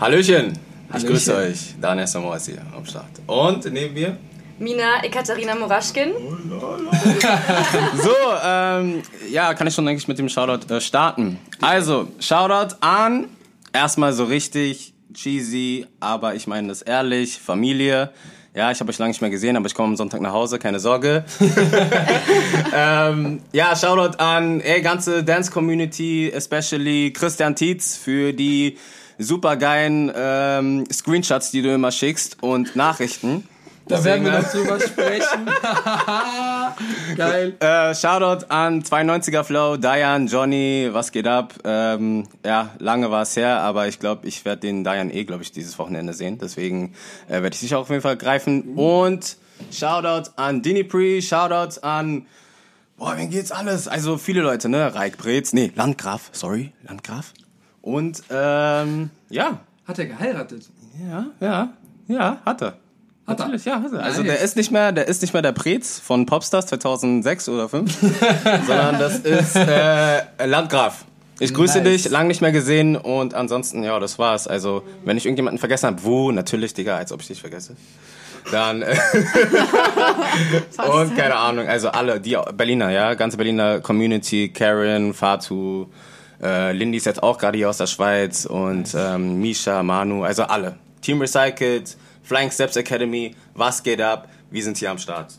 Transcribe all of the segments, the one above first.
Hallöchen. Ich grüße euch. Daniel Samoa ist hier am Start. Und neben mir? Mina Ekaterina Moraschkin. So, ähm, ja, kann ich schon, denke ich, mit dem Shoutout äh, starten. Also, Shoutout an, erstmal so richtig cheesy, aber ich meine das ehrlich, Familie. Ja, ich habe euch lange nicht mehr gesehen, aber ich komme am Sonntag nach Hause, keine Sorge. ähm, ja, Shoutout an, ey, ganze Dance-Community, especially Christian Tietz für die supergeilen ähm, Screenshots, die du immer schickst und Nachrichten. Da werden wir Deswegen, noch drüber sprechen. Geil. Äh, Shoutout an 92er Flow, Diane, Johnny, was geht ab? Ähm, ja, lange war es her, aber ich glaube, ich werde den Diane eh, glaube ich, dieses Wochenende sehen. Deswegen äh, werde ich dich auch auf jeden Fall greifen. Und Shoutout an Dini Pre, Shoutout an, boah, wen geht's alles? Also viele Leute, ne? Reik Brez, nee, Landgraf, sorry, Landgraf. Und ähm, ja, Hat er geheiratet? ja, ja, ja, hat er. Hat er? Natürlich, ja, hat er. Also der ist nicht mehr, der ist nicht mehr der Prez von Popstars 2006 oder 5, sondern das ist äh, Landgraf. Ich grüße Nice. dich, lang nicht mehr gesehen und ansonsten, ja, das war's. Also, wenn ich irgendjemanden vergessen habe, wo, natürlich, Digga, als ob ich dich vergesse. Dann, äh, und keine Ahnung, also alle, die Berliner, ja, ganze Berliner Community, Karen, Fatu, äh, Lindy ist jetzt auch gerade hier aus der Schweiz und ähm, Misha, Manu, also alle. Team Recycled, Flying Steps Academy, was geht ab? Wir sind hier am Start.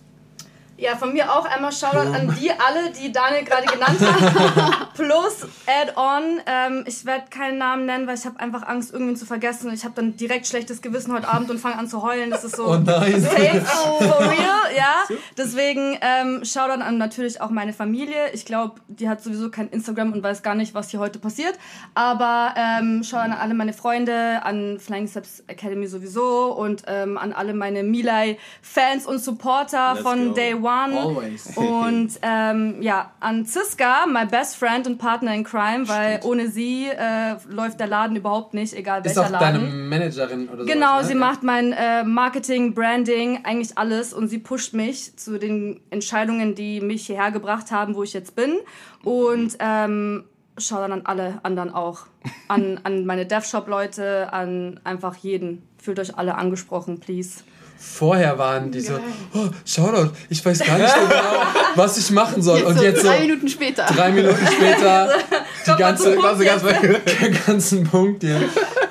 Ja, von mir auch einmal Shoutout an die alle, die Daniel gerade genannt hat. Plus Add-on. Ähm, ich werde keinen Namen nennen, weil ich habe einfach Angst, irgendwen zu vergessen. Ich habe dann direkt schlechtes Gewissen heute Abend und fange an zu heulen. Das ist so Oh safe for real, ja. Deswegen ähm, Shoutout an natürlich auch meine Familie. Ich glaube, die hat sowieso kein Instagram und weiß gar nicht, was hier heute passiert. Aber ähm, Shoutout an alle meine Freunde, an Flying Steps Academy sowieso und ähm, an alle meine Milai-Fans und Supporter Let's von go. Day One. Always. Und ähm, ja, an Ziska, my best friend und Partner in Crime, weil ohne sie äh, läuft der Laden überhaupt nicht, egal Ist welcher auch deine Laden. Managerin oder so. Genau, ne? sie macht mein äh, Marketing, Branding, eigentlich alles und sie pusht mich zu den Entscheidungen, die mich hierher gebracht haben, wo ich jetzt bin. Und ähm, schau dann an alle anderen auch. An, an meine DevShop-Leute, an einfach jeden. Fühlt euch alle angesprochen, please. Vorher waren die so, oh, Shoutout, ich weiß gar nicht so genau, was ich machen soll. Und so jetzt so drei Minuten später. drei Minuten später die ganze, zum Punkt ganze, der ganzen Punkt hier.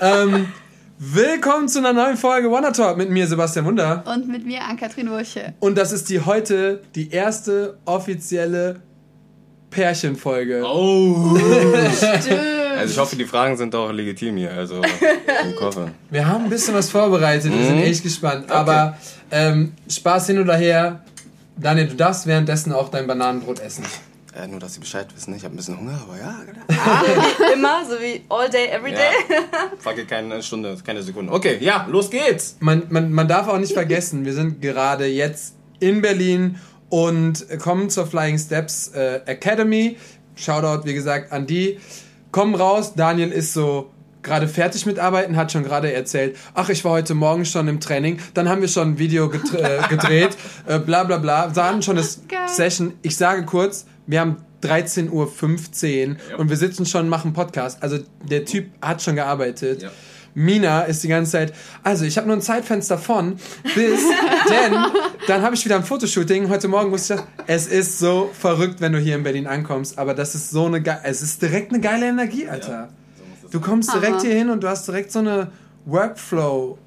Ähm, willkommen zu einer neuen Folge Wonder Talk mit mir, Sebastian Wunder. Und mit mir Ann-Kathrin Wurche. Und das ist die heute die erste offizielle Pärchenfolge. Oh! Stimmt. Also ich hoffe, die Fragen sind auch legitim hier, also ich hoffe. Wir haben ein bisschen was vorbereitet, wir sind echt gespannt. Aber ähm, Spaß hin oder her. Daniel, du darfst währenddessen auch dein Bananenbrot essen. Äh, nur, dass Sie Bescheid wissen, ich habe ein bisschen Hunger, aber ja, Immer, so wie all day, every day. ja. Fuck it, keine Stunde, keine Sekunde. Okay, ja, los geht's! Man, man, man darf auch nicht vergessen, wir sind gerade jetzt in Berlin und kommen zur Flying Steps äh, Academy. Shoutout, wie gesagt, an die. Kommen raus, Daniel ist so gerade fertig mit Arbeiten, hat schon gerade erzählt, ach, ich war heute Morgen schon im Training, dann haben wir schon ein Video gedre äh, gedreht, äh, bla bla bla, sahen schon das Geil. Session. Ich sage kurz, wir haben 13.15 Uhr und wir sitzen schon, machen Podcast. Also der Typ hat schon gearbeitet. Ja. Mina ist die ganze Zeit, also ich habe nur ein Zeitfenster von bis, denn dann habe ich wieder ein Fotoshooting. Heute Morgen musste ich, es ist so verrückt, wenn du hier in Berlin ankommst, aber das ist so eine, ge- es ist direkt eine geile Energie, Alter. Du kommst direkt hier hin und du hast direkt so eine Workflow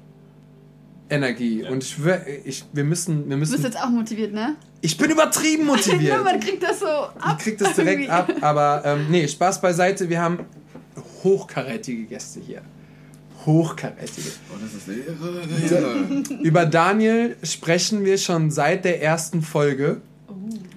Energie und ich, schwör, ich wir müssen wir Du bist müssen jetzt auch motiviert, ne? ich bin übertrieben motiviert. Ja, man kriegt das so ab. Ich krieg das direkt irgendwie. ab, aber ähm, nee, Spaß beiseite, wir haben hochkarätige Gäste hier. Hochkarätige. Oh, das ist Ehre. Über Daniel sprechen wir schon seit der ersten Folge,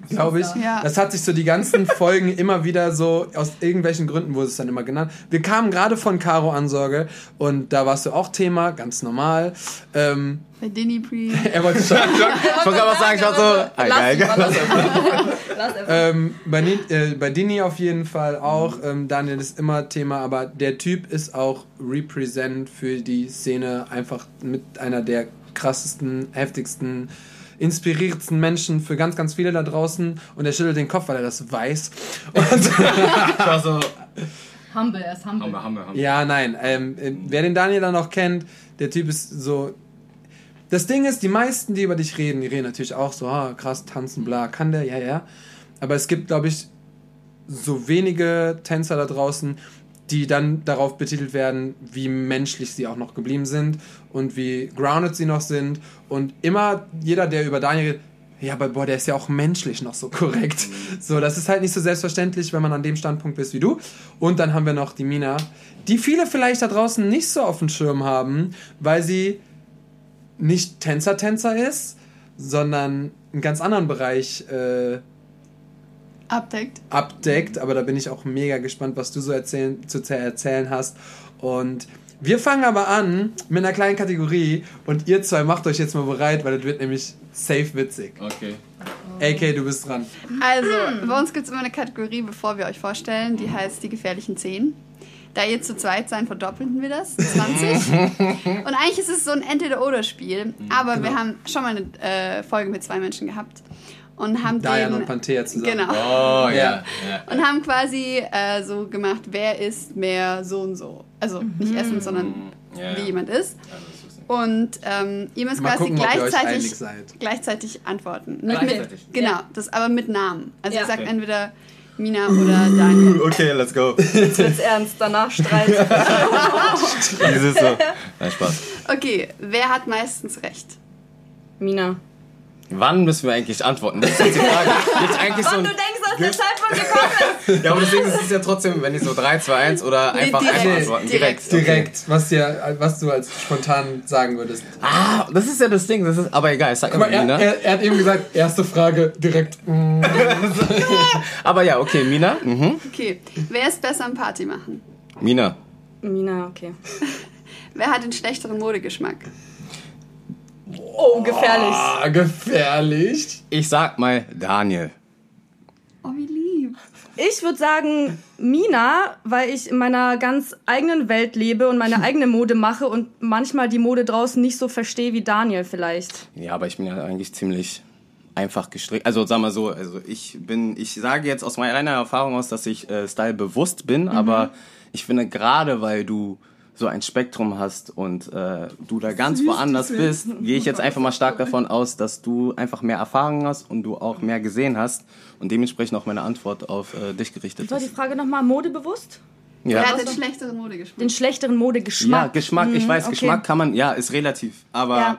glaube ich. Ja. Das hat sich so die ganzen Folgen immer wieder so, aus irgendwelchen Gründen wurde es dann immer genannt. Wir kamen gerade von Caro Ansorge und da warst du auch Thema, ganz normal. Ähm, Bei Dinny Pre. er wollte schon. Ich wollte gerade was sagen, ich war so. Ah, geil, geil. Lass einfach. Lass einfach. Ähm, bei, äh, bei Dini auf jeden Fall auch. Ähm, Daniel ist immer Thema, aber der Typ ist auch Represent für die Szene. Einfach mit einer der krassesten, heftigsten, inspirierendsten Menschen für ganz, ganz viele da draußen. Und er schüttelt den Kopf, weil er das weiß. Und Ich war so. Humble, er ist humble. Hammer, Hammer, Hammer. Ja, nein. Ähm, äh, wer den Daniel dann noch kennt, der Typ ist so. Das Ding ist, die meisten, die über dich reden, die reden natürlich auch so, ah, krass, tanzen, bla, kann der, ja, ja. Aber es gibt, glaube ich, so wenige Tänzer da draußen, die dann darauf betitelt werden, wie menschlich sie auch noch geblieben sind und wie grounded sie noch sind. Und immer jeder, der über Daniel redet, ja, aber boah, der ist ja auch menschlich noch so korrekt. So, das ist halt nicht so selbstverständlich, wenn man an dem Standpunkt bist wie du. Und dann haben wir noch die Mina, die viele vielleicht da draußen nicht so auf dem Schirm haben, weil sie nicht Tänzer-Tänzer ist, sondern einen ganz anderen Bereich äh, Abdeckt. abdeckt. Aber da bin ich auch mega gespannt, was du so erzählen, zu erzählen hast. Und wir fangen aber an mit einer kleinen Kategorie und ihr zwei macht euch jetzt mal bereit, weil das wird nämlich safe witzig. Okay. AK, du bist dran. Also, bei uns gibt es immer eine Kategorie, bevor wir euch vorstellen, die heißt die gefährlichen 10. Da ihr zu zweit seid, verdoppelten wir das, 20. Und eigentlich ist es so ein Entweder-Oder-Spiel, aber wir haben schon mal eine äh, Folge mit zwei Menschen gehabt und haben Diane den, und Panthea zusammen. Genau. Oh, ja. Ja. Und haben quasi äh, so gemacht, wer ist mehr so und so. Also nicht essen, sondern ja. wie jemand ist. Lustig. Und ähm, ihr müsst Mal quasi gucken, gleichzeitig, gleichzeitig antworten. Nicht Gleichzeitig? Mit, genau, Ja. das aber mit Namen. Also Ja. ihr sagt Okay. entweder Mina oder Daniel. Okay, let's go. Jetzt wird's ernst, danach Streit. Dieses so. Nein, Spaß. Okay, wer hat meistens recht? Mina. Wann müssen wir eigentlich antworten? Das ist jetzt die Frage. Gibt's eigentlich so Wann ein, du denkst, dass der Zeitpunkt gekommen ist? ja, aber deswegen ist es ja trotzdem, wenn ich so 3, 2, 1 oder Nee, einfach direkt. einfach antworten. Direkt. Okay. Direkt, was, dir, was du als spontan sagen würdest. Ah, das ist ja das Ding. Das ist, aber egal, ich sag mal, er, Mina. er, er hat eben gesagt, erste Frage direkt. mm. Aber ja, okay, Mina. Mhm. Okay, wer ist besser am Party machen? Mina. Mina, okay. Wer hat den schlechteren Modegeschmack? Oh, gefährlich. Ah, gefährlich. Ich sag mal Daniel. Oh, wie lieb. Ich würde sagen Mina, weil ich in meiner ganz eigenen Welt lebe und meine eigene Mode mache und manchmal die Mode draußen nicht so verstehe wie Daniel vielleicht. Ja, aber ich bin ja eigentlich ziemlich einfach gestrickt. Also sag mal so, also ich bin, ich sage jetzt aus meiner Erfahrung aus, dass ich äh, Style bewusst bin, aber ich finde gerade, weil du so ein Spektrum hast und äh, du da ganz woanders bist, gehe ich jetzt einfach mal stark davon aus, dass du einfach mehr Erfahrung hast und du auch mehr gesehen hast und dementsprechend auch meine Antwort auf äh, dich gerichtet War die ist. Frage nochmal modebewusst? Ja. Wer hat den schlechteren Modegeschmack? Den schlechteren Modegeschmack. Ja, Geschmack, ich Mhm, weiß, okay. Geschmack kann man, ja, ist relativ, aber Ja.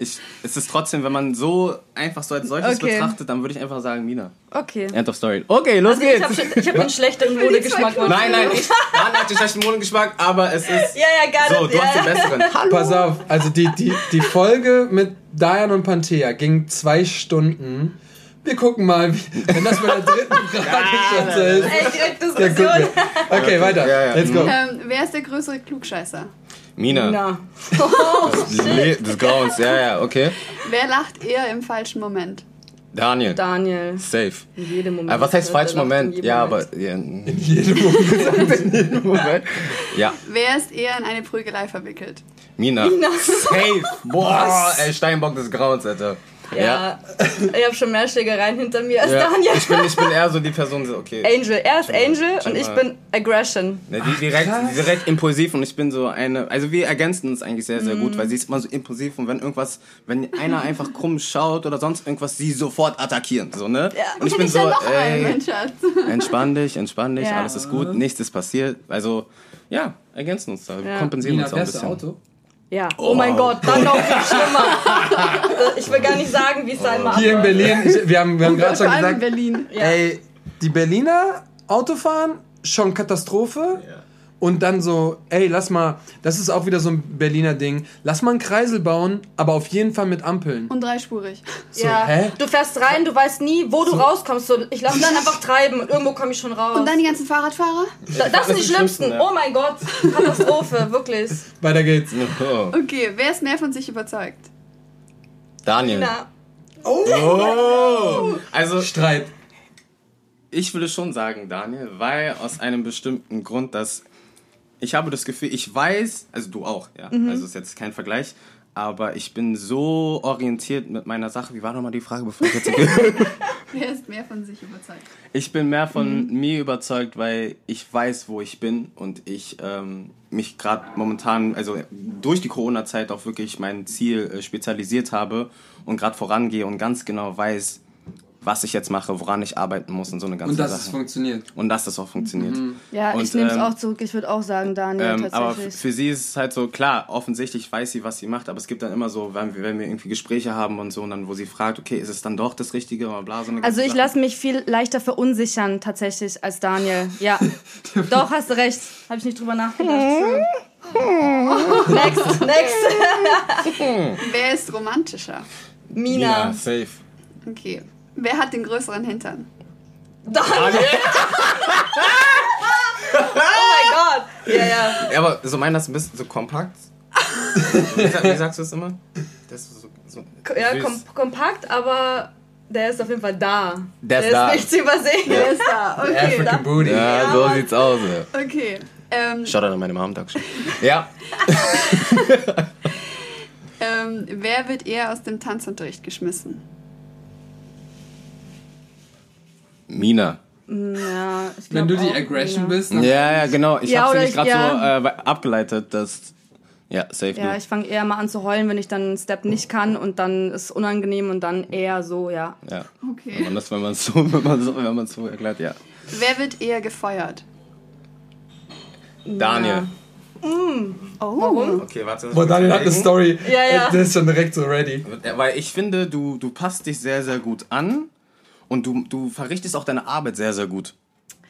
Ich, es ist trotzdem, wenn man so einfach so als solches Okay. betrachtet, dann würde ich einfach sagen Mina. Okay. End of story. Okay, los Also ich geht's. habe ich hab den schlechteren Modegeschmack. Nein, nein, ich Dan hat den schlechten Modengeschmack, aber es ist. Ja, ja, gar So, nicht. du ja. hast den besseren. Hallo. Pass auf, also die, die, die Folge mit Diane und Panthea ging zwei Stunden. Wir gucken mal, wie, wenn das bei der dritten Frage schon so ist. Ey, direkt Ja, Diskussion. wir. Okay, weiter. Ja, ja. Let's go. Ähm, wer ist der größere Klugscheißer? Mina. Na. Le- Des Grauens, ja, ja, okay. Wer lacht eher im falschen Moment? Daniel. Daniel. Safe. In jedem Moment. Aber was heißt falscher in Moment? jedem Ja, Moment. aber. Ja, In jedem Moment. Moment. Ja, Wer ist eher in eine Prügelei verwickelt? Mina. Safe. Boah, ey, Steinbock des Grauens, Alter. Ja. Ich habe schon mehr Schlägereien hinter mir als Ja. Daniel. Ich, bin, ich bin eher so die Person, so, okay. Angel. Er ist Angel und ich bin Aggression. Ne, die direkt, direkt impulsiv und ich bin so eine, also wir ergänzen uns eigentlich sehr, sehr gut, weil sie ist immer so impulsiv und wenn irgendwas, wenn einer einfach krumm schaut oder sonst irgendwas, sie sofort attackieren, so, ne? Ja. Und ich bin Kenn so, ja einen, ey, mein Schatz. entspann dich, entspann dich, Ja. alles ist gut, nichts ist passiert, also, ja, ergänzen uns da, wir kompensieren Nina, uns auch ein bisschen. Auto? Ja. Oh, mein Gott, dann noch viel schlimmer. Ich will gar nicht sagen, wie es da immer Hier in. Berlin, ich, wir haben, wir haben gerade schon allem in gesagt, Berlin. ey, die Berliner Autofahren, schon Katastrophe. Und dann so, ey, lass mal, das ist auch wieder so ein Berliner Ding, lass mal einen Kreisel bauen, aber auf jeden Fall mit Ampeln. Und dreispurig. So, ja, hä? du fährst rein, du weißt nie, wo du rauskommst. So, ich lasse dann einfach treiben und irgendwo komme ich schon raus. Und dann die ganzen Fahrradfahrer? Da- das sind die schlimmsten. schlimmsten, ja. Oh mein Gott, Katastrophe, wirklich. Weiter geht's. Oh. Okay, wer ist mehr von sich überzeugt? Daniel. Na, Oh. Also, Streit. Ich würde schon sagen, Daniel, weil aus einem bestimmten Grund, dass ich habe das Gefühl, ich weiß, also du auch, ja, also ist jetzt kein Vergleich, aber ich bin so orientiert mit meiner Sache. Wie war nochmal die Frage, bevor ich jetzt... Wer ist mehr von sich überzeugt? Ich bin mehr von mir überzeugt, weil ich weiß, wo ich bin und ich ähm, mich gerade momentan, also durch die Corona-Zeit auch wirklich mein Ziel äh, spezialisiert habe und gerade vorangehe und ganz genau weiß, was ich jetzt mache, woran ich arbeiten muss und so eine ganze Und dass Sache. es funktioniert. und dass das auch funktioniert. Ja, Und, ich nehme es ähm, auch zurück. Ich würde auch sagen, Daniel, Ähm, aber für sie ist es halt so, klar, offensichtlich weiß sie, was sie macht, aber es gibt dann immer so, wenn wir, wenn wir irgendwie Gespräche haben und so, und dann, wo sie fragt, okay, ist es dann doch das Richtige oder bla, so eine Also ich Sache. lasse mich viel leichter verunsichern tatsächlich als Daniel. Ja. Doch, hast du recht. Habe ich nicht drüber nachgedacht. Next, next. Wer ist romantischer? Mina. Ja, safe. Okay. Wer hat den größeren Hintern? Daniel. oh mein Gott. Ja, ja. Ja, aber so meiner ist ein bisschen so kompakt. wie, sag- wie sagst du es immer? Das ist so, so Ja, kom kompakt, aber der ist auf jeden Fall da. Der ist da. nicht zu übersehen. Wer ist da? Okay. African Booty. Ja, Ja, so Mann. sieht's aus. Ja. Okay. Ähm, Schaut an meine Mom, Dankeschön. Ja. ähm, wer wird eher aus dem Tanzunterricht geschmissen? Mina. Ja, ich Wenn du die Aggression Mina. bist, dann Ja, ja, genau. Ich Ja, hab's oder nämlich ich- gerade ja. so äh, abgeleitet, dass. Ja, safe Ja, du. ich fange eher mal an zu heulen, wenn ich dann einen Step nicht kann und dann ist unangenehm und dann eher so, ja. Ja. Okay. Und das, wenn man so, wenn man so, wenn man so erklärt, ja. Wer wird eher gefeuert? Daniel. Oh. Warum? Okay, warte. Boah, Daniel hat eine Story. Ja, ja. Der ist schon direkt so ready. Ja, Weil ich finde, du, du passt dich sehr, sehr gut an und du, du verrichtest auch deine Arbeit sehr, sehr gut.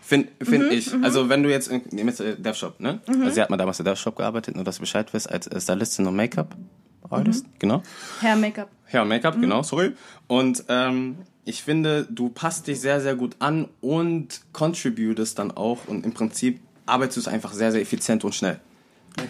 Finde find Mhm, ich. Also wenn du jetzt, in- nehmen jetzt äh, DevShop, ne? Also sie hat mal damals in DevShop gearbeitet, nur dass du Bescheid weißt, als äh, Stylistin und Make-up-Artist, Mhm. genau. Hair Make-up. Ja, Make-up, genau, sorry. Und ähm, ich finde, du passt dich sehr, sehr gut an und contributest dann auch und im Prinzip arbeitest du es einfach sehr, sehr effizient und schnell.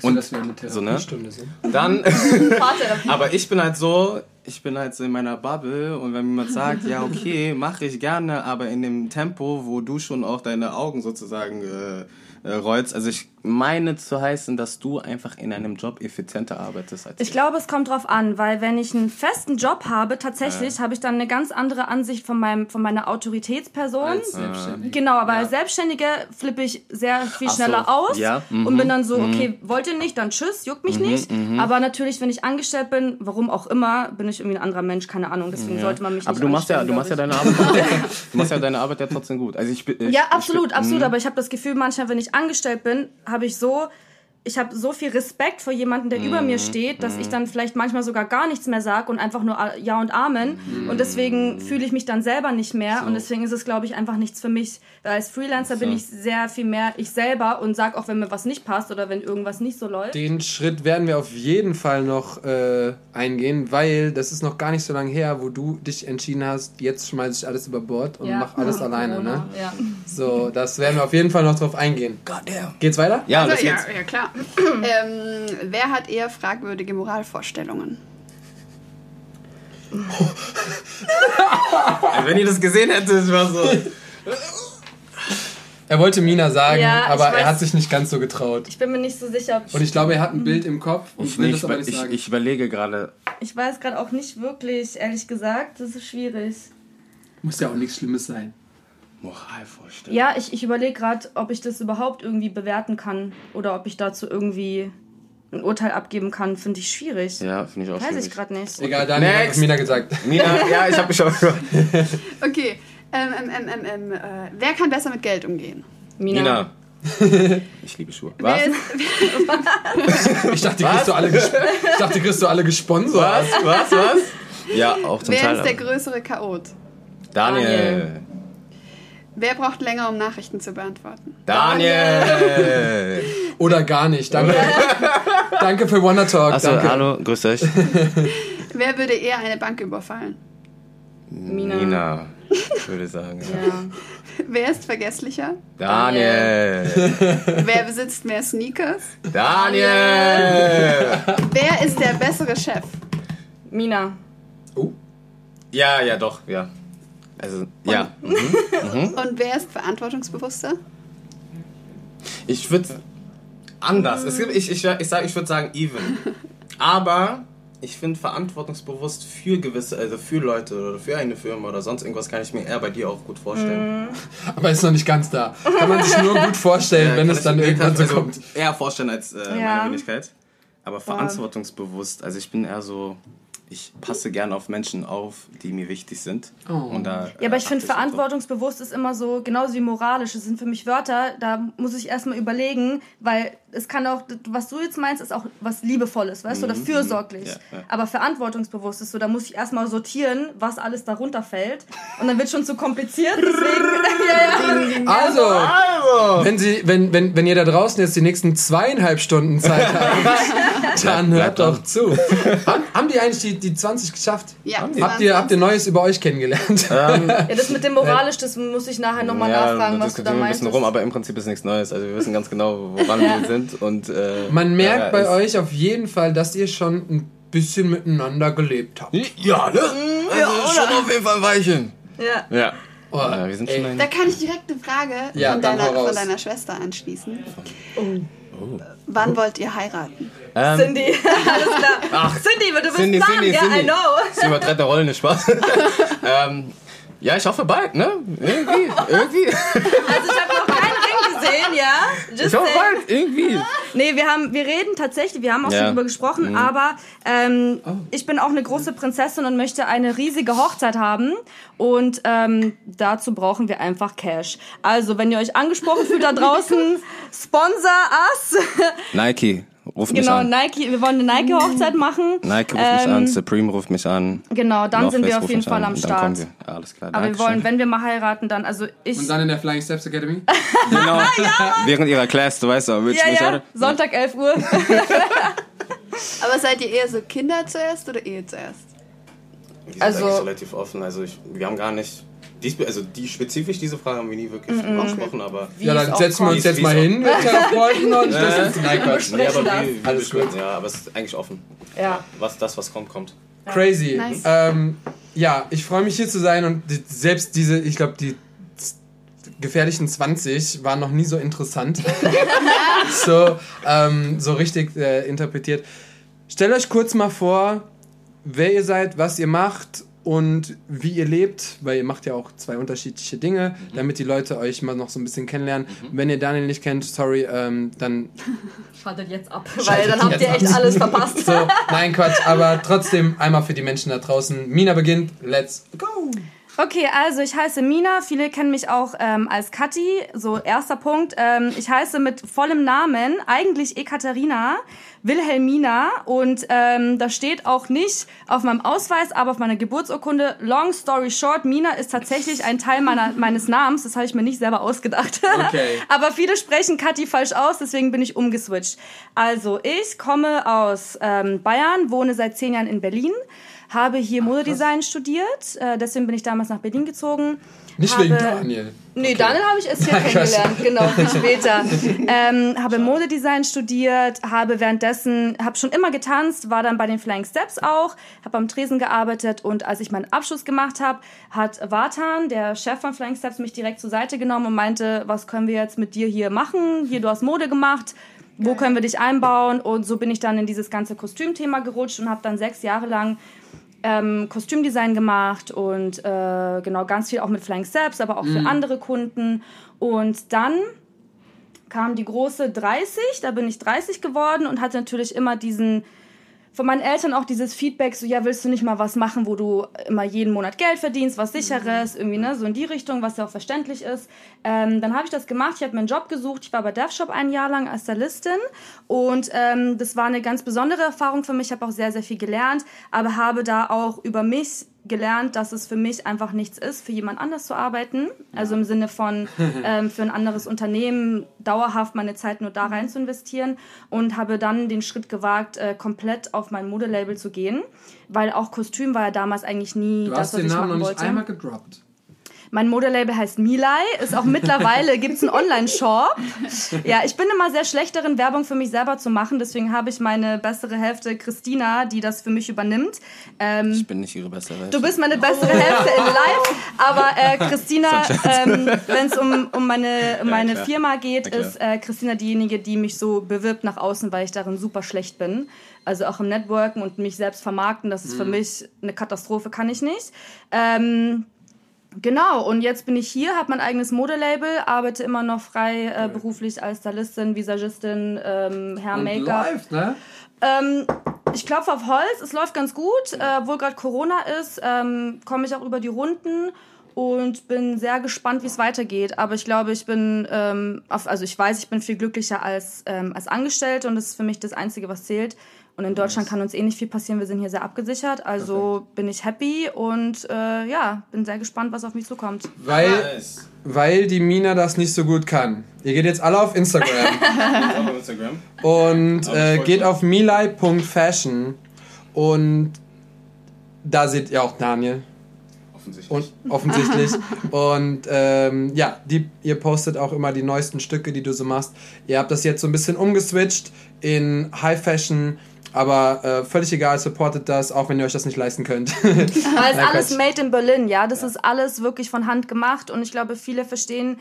Und Und- das wäre eine so, ne? Sind. Dann. Aber ich bin halt so, ich bin halt so in meiner Bubble und wenn jemand sagt, ja okay, mache ich gerne, aber in dem Tempo, wo du schon auch deine Augen sozusagen äh, äh, rollst, also ich meine zu heißen, dass du einfach in einem Job effizienter arbeitest als Ich glaube, es kommt drauf an, weil wenn ich einen festen Job habe, tatsächlich habe ich dann eine ganz andere Ansicht von, meinem, von meiner Autoritätsperson. Als Selbstständige. Genau, aber als Selbstständige flippe ich sehr viel Ach so, schneller aus ja, mhm, und bin dann so, okay, wollt ihr nicht, dann tschüss, juckt mich nicht. Aber natürlich, wenn ich angestellt bin, warum auch immer, bin ich irgendwie ein anderer Mensch, keine Ahnung. Deswegen sollte man mich Aber nicht du machst ja, du machst ja deine Arbeit, du machst ja deine Arbeit ja trotzdem gut. Also ich, bin- ich Ja, ich, absolut, bin- absolut. Aber ich habe das Gefühl, manchmal, wenn ich angestellt bin, habe ich so, ich habe so viel Respekt vor jemandem, der über Mhm. mir steht, dass ich dann vielleicht manchmal sogar gar nichts mehr sage und einfach nur A- Ja und Amen. Mhm. Und deswegen fühle ich mich dann selber nicht mehr. Und deswegen ist es, glaube ich, einfach nichts für mich. Weil als Freelancer bin ich sehr viel mehr ich selber und sag auch, wenn mir was nicht passt oder wenn irgendwas nicht so läuft. Den Schritt werden wir auf jeden Fall noch äh, eingehen, weil das ist noch gar nicht so lange her, wo du dich entschieden hast, jetzt schmeiße ich alles über Bord und Ja. mach alles alleine. Corona, Ne? Ja. So, das werden wir auf jeden Fall noch drauf eingehen. Goddamn. Geht's weiter? Ja, Also, das ja, jetzt. Ja, ähm, wer hat eher fragwürdige Moralvorstellungen? Wenn ihr das gesehen hättet, war so. Er wollte Mina sagen, Ja, aber er weiß. hat sich nicht ganz so getraut. Ich bin mir nicht so sicher, ob Und ich glaube, er hat ein Bild im Kopf und Ich, will das aber nicht ich, sagen. ich überlege gerade. ich weiß gerade auch nicht wirklich, ehrlich gesagt. Das ist schwierig. Muss ja auch nichts Schlimmes sein. Moralvorstellung. Ja, ich, ich überlege gerade, ob ich das überhaupt irgendwie bewerten kann oder ob ich dazu irgendwie ein Urteil abgeben kann, finde ich schwierig. Ja, finde ich auch Weiß schwierig. ich gerade nicht. Egal, Daniel hat Mina gesagt. Mina, ja, ich habe mich schon. Okay. Ähm, ähm, ähm, ähm, ähm, äh, wer kann besser mit Geld umgehen? Mina. Mina. Ich liebe Schuhe. Was? Wer Ich dachte, die kriegst du alle, ich dachte, kriegst du alle gesponsert. Was? Was? Was? Ja, auch zum wer Teil. ist der größere Chaot? Daniel. Wer braucht länger, um Nachrichten zu beantworten? Daniel. Oder gar nicht. Danke. Danke für Wonder Talk. Achso, danke. hallo, grüßt euch. Wer würde eher eine Bank überfallen? Mina. Mina, ich würde sagen. Ja. Ja. Wer ist vergesslicher? Daniel. Wer besitzt mehr Sneakers? Daniel. Wer ist der bessere Chef? Mina. Oh, Ja, ja, doch, ja. Also, ja. Und wer ist verantwortungsbewusster? Ich würde anders. Es gibt, ich ich, ich, sag, ich würde sagen even. Aber ich finde verantwortungsbewusst für gewisse, also für Leute oder für eine Firma oder sonst irgendwas kann ich mir eher bei dir auch gut vorstellen. Aber ist noch nicht ganz da. Kann man sich nur gut vorstellen, Ja, wenn es dann irgendwann so also kommt. Eher vorstellen als äh, Ja. meine Wenigkeit. Aber verantwortungsbewusst, also ich bin eher so, ich passe gern auf Menschen auf, die mir wichtig sind. Oh. Und da, Ja, aber äh, ich finde, verantwortungsbewusst ist immer so, genauso wie moralisch. Das sind für mich Wörter, da muss ich erstmal überlegen, weil es kann auch, was du jetzt meinst, ist auch was Liebevolles, weißt du, oder fürsorglich. Ja, ja. Aber verantwortungsbewusst ist so, da muss ich erstmal sortieren, was alles darunter fällt. Und dann wird schon zu kompliziert, deswegen, ja, ja. Also, wenn, Sie, wenn, wenn, wenn ihr da draußen jetzt die nächsten zweieinhalb Stunden Zeit habt, dann hört doch zu. Haben, haben die eigentlich die, die 20 geschafft? Ja, Habt ihr, habt ihr Neues über euch kennengelernt? Ja, das mit dem moralisch, das muss ich nachher nochmal ja, nachfragen, was du da diskutieren wir ein meinst. bisschen rum, aber im Prinzip ist nichts Neues. Also wir wissen ganz genau, woran wir sind. Und, äh, Man merkt ja, bei euch auf jeden Fall, dass ihr schon ein bisschen miteinander gelebt habt. Ja, ne? Also schon auf jeden Fall weichen. Ja. Ja. Oh, ja wir sind ey. schon ein Da kann ich direkt eine Frage Ja, von, deiner, von deiner Schwester anschließen. Wann wollt ihr heiraten? ähm, Cindy, alles klar. Ach, Cindy, du bist Cindy, dran, Cindy, ja, Cindy. I know. Sie übertreibt der Rolle nicht Spaß. ähm, ja, ich hoffe bald, ne? Irgendwie, irgendwie. Also ich habe noch gesehen, ja. Just Ich hoffe saying. bald, irgendwie. Nee, wir haben, wir reden tatsächlich, wir haben auch Ja. schon drüber gesprochen, aber ähm, ich bin auch eine große Prinzessin und möchte eine riesige Hochzeit haben und ähm, dazu brauchen wir einfach Cash. Also, wenn ihr euch angesprochen fühlt da draußen, sponsor us. Nike, ruf mich genau, an. Nike, wir wollen eine Nike-Hochzeit machen. Nike ruft mich Ähm, an, Supreme ruft mich an. Genau, dann North sind wir Face auf jeden mich Fall an. am Dann Start. kommen wir. Ja, alles klar. Aber wir Dankeschön. wollen, wenn wir mal heiraten, dann, also ich... Und dann in der Flying Steps Academy? Genau. Während ihrer Class, du weißt doch, willst ja, du mich ja? Sonntag 11 Uhr. Aber seid ihr eher so Kinder zuerst oder Ehe zuerst? Wir sind Also- eigentlich relativ offen. Also ich, wir haben gar nicht. Dies, also die spezifisch diese Frage haben wir nie wirklich angesprochen, aber. Wie Ja, dann setzen wir uns jetzt mal hin mit Therapeuten und das ist Nein, Quatsch. Nee, aber das. wie, wie Alles gut. Ja, aber es ist eigentlich offen. Ja. Was das, was kommt, kommt. Crazy. Nice. Ähm, ja, ich freue mich hier zu sein und die, selbst diese, ich glaube, die gefährlichen 20 waren noch nie so interessant. so, ähm, so richtig äh, interpretiert. Stellt euch kurz mal vor, wer ihr seid, was ihr macht und wie ihr lebt, weil ihr macht ja auch zwei unterschiedliche Dinge, damit die Leute euch mal noch so ein bisschen kennenlernen. Wenn ihr Daniel nicht kennt, sorry, ähm, dann Schaltet jetzt ab, weil dann habt ihr echt alles verpasst. so, nein, Quatsch, aber trotzdem einmal für die Menschen da draußen. Mina beginnt, let's go! Okay, also ich heiße Mina. Viele kennen mich auch ähm, als Kathi. So, erster Punkt. Ähm, ich heiße mit vollem Namen eigentlich Ekaterina Wilhelmina. Und ähm, das steht auch nicht auf meinem Ausweis, aber auf meiner Geburtsurkunde. Long story short, Mina ist tatsächlich ein Teil meiner, meines Namens. Das habe ich mir nicht selber ausgedacht. Okay. aber viele sprechen Kathi falsch aus, deswegen bin ich umgeswitcht. Also, ich komme aus ähm, Bayern, wohne seit zehn Jahren in Berlin habe hier Modedesign studiert, äh, deswegen bin ich damals nach Berlin gezogen. Nicht habe, wegen Daniel. Nee, Daniel habe ich erst hier kennengelernt, genau, viel später. Ähm, habe Modedesign studiert, habe währenddessen, habe schon immer getanzt, war dann bei den Flying Steps auch, habe am Tresen gearbeitet und als ich meinen Abschluss gemacht habe, hat Vatan, der Chef von Flying Steps, mich direkt zur Seite genommen und meinte, was können wir jetzt mit dir hier machen? Hier, du hast Mode gemacht. Wo können wir dich einbauen? Und so bin ich dann in dieses ganze Kostümthema gerutscht und habe dann sechs Jahre lang ähm, Kostümdesign gemacht und äh, genau ganz viel auch mit Flying Steps, aber auch für andere Kunden. Und dann kam die große 30, da bin ich 30 geworden und hatte natürlich immer diesen von meinen Eltern auch dieses Feedback, so ja, willst du nicht mal was machen, wo du immer jeden Monat Geld verdienst, was sicheres, irgendwie, ne, so in die Richtung, was ja auch verständlich ist. Ähm, dann habe ich das gemacht, ich habe mir einen Job gesucht, ich war bei DevShop ein Jahr lang als Stylistin. Und ähm, das war eine ganz besondere Erfahrung für mich, ich habe auch sehr, sehr viel gelernt, aber habe da auch über mich gelernt, dass es für mich einfach nichts ist, für jemand anders zu arbeiten. Also im Sinne von ähm, für ein anderes Unternehmen dauerhaft meine Zeit nur da rein zu investieren und habe dann den Schritt gewagt, äh, komplett auf mein Modelabel zu gehen, weil auch Kostüm war ja damals eigentlich nie Du das, hast was den ich Namen noch machen nicht wollte. einmal gedroppt. Mein Modelabel heißt Milai, ist auch mittlerweile, gibt's einen Online-Shop. Ja, ich bin immer sehr schlecht darin, Werbung für mich selber zu machen, deswegen habe ich meine bessere Hälfte, Christina, die das für mich übernimmt. Ähm, Ich bin nicht ihre bessere Hälfte. Du bist meine bessere Hälfte in Live, aber äh, Christina, ähm, wenn es um, um meine, um meine klar. Firma geht, klar. ist äh, Christina diejenige, die mich so bewirbt nach außen, weil ich darin super schlecht bin. Also auch im Networken und mich selbst vermarkten, das ist für mich eine Katastrophe, kann ich nicht. Ähm, Genau, und jetzt bin ich hier, habe mein eigenes Modelabel, arbeite immer noch frei äh, beruflich als Stylistin, Visagistin, ähm, Hair Und Make-up. läuft, ne? Ähm, ich klopfe auf Holz, es läuft ganz gut. Äh, obwohl gerade Corona ist, ähm, komme ich auch über die Runden und bin sehr gespannt, wie es weitergeht. Aber ich glaube, ich bin, ähm, auf, also ich weiß, ich bin viel glücklicher als, ähm, als Angestellte und das ist für mich das Einzige, was zählt. Und in Deutschland kann uns eh nicht viel passieren, wir sind hier sehr abgesichert. Also bin ich happy und äh, ja, bin sehr gespannt, was auf mich zukommt. Weil, Nice. weil die Mina das nicht so gut kann. Ihr geht jetzt alle auf Instagram auf Instagram. und äh, geht auf milai.fashion und da seht ihr auch Daniel. Offensichtlich. Und offensichtlich. und ähm, ja, die, ihr postet auch immer die neuesten Stücke, die du so machst. Ihr habt das jetzt so ein bisschen umgeswitcht in High Fashion, aber äh, völlig egal, supportet das, auch wenn ihr euch das nicht leisten könnt. Weil es Nein, alles made in Berlin, ja. Das ist alles wirklich von Hand gemacht und ich glaube, viele verstehen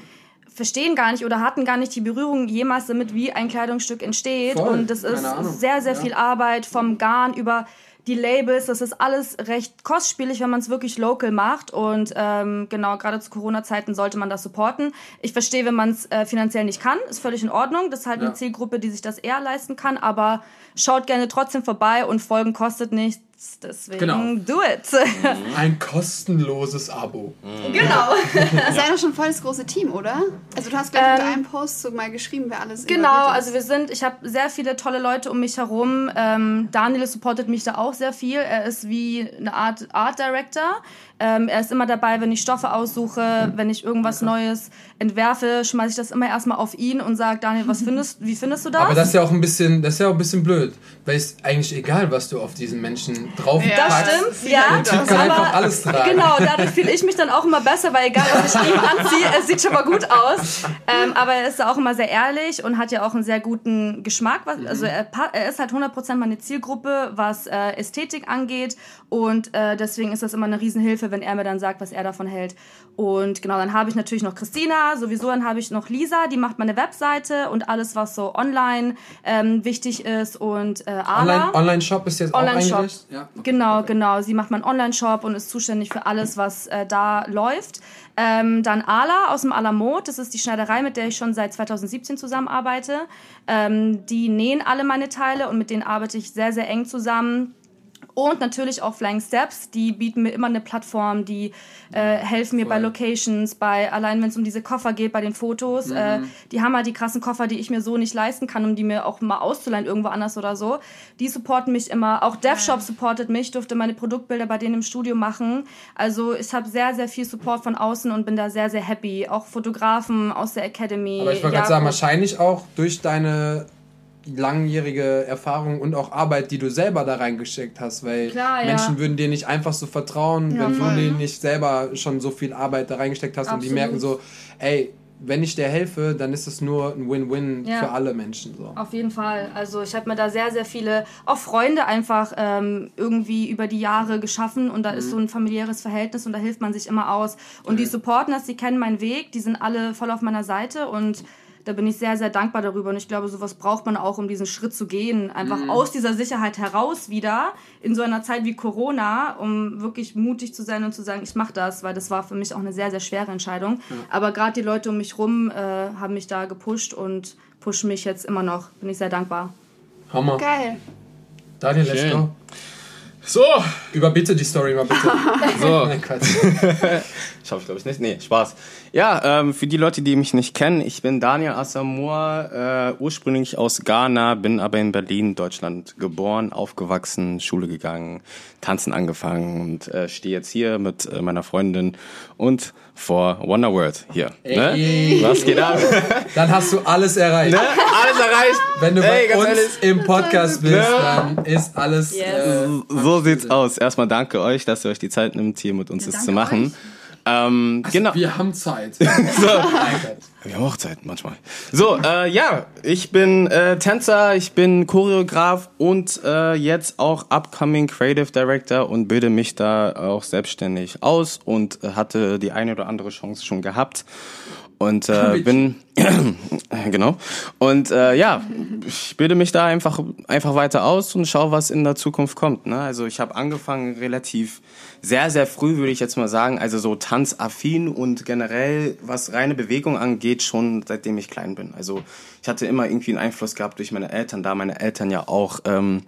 verstehen gar nicht oder hatten gar nicht die Berührung jemals damit, wie ein Kleidungsstück entsteht. Voll, und das ist sehr, sehr Ja. viel Arbeit vom Garn über die Labels. Das ist alles recht kostspielig, wenn man es wirklich local macht. Und ähm, genau, gerade zu Corona-Zeiten sollte man das supporten. Ich verstehe, wenn man es äh, finanziell nicht kann, ist völlig in Ordnung. Das ist halt Ja. eine Zielgruppe, die sich das eher leisten kann. Aber schaut gerne trotzdem vorbei und Folgen kostet nichts. Deswegen Genau. do it. Ein kostenloses Abo. genau. Das ist ja doch schon voll das große Team, oder? Also du hast gleich unter Ähm, einem Post so mal geschrieben, wer alles Genau, also wir sind, ich habe sehr viele tolle Leute um mich herum. Ähm, Daniel supportet mich da auch sehr viel. Er ist wie eine Art Art Director. Ähm, er ist immer dabei, wenn ich Stoffe aussuche, wenn ich irgendwas Neues entwerfe, schmeiße ich das immer erstmal auf ihn und sage, Daniel, was findest, wie findest du das? Aber das ist ja auch ein bisschen, das ist ja auch ein bisschen blöd, good. Weil es ist eigentlich egal, was du auf diesen Menschen drauf Ja, das packst. stimmt, ja. Der Typ kann aber- einfach alles tragen. Genau, dadurch fühle ich mich dann auch immer besser, weil egal, was ich ihm anziehe, es sieht schon mal gut aus. Ähm, aber er ist auch immer sehr ehrlich und hat ja auch einen sehr guten Geschmack. Was, also er, pa- er ist halt 100% meine Zielgruppe, was äh, Ästhetik angeht. Und äh, deswegen ist das immer eine Riesenhilfe, wenn er mir dann sagt, was er davon hält. Und genau, dann habe ich natürlich noch Christina, sowieso dann habe ich noch Lisa, die macht meine Webseite und alles, was so online ähm, wichtig ist. Und äh, Ala. Online- Online-Shop ist jetzt auch Online-Shop. eingerichtet? Ja. Genau, genau. Sie macht meinen Online-Shop und ist zuständig für alles, was äh, da läuft. Ähm, dann Ala aus dem Alamod, das ist die Schneiderei, mit der ich schon seit 2017 zusammenarbeite. Ähm, die nähen alle meine Teile und mit denen arbeite ich sehr, sehr eng zusammen. Und natürlich auch Flying Steps, die bieten mir immer eine Plattform, die äh, helfen mir bei Locations, bei allein wenn es um diese Koffer geht, bei den Fotos. Äh, die haben halt die krassen Koffer, die ich mir so nicht leisten kann, um die mir auch mal auszuleihen irgendwo anders oder so. Die supporten mich immer. Auch DevShop supportet mich, durfte meine Produktbilder bei denen im Studio machen. Also ich habe sehr, sehr viel Support von außen und bin da sehr, sehr happy. Auch Fotografen aus der Academy. Aber ich wollte gerade sagen, wahrscheinlich auch durch deine langjährige Erfahrung und auch Arbeit, die du selber da reingesteckt hast, weil Klar, ja. Menschen würden dir nicht einfach so vertrauen, wenn voll. du dir nicht selber schon so viel Arbeit da reingesteckt hast und die Absolut. merken so, ey, wenn ich dir helfe, dann ist es nur ein Win-Win Ja. für alle Menschen. So. Auf jeden Fall. Also ich habe mir da sehr, sehr viele, auch Freunde einfach ähm, irgendwie über die Jahre geschaffen und da ist so ein familiäres Verhältnis und da hilft man sich immer aus. Und die supporten das, die kennen meinen Weg, die sind alle voll auf meiner Seite und da bin ich sehr, sehr dankbar darüber. Und ich glaube, sowas braucht man auch, um diesen Schritt zu gehen. Einfach aus dieser Sicherheit heraus wieder in so einer Zeit wie Corona, um wirklich mutig zu sein und zu sagen, ich mache das, weil das war für mich auch eine sehr, sehr schwere Entscheidung. Aber gerade die Leute um mich rum äh, haben mich da gepusht und pushen mich jetzt immer noch. Bin ich sehr dankbar. Hammer. Geil. Daniel, let's go. So, Überbitte die Story mal bitte. so. Nein, Quatsch. Schaffe ich, glaube ich, nicht. Nee, Spaß. Ja, ähm, für die Leute, die mich nicht kennen, ich bin Daniel Asamoah, äh, ursprünglich aus Ghana, bin aber in Berlin, Deutschland geboren, aufgewachsen, Schule gegangen, tanzen angefangen und äh, stehe jetzt hier mit äh, meiner Freundin und vor Wonder World hier. Ne? Ey. Was geht ab? Dann hast du alles erreicht. ne? Alles erreicht. Wenn du Ey, bei uns ehrlich. im Podcast bist, Ne? dann ist alles. Yes. Äh, So sieht's aus. Erstmal danke euch, dass ihr euch die Zeit nimmt, hier mit uns das danke zu machen. Ähm, genau. Wir haben Zeit. So. Wir haben auch Zeit manchmal. So, äh, ja, ich bin äh, Tänzer, ich bin Choreograf und äh, jetzt auch upcoming Creative Director und bilde mich da auch selbstständig aus und äh, hatte die eine oder andere Chance schon gehabt und äh, bin genau. Und äh, ja ich bilde mich da einfach einfach weiter aus und schaue was in der Zukunft kommt ne? also ich habe angefangen relativ sehr sehr früh würde ich jetzt mal sagen also so tanzaffin und generell was reine Bewegung angeht schon seitdem ich klein bin. Also ich hatte immer irgendwie einen Einfluss gehabt durch meine Eltern da meine Eltern ja auch ähm,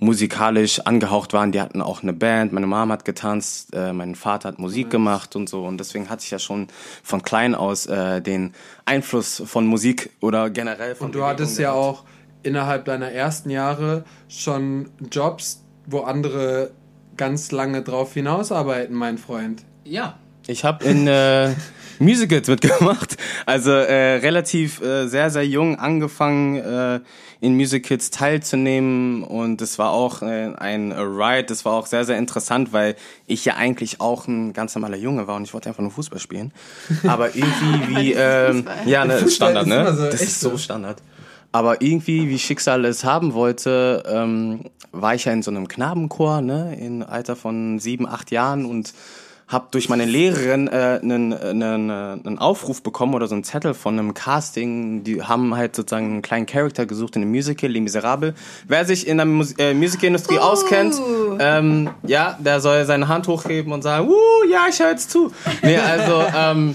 musikalisch angehaucht waren. Die hatten auch eine Band, meine Mom hat getanzt, äh, mein Vater hat Musik gemacht und so. Und deswegen hatte ich ja schon von klein aus äh, den Einfluss von Musik oder generell von Und du Bewegung hattest ja auch innerhalb deiner ersten Jahre schon Jobs, wo andere ganz lange drauf hinausarbeiten, mein Freund. Ja. Ich habe in äh, Musicals mitgemacht. Also äh, relativ äh, sehr, sehr jung angefangen, äh, in Musicals teilzunehmen. Und es war auch äh, ein Ride. Das war auch sehr, sehr interessant, weil ich ja eigentlich auch ein ganz normaler Junge war und ich wollte einfach nur Fußball spielen. Aber irgendwie wie... Ähm, Fußball. ja, ne, Fußball Standard, ist ne? so, das ist so. Standard. Aber irgendwie, wie Schicksal es haben wollte, ähm, war ich ja in so einem Knabenchor, ne, im Alter von sieben, acht Jahren und habe durch meine Lehrerin äh, einen, einen, einen Aufruf bekommen oder so einen Zettel von einem Casting. Die haben halt sozusagen einen kleinen Charakter gesucht in einem Musical, Les Miserables. Wer sich in der Mus äh, Musicalindustrie Uh. auskennt, ähm, ja, der soll seine Hand hochheben und sagen, uh, ja, ich höre jetzt zu. Nee, also ähm,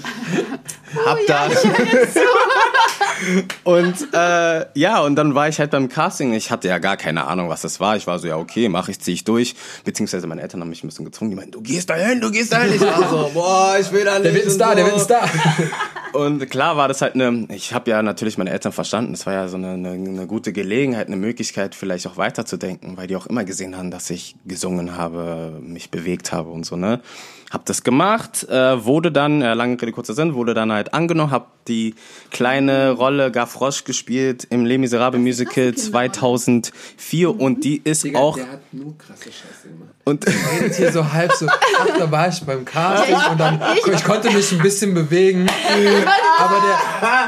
hab da und äh, ja, und dann war ich halt beim Casting. Ich hatte ja gar keine Ahnung, was das war. Ich war so, ja, okay, mach ich, zieh ich durch. Beziehungsweise meine Eltern haben mich ein bisschen gezwungen. Die meinten, du gehst da hin, du gehst da Ich war so, boah, ich will da nicht. Der wird ein und Star, so. der wird ein Star. Und klar war das halt eine, ich habe ja natürlich meine Eltern verstanden, das war ja so eine, eine, eine gute Gelegenheit, eine Möglichkeit vielleicht auch weiterzudenken, weil die auch immer gesehen haben, dass ich gesungen habe, mich bewegt habe und so, ne. Hab das gemacht, äh, wurde dann, äh, lange Rede, kurzer Sinn, wurde dann halt angenommen, hab die kleine Rolle Gavroche gespielt im Les Miserables Musical 2004 und die ist auch, hat nur krasse Scheiße gemacht. Und redet hier so halb so, ach, da war ich beim Casting und dann, ich konnte mich ein bisschen bewegen, aber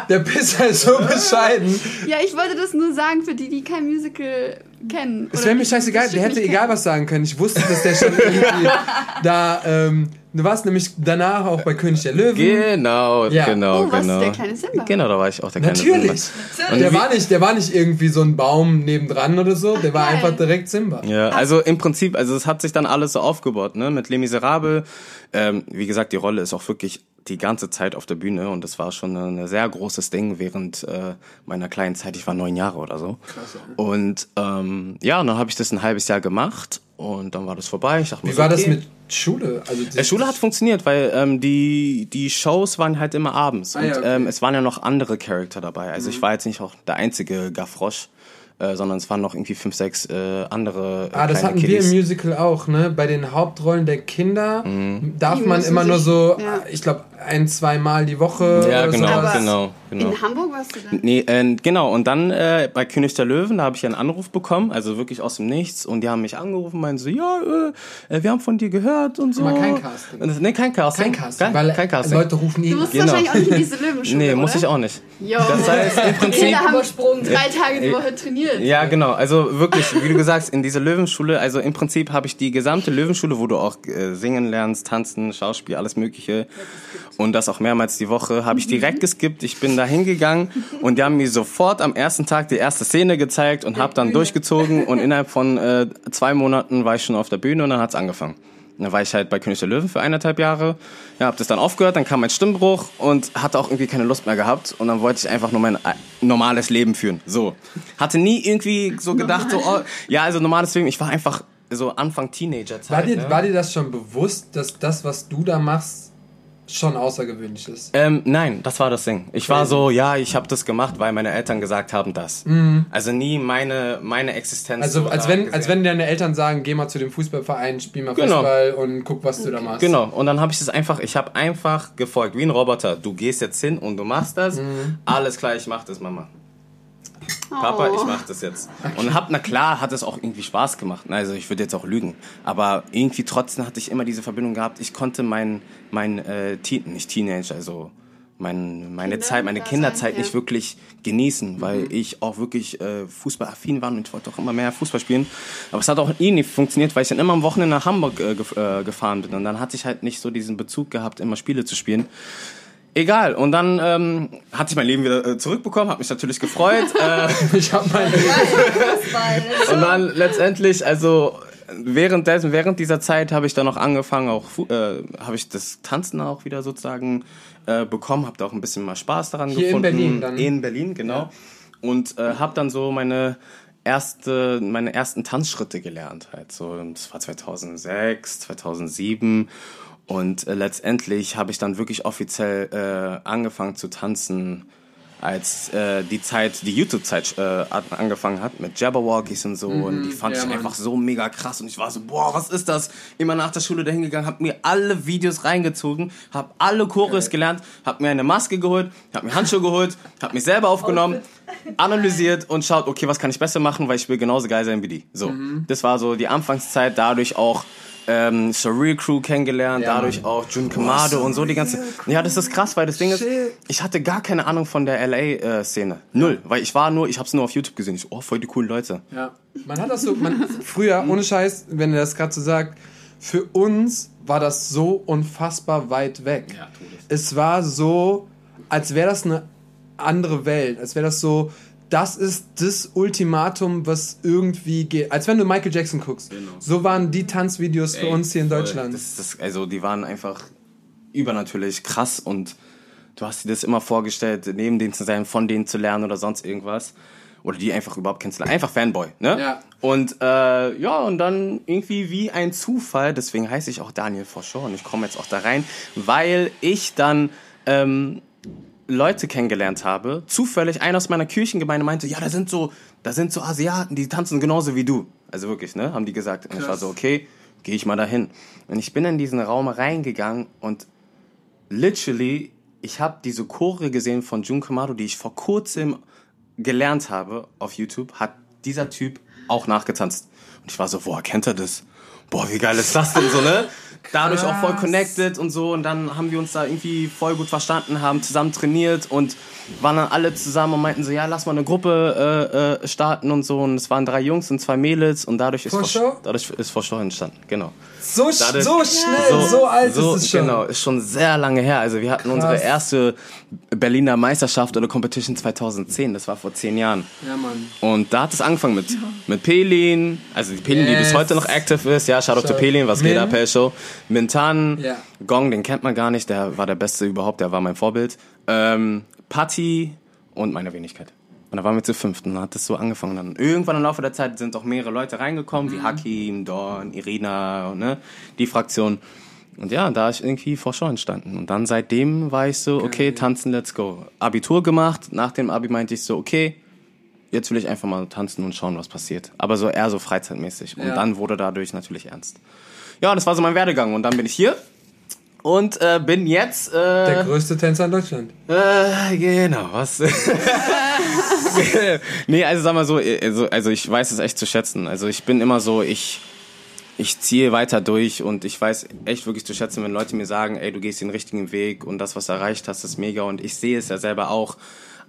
der, der Pisser ist so bescheiden. Ja, ich wollte das nur sagen für die, die kein Musical kennen. Es wäre mir scheißegal, der hätte egal kennen. was sagen können. Ich wusste, dass der schon irgendwie da, ähm, du warst nämlich danach auch bei König der Löwen. genau, Ja. genau, Oh, genau. der kleine Simba? Genau, da war ich auch der kleine Natürlich. Simba. Und Der war, nicht, der war nicht irgendwie so ein Baum nebendran oder so, der war geil. einfach direkt Simba. Ja, also im Prinzip, also es hat sich dann alles so aufgebaut, ne? Mit Les Miserables. Ähm, wie gesagt, die Rolle ist auch wirklich die ganze Zeit auf der Bühne und das war schon ein ein sehr großes Ding während äh, meiner kleinen Zeit. Ich war neun Jahre oder so. Krass, Und ähm, ja, und dann habe ich das ein halbes Jahr gemacht und dann war das vorbei. Ich dachte mir Wie war das okay. mit Schule? Also die Äh, Schule hat funktioniert, weil ähm, die, die Shows waren halt immer abends. Ah, und ja, okay. Mhm. ähm, es waren ja noch andere Charakter dabei. Also ich war jetzt nicht auch der einzige Gavroche, äh, sondern es waren noch irgendwie fünf, sechs äh, andere äh, Ah, das hatten wir Kiddies. im Musical auch, ne? Bei den Hauptrollen der Kinder darf Die man immer nur so, ja. ich glaube, ein, zwei Mal die Woche. Ja, oder genau, sowas. Genau, genau. In Hamburg warst du dann? Nee, äh, genau. Und dann äh, bei König der Löwen, da habe ich einen Anruf bekommen, also wirklich aus dem Nichts. Und die haben mich angerufen, meinen so, ja, äh, wir haben von dir gehört und so. Aber kein Casting. Und das, nee, kein Casting. Kein Casting, Kein, weil kein Casting. Leute rufen ihn. Du musst Genau. wahrscheinlich auch nicht in diese Löwenschule, nee, muss oder? ich auch nicht. Jo. Das heißt, im Prinzip... Kinder haben Übersprungen. drei Tage die Woche trainiert. Ja, genau. Also wirklich, wie du gesagt hast, in dieser Löwenschule, also im Prinzip habe ich die gesamte Löwenschule, wo du auch äh, singen lernst, tanzen, Schauspiel, alles Mögliche und das auch mehrmals die Woche, habe ich direkt geskippt. Ich bin da hingegangen und die haben mir sofort am ersten Tag die erste Szene gezeigt und habe dann durchgezogen und innerhalb von äh, zwei Monaten war ich schon auf der Bühne und dann hat's angefangen. Dann war ich halt bei König der Löwen für eineinhalb Jahre. Ja, hab das dann aufgehört, dann kam mein Stimmbruch und hatte auch irgendwie keine Lust mehr gehabt. Und dann wollte ich einfach nur mein äh, normales Leben führen. So. Hatte nie irgendwie so gedacht, so, oh, ja, also normales Leben. Ich war einfach so Anfang Teenager-Zeit. War dir, ne? war dir das schon bewusst, dass das, was du da machst, schon außergewöhnlich ist? Ähm, nein, das war das Ding. Ich war so, ja, ich habe das gemacht, weil meine Eltern gesagt haben das. Also nie meine meine Existenz. Mhm. Also so als wenn, gesehen. als wenn deine Eltern sagen, geh mal zu dem Fußballverein, spiel mal Genau. Fußball und guck, was du da machst. Genau, und dann habe ich das einfach, ich habe einfach gefolgt, wie ein Roboter. Du gehst jetzt hin und du machst das. Mhm. Alles klar, ich mach das, Mama. Papa, Oh. ich mach das jetzt. Und hab, na klar, hat es auch irgendwie Spaß gemacht. Also ich würde jetzt auch lügen. Aber irgendwie trotzdem hatte ich immer diese Verbindung gehabt. Ich konnte mein, mein äh, Teen, nicht Teenager, also mein, meine Zeit, meine Kinderzeit ja. nicht wirklich genießen, weil ich auch wirklich äh, fußballaffin war und ich wollte auch immer mehr Fußball spielen. Aber es hat auch eh nicht funktioniert, weil ich dann immer am Wochenende nach Hamburg äh, gef äh, gefahren bin. Und dann hatte ich halt nicht so diesen Bezug gehabt, immer Spiele zu spielen. Egal. Und dann ähm, hatte ich mein Leben wieder äh, zurückbekommen, habe mich natürlich gefreut. äh, Ich habe meine. und dann letztendlich, also währenddessen, während dieser Zeit habe ich dann noch angefangen, auch äh, habe ich das Tanzen auch wieder sozusagen äh, bekommen, habe da auch ein bisschen mal Spaß daran Hier in gefunden. Berlin dann? In Berlin, genau. Und äh, habe dann so meine erste, meine ersten Tanzschritte gelernt, halt so. Das war 2006, 2007. Und äh, letztendlich habe ich dann wirklich offiziell äh, angefangen zu tanzen, als äh, die Zeit, die YouTube-Zeit äh, an- angefangen hat mit Jabberwalkies und so. und die fand ja, ich Mann. einfach so mega krass. Und ich war so, boah, was ist das? Immer nach der Schule dahin gegangen, hab mir alle Videos reingezogen, hab alle Choreos gelernt, hab mir eine Maske geholt, hab mir Handschuhe geholt, hab mich selber aufgenommen, analysiert und schaut, okay, was kann ich besser machen, weil ich will genauso geil sein wie die. So, das war so die Anfangszeit, dadurch auch ähm, Surreal Crew kennengelernt, Ja, dadurch auch Jun Kamado und so die ganze. Ja, das ist krass, weil das Ding ist, Shit. ich hatte gar keine Ahnung von der LA-Szene. Null. Weil ich war nur, ich hab's nur auf YouTube gesehen. Ich so, oh, voll die coolen Leute. Ja. Man hat das so, man, früher, ohne Scheiß, wenn er das gerade so sagt, für uns war das so unfassbar weit weg. Ja. Es war so, als wäre das eine andere Welt, als wäre das so, das ist das Ultimatum, was irgendwie geht. Als wenn du Michael Jackson guckst. Genau. So waren die Tanzvideos für uns hier in Deutschland. Das, das, also die waren einfach übernatürlich krass und du hast dir das immer vorgestellt, neben denen zu sein, von denen zu lernen oder sonst irgendwas. Oder die einfach überhaupt kennenzulernen. Einfach Fanboy, ne? Ja. Und äh, ja, und dann irgendwie wie ein Zufall, deswegen heiße ich auch Daniel Forscher und ich komme jetzt auch da rein, weil ich dann ähm, Leute kennengelernt habe, zufällig einer aus meiner Kirchengemeinde meinte, ja, da sind so, da sind so Asiaten, die tanzen genauso wie du. Also wirklich, ne, haben die gesagt. Und ich war so, okay, gehe ich mal dahin. Und ich bin in diesen Raum reingegangen und literally, ich habe diese Chore gesehen von Jun Kamado, die ich vor kurzem gelernt habe auf YouTube, hat dieser Typ auch nachgetanzt. Und ich war so, woher kennt er das? Boah, wie geil ist das denn so, ne? Dadurch auch voll connected und so. Und dann haben wir uns da irgendwie voll gut verstanden, haben zusammen trainiert und waren dann alle zusammen und meinten so, ja, lass mal eine Gruppe äh, äh, starten und so. Und es waren drei Jungs und zwei Mädels und dadurch ist Vorschau, dadurch ist Vorschau entstanden. Genau. So, Dadurch- so schnell, so, alt so, ist es schon. Genau, ist schon sehr lange her. Also wir hatten unsere erste Berliner Meisterschaft oder Competition 2010. Das war vor zehn Jahren. Ja, Mann. Und da hat es angefangen mit, mit Pelin, also die Pelin, die Yes. bis heute noch active ist. Ja, Shoutout to Shout- Pelin, was geht ab, Hey Show. Mintan, Ja. Gong, den kennt man gar nicht, der war der Beste überhaupt, der war mein Vorbild. Ähm, Patti und meine Wenigkeit. Und da waren wir zu fünften, dann hat es so angefangen. Dann irgendwann im Laufe der Zeit sind auch mehrere Leute reingekommen, Mhm. wie Hakim, Dorn, Irina, ne, die Fraktion. Und ja, da ist irgendwie Vorschau entstanden. Und dann seitdem war ich so, okay, tanzen, let's go. Abitur gemacht. Nach dem Abi meinte ich so, okay, jetzt will ich einfach mal tanzen und schauen, was passiert. Aber so eher so freizeitmäßig. Und Ja. dann wurde dadurch natürlich ernst. Ja, das war so mein Werdegang. Und dann bin ich hier und äh, bin jetzt. Der Äh, größte Tänzer in Deutschland. äh, genau, was? nee, also sag mal so, also, also ich weiß es echt zu schätzen. Also ich bin immer so, ich, ich ziehe weiter durch und ich weiß echt wirklich zu schätzen, wenn Leute mir sagen, ey, du gehst den richtigen Weg und das, was du erreicht hast, ist mega und ich sehe es ja selber auch.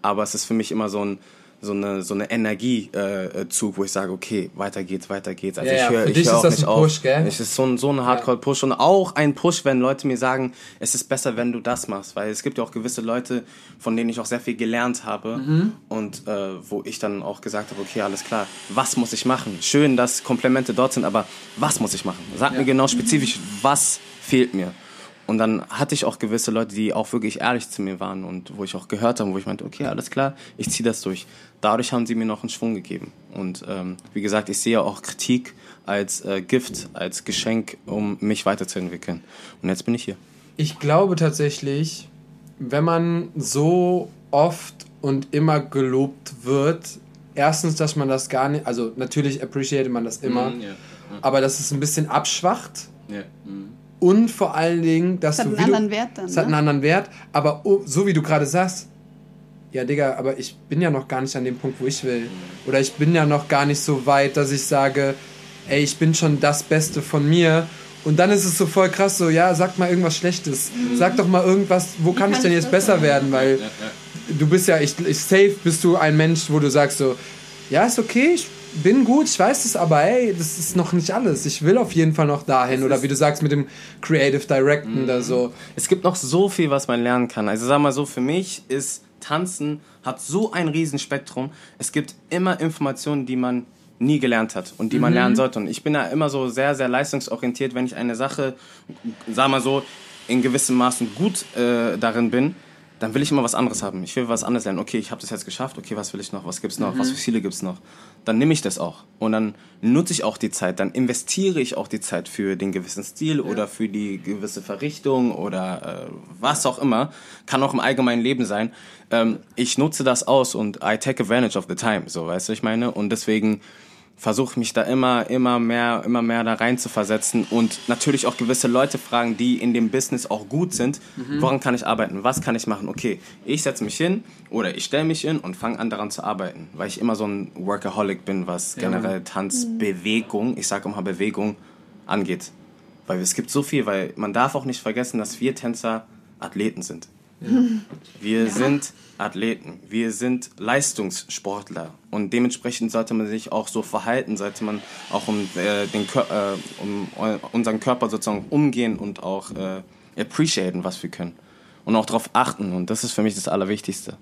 Aber es ist für mich immer so ein so eine so eine Energiezug, äh, Zug, wo ich sage, okay, weiter geht's, weiter geht's. Also Ja, ja, ich höre ich dich hör ist auch das nicht ein auf. Push, gell? Es ist so ein so ein Hardcore Push und auch ein Push, wenn Leute mir sagen, es ist besser, wenn du das machst, weil es gibt ja auch gewisse Leute, von denen ich auch sehr viel gelernt habe Mhm. und äh, wo ich dann auch gesagt habe, okay, alles klar, was muss ich machen? Schön, dass Komplimente dort sind, aber was muss ich machen? Sag mir genau spezifisch, was fehlt mir? Und dann hatte ich auch gewisse Leute, die auch wirklich ehrlich zu mir waren und wo ich auch gehört habe, wo ich meinte, okay, alles klar, ich ziehe das durch. Dadurch haben sie mir noch einen Schwung gegeben. Und ähm, wie gesagt, ich sehe auch Kritik als äh, Gift, als Geschenk, um mich weiterzuentwickeln. Und jetzt bin ich hier. Ich glaube tatsächlich, wenn man so oft und immer gelobt wird, erstens, dass man das gar nicht, also natürlich appreciate man das immer, Mhm, aber dass es ein bisschen abschwacht und vor allen Dingen, dass Das hat du einen wie anderen du, Wert dann, Es hat einen ne? anderen Wert, aber oh, so wie du gerade sagst, ja, Digga, aber ich bin ja noch gar nicht an dem Punkt, wo ich will. Oder ich bin ja noch gar nicht so weit, dass ich sage, ey, ich bin schon das Beste von mir. Und dann ist es so voll krass, so, ja, sag mal irgendwas Schlechtes. Sag doch mal irgendwas, wo kann ich kann denn ich jetzt besser besser werden? Weil du bist ja, ich, ich safe bist du ein Mensch, wo du sagst so, ja, ist okay, ich bin gut, ich weiß es, aber ey, das ist noch nicht alles. Ich will auf jeden Fall noch dahin. Oder wie du sagst, mit dem Creative Directen oder so. Es gibt noch so viel, was man lernen kann. Also sag mal so, für mich ist Tanzen hat so ein Riesenspektrum. Es gibt immer Informationen, die man nie gelernt hat und die man lernen sollte. Und ich bin da immer so sehr, sehr leistungsorientiert, wenn ich eine Sache, sag mal so, in gewissem Maßen gut äh, darin bin, dann will ich immer was anderes haben. Ich will was anderes lernen. Okay, ich habe das jetzt geschafft. Okay, was will ich noch? Was gibt's noch? Was für Ziele gibt's noch? Dann nehme ich das auch und dann nutze ich auch die Zeit. Dann investiere ich auch die Zeit für den gewissen Stil oder für die gewisse Verrichtung oder äh, was auch immer. Kann auch im allgemeinen Leben sein. Ähm, ich nutze das aus und I take advantage of the time. So, weißt du, ich meine. Und deswegen versuche mich da immer, immer mehr, immer mehr da rein zu versetzen und natürlich auch gewisse Leute fragen, die in dem Business auch gut sind, woran kann ich arbeiten, was kann ich machen? Okay, ich setze mich hin oder ich stelle mich hin und fange an daran zu arbeiten, weil ich immer so ein Workaholic bin, was generell Tanzbewegung, ich sage immer Bewegung, angeht. Weil es gibt so viel, weil man darf auch nicht vergessen, dass wir Tänzer Athleten sind. Wir sind Athleten, wir sind Leistungssportler. Und dementsprechend sollte man sich auch so verhalten, sollte man auch um, äh, den Kör äh, um eu- unseren Körper sozusagen umgehen und auch äh, appreciaten, was wir können. Und auch darauf achten. Und das ist für mich das Allerwichtigste.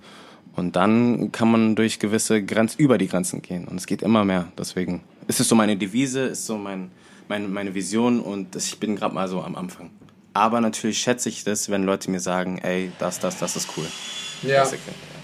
Und dann kann man durch gewisse Grenzen über die Grenzen gehen. Und es geht immer mehr. Deswegen ist es so meine Devise, ist so mein, mein, meine Vision. Und ich bin gerade mal so am Anfang. Aber natürlich schätze ich das, wenn Leute mir sagen, ey, das, das, das ist cool. Ja,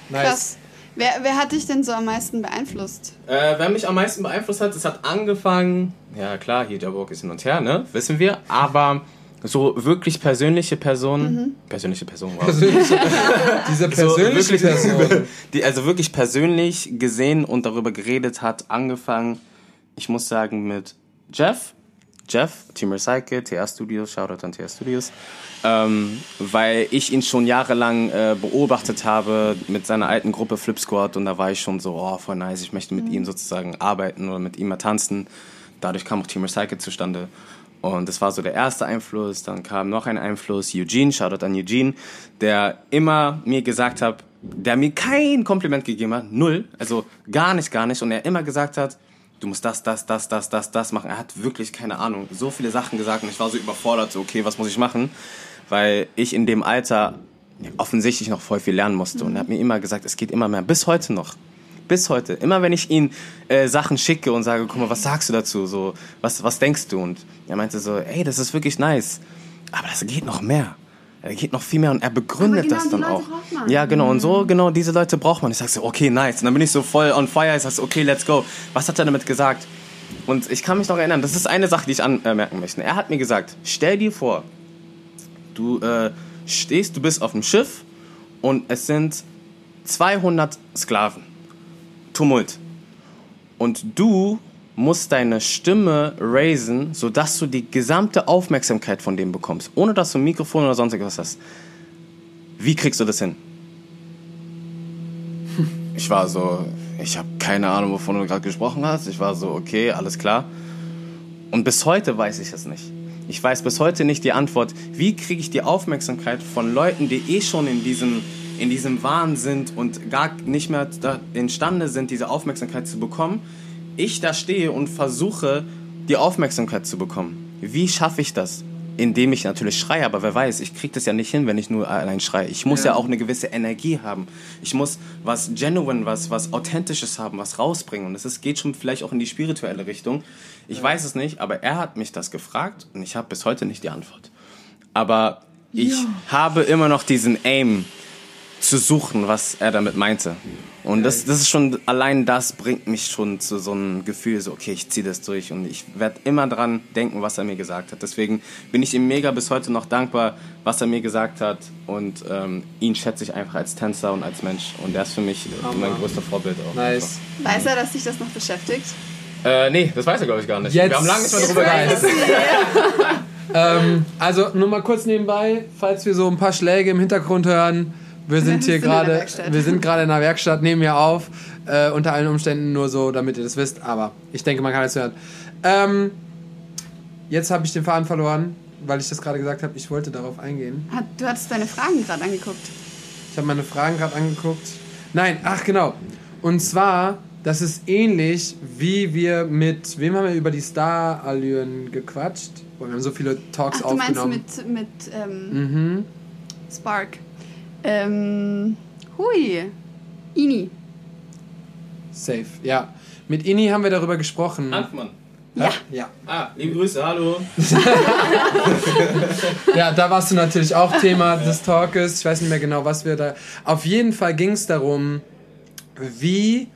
nice. Krass. Wer, wer hat dich denn so am meisten beeinflusst? Äh, wer mich am meisten beeinflusst hat, es hat angefangen, ja klar, Hijabok ist hin und her, ne, wissen wir, aber so wirklich persönliche Personen, persönliche Personen, wow. Persönliche, diese persönliche so, wirklich, Person. Die also wirklich persönlich gesehen und darüber geredet hat, angefangen, ich muss sagen, mit Jeff. Jeff, Team Recycle, TR Studios, Shoutout an TR Studios. Ähm, weil ich ihn schon jahrelang äh, beobachtet habe mit seiner alten Gruppe Flip Squad und da war ich schon so, oh, voll nice, ich möchte mit ihm sozusagen arbeiten oder mit ihm mal tanzen. Dadurch kam auch Team Recycle zustande. Und das war so der erste Einfluss. Dann kam noch ein Einfluss, Eugene, Shoutout an Eugene, der immer mir gesagt hat, der mir kein Kompliment gegeben hat, null, also gar nicht, gar nicht. Und er immer gesagt hat, du musst das, das, das, das, das, das machen. Er hat wirklich keine Ahnung, so viele Sachen gesagt und ich war so überfordert, so, okay, was muss ich machen? Weil ich in dem Alter offensichtlich noch voll viel lernen musste. Und er hat mir immer gesagt, es geht immer mehr, bis heute noch bis heute. Immer wenn ich ihn äh, Sachen schicke und sage, guck mal, was sagst du dazu? So, was, was denkst du? Und er meinte so, ey, das ist wirklich nice. Aber das geht noch mehr. Er geht noch viel mehr und er begründet genau das dann auch. Ja, genau. Und so, genau, diese Leute braucht man. Ich sag so, okay, nice. Und dann bin ich so voll on fire. Ich sag so, okay, let's go. Was hat er damit gesagt? Und ich kann mich noch erinnern, das ist eine Sache, die ich anmerken möchte. Er hat mir gesagt, stell dir vor, du äh, stehst, du bist auf dem Schiff und es sind 200 Sklaven. Tumult. Und du musst deine Stimme raisen, sodass du die gesamte Aufmerksamkeit von dem bekommst, ohne dass du ein Mikrofon oder sonst was hast. Wie kriegst du das hin? Ich war so, ich habe keine Ahnung, wovon du gerade gesprochen hast. Ich war so, okay, alles klar. Und bis heute weiß ich es nicht. Ich weiß bis heute nicht die Antwort, wie kriege ich die Aufmerksamkeit von Leuten, die eh schon in diesem, in diesem Wahn sind und gar nicht mehr imstande sind, diese Aufmerksamkeit zu bekommen. Ich da stehe und versuche, die Aufmerksamkeit zu bekommen. Wie schaffe ich das? Indem ich natürlich schreie, aber wer weiß, ich kriege das ja nicht hin, wenn ich nur allein schreie. Ich muss ja. Ja. auch eine gewisse Energie haben. Ich muss was genuine, was, was authentisches haben, was rausbringen. Und es geht schon vielleicht auch in die spirituelle Richtung. Ich weiß es nicht, aber er hat mich das gefragt und ich habe bis heute nicht die Antwort. Aber ich habe immer noch diesen Aim zu suchen, was er damit meinte. Und das, das ist schon, allein das bringt mich schon zu so einem Gefühl, so, okay, ich ziehe das durch und ich werde immer dran denken, was er mir gesagt hat. Deswegen bin ich ihm mega bis heute noch dankbar, was er mir gesagt hat und ähm, ihn schätze ich einfach als Tänzer und als Mensch und der ist für mich äh, mein größter Vorbild auch. Nice. Weiß er, dass dich das noch beschäftigt? Äh, nee, das weiß er glaube ich gar nicht. Jetzt- Wir haben lange nicht mehr drüber geredet. Ähm, also nur mal kurz nebenbei, falls wir so ein paar Schläge im Hintergrund hören, Wir sind hier gerade, wir sind gerade in der Werkstatt, nehmen hier auf. Äh, unter allen Umständen nur so, damit ihr das wisst. Aber ich denke, man kann es hören. Ähm, jetzt habe ich den Faden verloren, weil ich das gerade gesagt habe. Ich wollte darauf eingehen. Du hattest deine Fragen gerade angeguckt. Ich habe meine Fragen gerade angeguckt. Nein, ach genau. Und zwar, das ist ähnlich, wie wir mit, wem haben wir über die Star-Allüren gequatscht? Boah, wir haben so viele Talks Ach, du meinst aufgenommen. mit, mit ähm, mhm. Spark. Ähm, hui. Ini. Safe, ja. Mit Ini haben wir darüber gesprochen. Hanfmann. Ja. Ja. Ah, liebe Grüße, hallo. ja, da warst du natürlich auch Thema des Talkes. Ich weiß nicht mehr genau, was wir da. Auf jeden Fall ging es darum, wie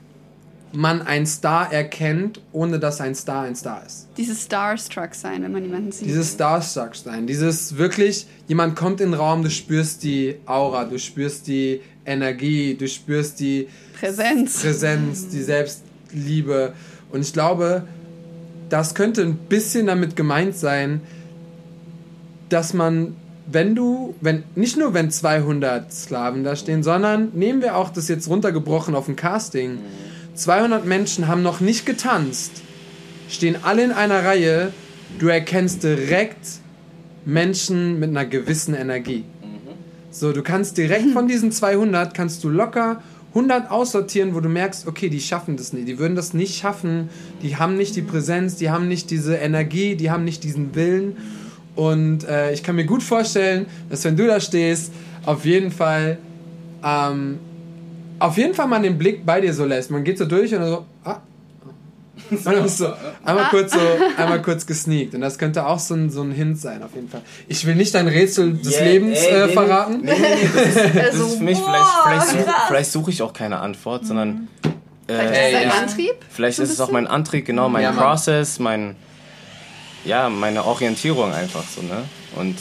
man einen Star erkennt, ohne dass ein Star ein Star ist. Dieses Starstruck sein, wenn man jemanden sieht. Dieses Starstruck sein, dieses wirklich, jemand kommt in den Raum, du spürst die Aura, du spürst die Energie, du spürst die Präsenz. Präsenz, die Selbstliebe. Und ich glaube, das könnte ein bisschen damit gemeint sein, dass man, wenn du, wenn, nicht nur wenn 200 Sklaven da stehen, sondern nehmen wir auch das jetzt runtergebrochen auf ein Casting. 200 Menschen haben noch nicht getanzt, stehen alle in einer Reihe, du erkennst direkt Menschen mit einer gewissen Energie. So, du kannst direkt von diesen 200 kannst du locker 100 aussortieren, wo du merkst, okay, die schaffen das nicht, die würden das nicht schaffen, die haben nicht die Präsenz, die haben nicht diese Energie, die haben nicht diesen Willen. Und äh, ich kann mir gut vorstellen, dass wenn du da stehst, auf jeden Fall, ähm, auf jeden Fall man den Blick bei dir so lässt. Man geht so durch und dann so, ah. Und dann ist so, einmal kurz so, einmal kurz gesneakt. Und das könnte auch so ein, so ein Hint sein, auf jeden Fall. Ich will nicht dein Rätsel des Yeah, Lebens ey, äh, nee, verraten. Nee, nee, das ist, das Also, ist für mich, vielleicht, vielleicht, such, vielleicht suche ich auch keine Antwort, sondern Vielleicht äh, ist das dein ja. Antrieb? vielleicht ein ist es auch mein Antrieb, genau, mein Ja. Process, mein, ja, meine Orientierung einfach so, ne? Und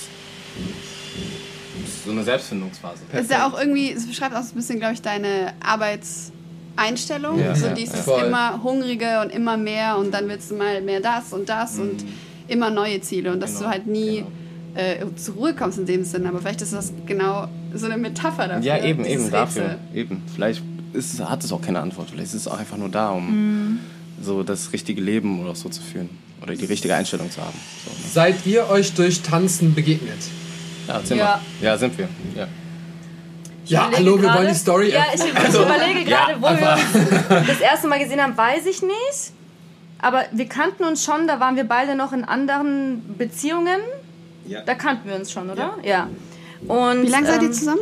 so eine Selbstfindungsphase. ist ja auch irgendwie, es beschreibt auch so ein bisschen, glaube ich, deine Arbeitseinstellung. Ja, so ja, dieses ja. Voll. immer hungrige und immer mehr und dann willst du mal mehr das und das und immer neue Ziele und dass Genau, du halt nie äh, zur Ruhe kommst in dem Sinn. Aber vielleicht ist das genau so eine Metapher dafür. Ja, eben, eben dafür. Rätsel. Eben. Vielleicht ist, hat es auch keine Antwort. Vielleicht ist es auch einfach nur da, um Mhm. so das richtige Leben oder so zu führen. Oder die richtige Einstellung zu haben. So, ne? Seid ihr euch durch Tanzen begegnet? Ja, sind Ja. wir. Ja, sind wir. Ja. Ja, hallo, wir wollen die Story Ja, ich, ich überlege gerade, ja, wo wir uns das erste Mal gesehen haben, weiß ich nicht. Aber wir kannten uns schon, da waren wir beide noch in anderen Beziehungen. Ja. Da kannten wir uns schon, oder? Ja. Und, Wie lange seid ihr ähm, zusammen?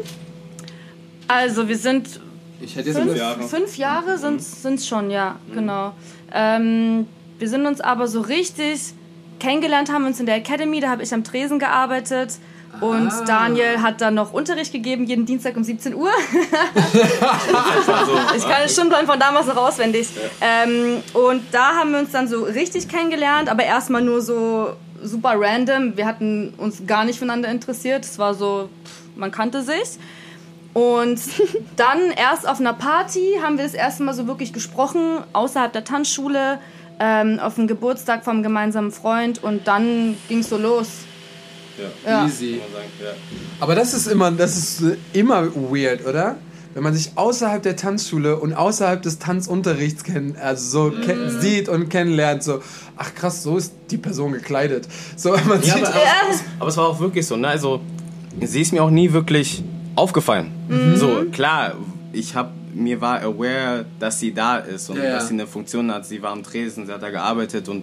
Also wir sind Ich hätte fünf Jahre. Fünf Jahre sind es schon, ja, genau. Ähm, wir sind uns aber so richtig kennengelernt, haben uns in der Academy, da habe ich am Tresen gearbeitet. Und Ah. Daniel hat dann noch Unterricht gegeben, jeden Dienstag um 17 Uhr. ich kann den Stundenplan von damals noch auswendig. Ähm, und da haben wir uns dann so richtig kennengelernt, aber erstmal nur so super random. Wir hatten uns gar nicht voneinander interessiert. Es war so, man kannte sich. Und dann erst auf einer Party haben wir das erste Mal so wirklich gesprochen, außerhalb der Tanzschule, ähm, auf dem Geburtstag vom gemeinsamen Freund und dann ging es so los. Ja. Easy. Aber das ist immer, das ist äh, immer weird, oder? Wenn man sich außerhalb der Tanzschule und außerhalb des Tanzunterrichts kennt, also so ke- sieht und kennenlernt, so, ach krass, so ist die Person gekleidet. So, man Ja, sieht, aber, aber, aber es war auch wirklich so, ne? Also, sie ist mir auch nie wirklich aufgefallen. So, klar, ich hab, mir war aware, dass sie da ist und Ja, ja. dass sie eine Funktion hat. Sie war am Tresen, sie hat da gearbeitet und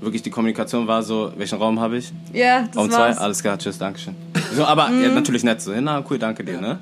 wirklich die Kommunikation war so, welchen Raum habe ich? Ja, das Raum zwei, war's. alles klar, tschüss, Dankeschön. So, aber ja, natürlich nett so, na cool, danke dir, ne?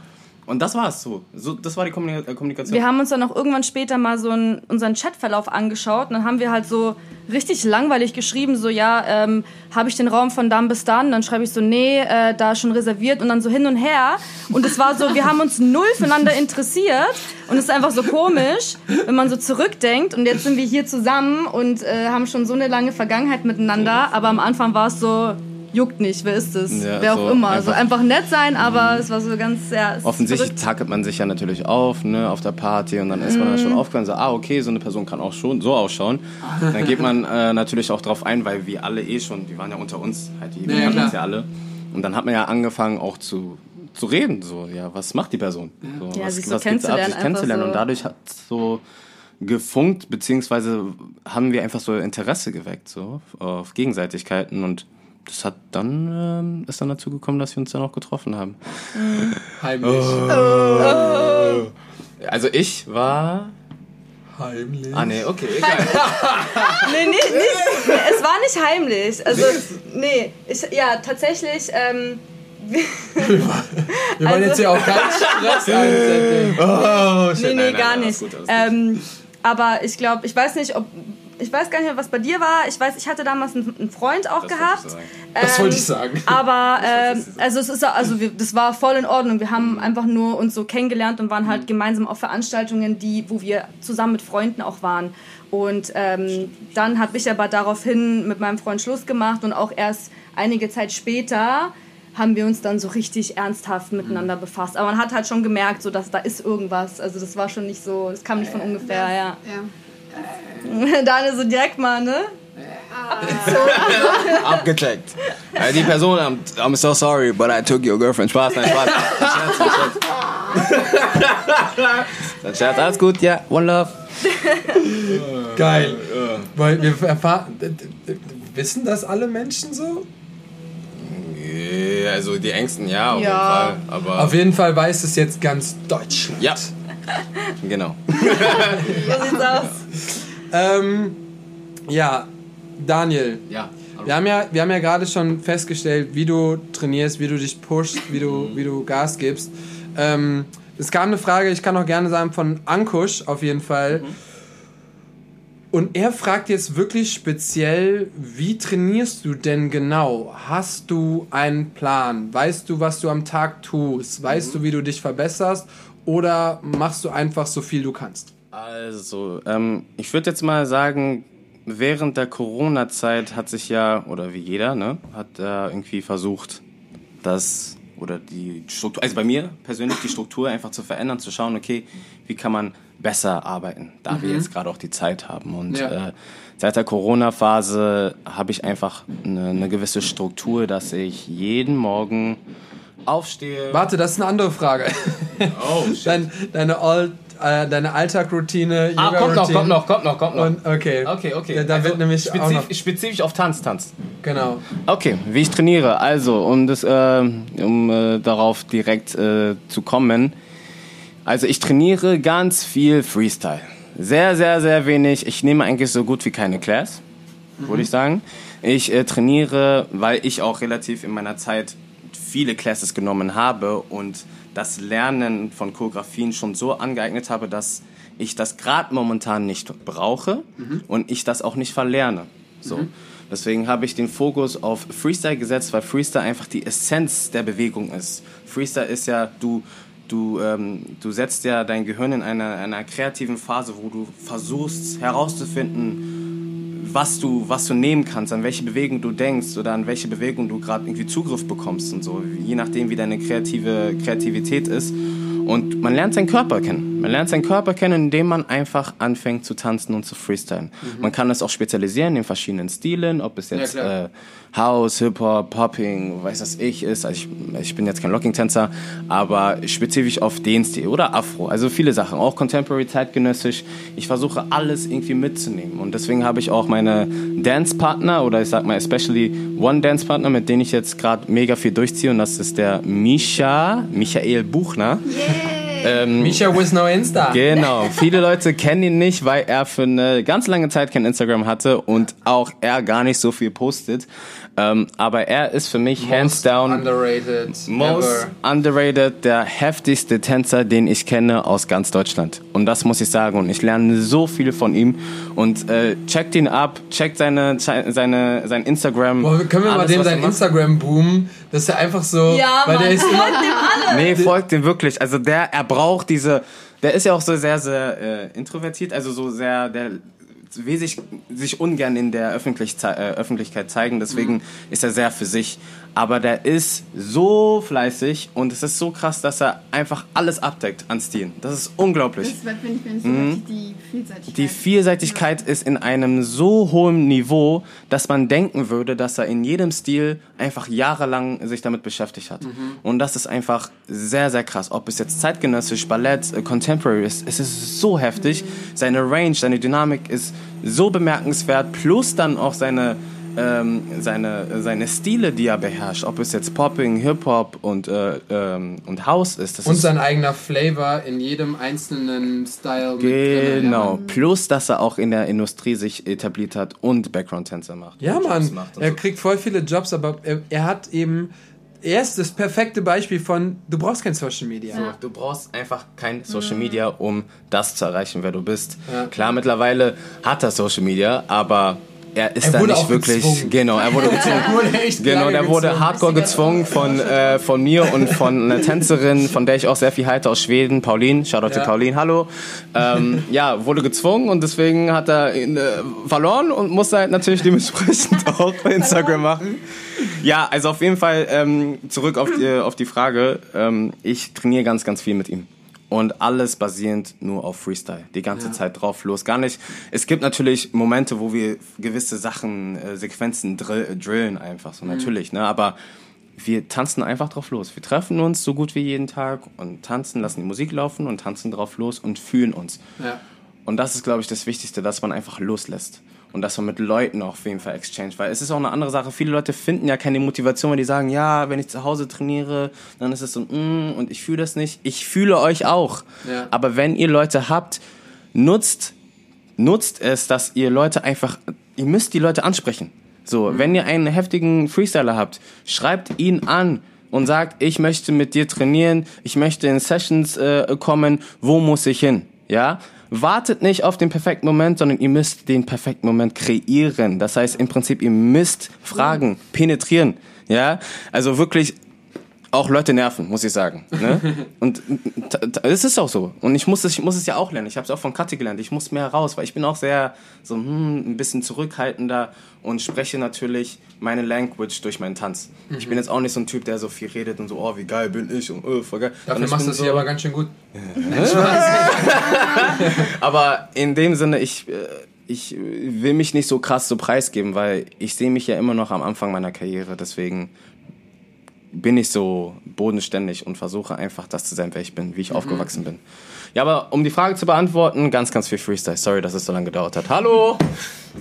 Und das war's so. so das war die äh, Kommunikation. Wir haben uns dann auch irgendwann später mal so einen, unseren Chatverlauf angeschaut und dann haben wir halt so richtig langweilig geschrieben, so ja, ähm, habe ich den Raum von dann bis dann? Dann schreibe ich so, nee, äh, da schon reserviert und dann so hin und her. Und es war so, wir haben uns null füreinander interessiert und es ist einfach so komisch, wenn man so zurückdenkt und jetzt sind wir hier zusammen und äh, haben schon so eine lange Vergangenheit miteinander, aber am Anfang war es so, juckt nicht, wer ist es? Ja, wer auch so immer. so einfach- einfach nett sein, aber es war so ganz, ja, Offensichtlich verrückt. tackelt man sich ja natürlich auf, ne, auf der Party und dann ist man da Mhm. schon aufgefallen, so, ah, okay, so eine Person kann auch schon so ausschauen. Dann geht man äh, natürlich auch drauf ein, weil wir alle eh schon, die waren ja unter uns, halt, die Ja, ja, kannten uns ja alle. Und dann hat man ja angefangen auch zu zu reden, so, ja, was macht die Person? So, Ja, was, sich so was gibt's ab, kennenzulernen, sich kennenzulernen. einfach Und so. dadurch hat so gefunkt, beziehungsweise haben wir einfach so Interesse geweckt, so, auf Gegenseitigkeiten und das hat dann, ähm, ist dann dazu gekommen, dass wir uns dann auch getroffen haben. Heimlich. Also ich war. Heimlich. Ah nee, okay, egal. Nee, nee, nee, es war nicht heimlich. Also, nee, ich, ja, tatsächlich, ähm, Wir wollen Also- jetzt hier auch keinen Stress einsetzen. Oh, shit. nee, nee, nein, nein, gar alles nicht. gut. ähm, aber ich glaube, ich weiß nicht, ob, ich weiß gar nicht mehr, was bei dir war. Ich weiß, ich hatte damals einen, einen Freund auch Das wollte ich gehabt. sagen. Das wollte ich sagen. Aber ähm, also es ist also wir, das war voll in Ordnung. Wir haben einfach nur uns so kennengelernt und waren Mhm. halt gemeinsam auf Veranstaltungen, die wo wir zusammen mit Freunden auch waren. Und ähm, dann habe ich aber daraufhin mit meinem Freund Schluss gemacht und auch erst einige Zeit später haben wir uns dann so richtig ernsthaft miteinander Mhm. befasst. Aber man hat halt schon gemerkt, so dass da ist irgendwas. Also das war schon nicht so, das kam nicht von ungefähr, ja. Ja. Daniel so direkt mal, ne? Abgecheckt. Äh, die Person, I'm, I'm so sorry, but I took your girlfriend. Spaß, nein, Spaß. Scherz, Scherz. Dann Scherz, alles gut, ja, one love. Geil. Weil wir erfahren. Wissen das alle Menschen so? Ja, Also die Ängsten, ja, auf Ja. jeden Fall. Aber Auf jeden Fall weiß es jetzt ganz Deutschland. ja, genau. So sieht's aus. Ähm, ja, Daniel. Ja. Wir haben ja, wir haben ja gerade schon festgestellt, wie du trainierst, wie du dich pushst, wie du, wie du Gas gibst. Ähm, es kam eine Frage, ich kann auch gerne sagen, von Ankusch auf jeden Fall. Und er fragt jetzt wirklich speziell, wie trainierst du denn genau? Hast du einen Plan? Weißt du, was du am Tag tust? Weißt du, wie du dich verbesserst? Oder machst du einfach so viel du kannst? Also, ähm, ich würde jetzt mal sagen, während der Corona-Zeit hat sich ja, oder wie jeder, ne, hat äh, irgendwie versucht, das oder die Struktur, also bei mir persönlich die Struktur einfach zu verändern, zu schauen, okay, wie kann man besser arbeiten, da wir jetzt gerade auch die Zeit haben. Und Ja. äh, seit der Corona-Phase habe ich einfach eine, eine gewisse Struktur, dass ich jeden Morgen aufstehe. Warte, das ist eine andere Frage. Oh, shit. Dein, deine, All, äh, deine Alltagroutine, Ah, kommt noch, kommt noch, kommt noch, kommt noch. Und, okay. Okay, okay. Ja, da Also wird nämlich auch noch, spezif spezifisch auf Tanz, Tanz. genau. Okay, wie ich trainiere. Also, um, das, äh, um äh, darauf direkt äh, zu kommen. Also, ich trainiere ganz viel Freestyle. Sehr, sehr, sehr wenig. Ich nehme eigentlich so gut wie keine Class, würde ich sagen. Ich äh, trainiere, weil ich auch relativ in meiner Zeit viele Classes genommen habe und das Lernen von Choreografien schon so angeeignet habe, dass ich das gerade momentan nicht brauche und ich das auch nicht verlerne. So. Deswegen habe ich den Fokus auf Freestyle gesetzt, weil Freestyle einfach die Essenz der Bewegung ist. Freestyle ist ja, du, du, ähm, du setzt ja dein Gehirn in einer, einer kreativen Phase, wo du versuchst herauszufinden, was du, was du nehmen kannst, an welche Bewegung du denkst oder an welche Bewegung du gerade irgendwie Zugriff bekommst und so, je nachdem, wie deine kreative Kreativität ist. Und man lernt seinen Körper kennen. Man lernt seinen Körper kennen, indem man einfach anfängt zu tanzen und zu freestylen. Man kann es auch spezialisieren in verschiedenen Stilen, ob es jetzt klar. äh, House, Hip-Hop, Popping, weiß was ich ist. Also ich, ich bin jetzt kein Locking-Tänzer, aber spezifisch auf den Stil oder Afro. Also viele Sachen, auch Contemporary, zeitgenössisch. Ich versuche alles irgendwie mitzunehmen und deswegen habe ich auch meine Dance-Partner oder ich sag mal especially One Dance-Partner, mit dem ich jetzt gerade mega viel durchziehe und das ist der Misha, Michael Buchner. Ähm, Misha with no Insta. Genau, viele Leute kennen ihn nicht, weil er für eine ganz lange Zeit kein Instagram hatte und auch er gar nicht so viel postet. Ähm, aber er ist für mich hands down Underrated. most ever. underrated, der heftigste Tänzer, den ich kenne aus ganz Deutschland. Und das muss ich sagen. Und ich lerne so viel von ihm. Und äh, checkt ihn ab, checkt seine, seine, sein Instagram. Boah, können wir mal dem sein. Instagram boomen? Das ist ja einfach so. Ja, weil Mann, der ist immer, folgt dem alle. Nee, folgt dem wirklich. Also der, er braucht diese, der ist ja auch so sehr, sehr äh, introvertiert, also so sehr, der will sich, sich ungern in der Öffentlich äh, Öffentlichkeit zeigen, deswegen mhm. ist er sehr für sich. Aber der ist so fleißig und es ist so krass, dass er einfach alles abdeckt an Stilen. Das ist unglaublich. Das finde ich, so mhm. die Vielseitigkeit. Die Vielseitigkeit ja. ist in einem so hohen Niveau, dass man denken würde, dass er in jedem Stil einfach jahrelang sich damit beschäftigt hat. Mhm. Und das ist einfach sehr, sehr krass. Ob es jetzt zeitgenössisch, Ballett, äh, Contemporary ist, es ist so heftig. Mhm. Seine Range, seine Dynamik ist so bemerkenswert, plus dann auch seine ähm, seine, seine Stile, die er beherrscht, ob es jetzt Popping, Hip-Hop und, äh, ähm, und House ist. und ist sein eigener Flavor in jedem einzelnen Style. Genau, drin, plus dass er auch in der Industrie sich etabliert hat und Background-Tänzer macht. Ja, Mann, er so. kriegt voll viele Jobs, aber er, er hat eben er ist das perfekte Beispiel von, du brauchst kein Social Media. So, du brauchst einfach kein Social Media, um das zu erreichen, wer du bist. Ja. Klar, mittlerweile hat er Social Media, aber er ist er da nicht wirklich. Gezwungen. Genau, er wurde gezwungen. er wurde echt genau, der wurde gezwungen. hardcore gezwungen von, äh, von mir und von einer Tänzerin, von der ich auch sehr viel halte aus Schweden, Pauline. Shoutout ja. to Pauline, hallo. Ähm, ja, wurde gezwungen und deswegen hat er ihn, äh, verloren und musste halt natürlich dementsprechend auch Instagram machen. Ja, also auf jeden Fall ähm, zurück auf die, auf die Frage. Ähm, ich trainiere ganz, ganz viel mit ihm und alles basierend nur auf Freestyle. Die ganze ja. Zeit drauf los. Gar nicht. Es gibt natürlich Momente, wo wir gewisse Sachen, äh, Sequenzen drill, drillen einfach so, mhm. natürlich, ne? Aber wir tanzen einfach drauf los. Wir treffen uns so gut wie jeden Tag und tanzen, lassen die Musik laufen und tanzen drauf los und fühlen uns. Ja. Und das ist, glaube ich, das Wichtigste, dass man einfach loslässt und dass man mit Leuten auch auf jeden Fall exchange. Weil es ist auch eine andere Sache. Viele Leute finden ja keine Motivation, wenn die sagen, ja, wenn ich zu Hause trainiere, dann ist es so, mm, und ich fühle das nicht. Ich fühle euch auch. Ja. Aber wenn ihr Leute habt, nutzt, nutzt es, dass ihr Leute einfach, ihr müsst die Leute ansprechen. So, mhm. wenn ihr einen heftigen Freestyler habt, schreibt ihn an und sagt, ich möchte mit dir trainieren, ich möchte in Sessions äh, kommen, wo muss ich hin? Ja, wartet nicht auf den perfekten Moment, sondern ihr müsst den perfekten Moment kreieren. Das heißt im Prinzip, ihr müsst fragen, penetrieren. Ja, also wirklich auch Leute nerven, muss ich sagen. Ne? Und es ist auch so. Und ich muss es, ich muss es ja auch lernen. Ich habe es auch von Kathi gelernt. Ich muss mehr raus, weil ich bin auch sehr so hm, ein bisschen zurückhaltender und spreche natürlich meine Language durch meinen Tanz. Mhm. Ich bin jetzt auch nicht so ein Typ, der so viel redet und so, oh, wie geil bin ich und oh, voll geil. Dafür machst du es so, hier aber ganz schön gut. aber in dem Sinne, ich äh, ich will mich nicht so krass so preisgeben, weil ich sehe mich ja immer noch am Anfang meiner Karriere. Deswegen bin ich so bodenständig und versuche einfach das zu sein, wer ich bin, wie ich mhm. aufgewachsen bin. Ja, aber um die Frage zu beantworten, ganz, ganz viel Freestyle. Sorry, dass es so lange gedauert hat. Hallo!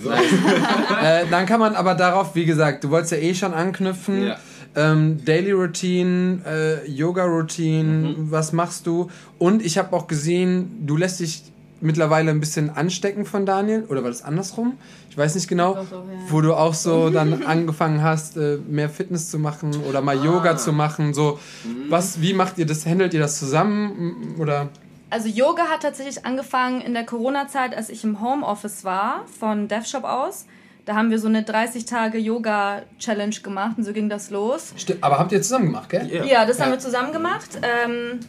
So. äh, dann kann man aber darauf, wie gesagt, du wolltest ja eh schon anknüpfen. Ja. Ähm, Daily Routine, äh, Yoga Routine, mhm. was machst du? Und ich habe auch gesehen, du lässt dich mittlerweile ein bisschen anstecken von Daniel oder war das andersrum? Ich weiß nicht genau, so, ja. wo du auch so dann angefangen hast, äh, mehr Fitness zu machen oder mal ah. Yoga zu machen. So, mhm. was, wie macht ihr das? Handelt ihr das zusammen oder? Also Yoga hat tatsächlich angefangen in der Corona-Zeit, als ich im Homeoffice war, von DevShop aus. Da haben wir so eine 30 Tage Yoga Challenge gemacht und so ging das los. Stimmt, aber habt ihr zusammen gemacht, gell? Ja, ja das ja. haben wir zusammen gemacht. Ähm,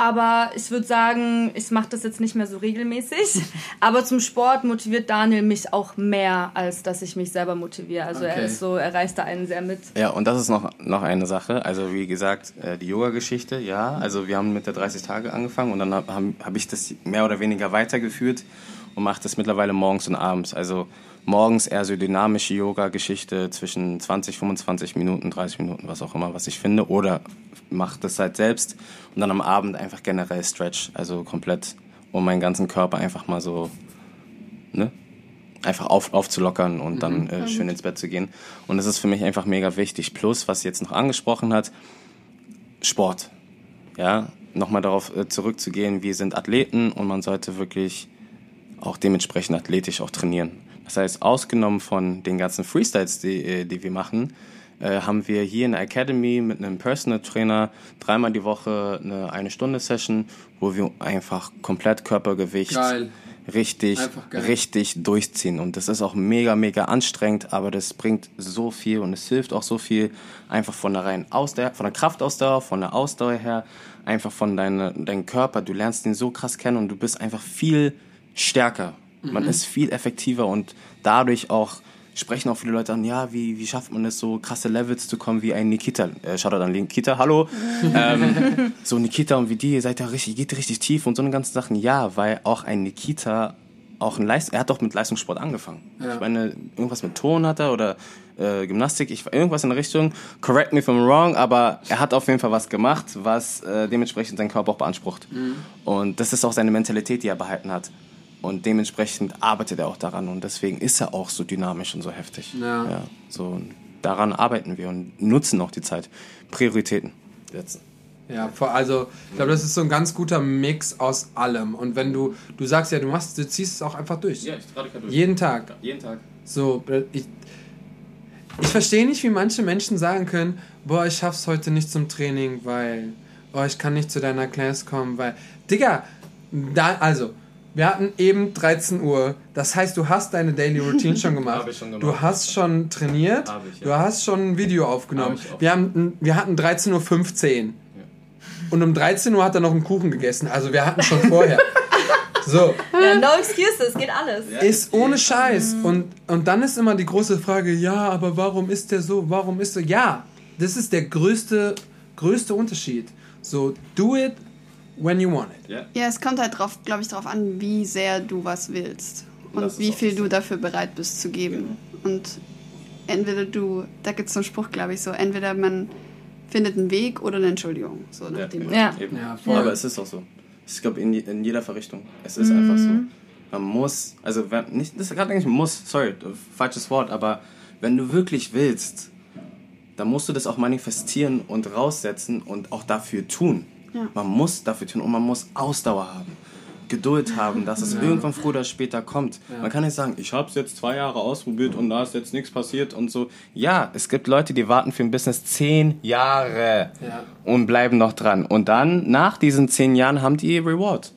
aber ich würde sagen, ich mache das jetzt nicht mehr so regelmäßig. aber zum Sport motiviert Daniel mich auch mehr, als dass ich mich selber motiviere. Also okay. er ist so, er reißt da einen sehr mit. Ja, und das ist noch, noch eine Sache. Also wie gesagt, äh, die Yoga-Geschichte, ja. Also wir haben mit der 30 Tage angefangen und dann habe hab ich das mehr oder weniger weitergeführt und mache das mittlerweile morgens und abends. Also morgens eher so dynamische Yoga-Geschichte zwischen 20, 25 Minuten, 30 Minuten, was auch immer, was ich finde. Oder mache das halt selbst und dann am Abend einfach generell Stretch, also komplett, um meinen ganzen Körper einfach mal so, ne? Einfach auf, aufzulockern und dann mhm. äh, schön ins Bett zu gehen. Und das ist für mich einfach mega wichtig. Plus, was sie jetzt noch angesprochen hat, Sport. Ja, nochmal darauf äh, zurückzugehen, wir sind Athleten und man sollte wirklich auch dementsprechend athletisch auch trainieren. Das heißt, ausgenommen von den ganzen Freestyles, die, äh, die wir machen, äh, haben wir hier in der Academy mit einem Personal Trainer dreimal die Woche eine eine Stunde Session, wo wir einfach komplett Körpergewicht geil. richtig richtig durchziehen. Und das ist auch mega mega anstrengend, aber das bringt so viel und es hilft auch so viel einfach von der rein Ausdauer, von der Kraftausdauer, von der Ausdauer her, einfach von deinem deinem Körper, du lernst ihn so krass kennen und du bist einfach viel stärker Man ist viel effektiver und dadurch auch sprechen auch viele Leute an, ja, wie, wie schafft man es, so krasse Levels zu kommen wie ein Nikita. Äh, Shoutout an Nikita, hallo. ähm, so Nikita und wie die, ihr seid ja richtig, geht richtig tief und so eine ganzen Sachen. Ja, weil auch ein Nikita auch ein Leist er hat doch mit Leistungssport angefangen. Ja. Ich meine, irgendwas mit Ton hat er oder äh, Gymnastik, ich, irgendwas in der Richtung. Correct me if I'm wrong, aber er hat auf jeden Fall was gemacht, was äh, dementsprechend seinen Körper auch beansprucht. Und das ist auch seine Mentalität, die er behalten hat. Und dementsprechend arbeitet er auch daran und deswegen ist er auch so dynamisch und so heftig. Ja. so daran arbeiten wir und nutzen auch die Zeit. Prioritäten setzen. Ja, also ich glaube, das ist so ein ganz guter Mix aus allem. Und wenn du, du sagst ja, du machst, du ziehst es auch einfach durch. ich trage durch. Jeden Tag. Jeden Tag. So, ich, ich verstehe nicht, wie manche Menschen sagen können, boah, ich schaff's heute nicht zum Training, weil, oh, ich kann nicht zu deiner Class kommen, weil, Digga, da, also, wir hatten eben 13 Uhr, das heißt, du hast deine Daily Routine schon gemacht. Hab ich schon gemacht. Du hast schon trainiert, Hab ich, ja. du hast schon ein Video aufgenommen. Hab. Wir, haben, wir hatten 13.15 Uhr. Und um 13 Uhr hat er noch einen Kuchen gegessen, also wir hatten schon vorher. so, Ja, no excuses, geht alles. ist ohne Scheiß. Und, und dann ist immer die große Frage, ja, aber warum ist der so? Warum ist er? Ja, das ist der größte, größte Unterschied. So, do it when you want it. Ja, es kommt halt drauf, glaube ich, darauf an, wie sehr du was willst und wie viel du dafür bereit bist zu geben. Und entweder du, da gibt es so einen Spruch, glaube ich, so, entweder man findet einen Weg oder eine Entschuldigung. So nach dem Motto. Ja. Eben. Ja, voll. Aber es ist auch so. Ich glaube, in, in jeder Verrichtung. Es ist einfach so. Man muss, also wenn, nicht, das ist gerade eigentlich muss, sorry, falsches Wort, aber wenn du wirklich willst, dann musst du das auch manifestieren und raussetzen und auch dafür tun. Ja. Man muss dafür tun und man muss Ausdauer haben. Geduld haben, dass es irgendwann früher oder später kommt. Man kann nicht sagen, ich habe es jetzt zwei Jahre ausprobiert und da ist jetzt nichts passiert und so. Ja, es gibt Leute, die warten für ein Business zehn Jahre Ja. und bleiben noch dran. Und dann, nach diesen zehn Jahren, haben die Reward.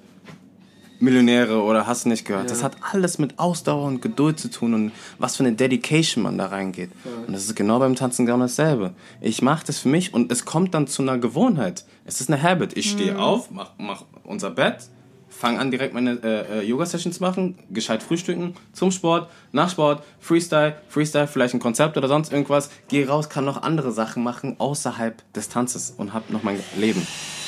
Millionäre oder hast du nicht gehört. Das hat alles mit Ausdauer und Geduld zu tun und was für eine Dedication man da reingeht. Und das ist genau beim Tanzen genau dasselbe. Ich mache das für mich und es kommt dann zu einer Gewohnheit. Es ist eine Habit. Ich stehe auf, mach, mach unser Bett, fange an direkt meine äh, äh, Yoga-Sessions machen, gescheit frühstücken, zum Sport, nach Sport, Freestyle, Freestyle, vielleicht ein Konzept oder sonst irgendwas. Gehe raus, kann noch andere Sachen machen außerhalb des Tanzes und hab noch mein Leben.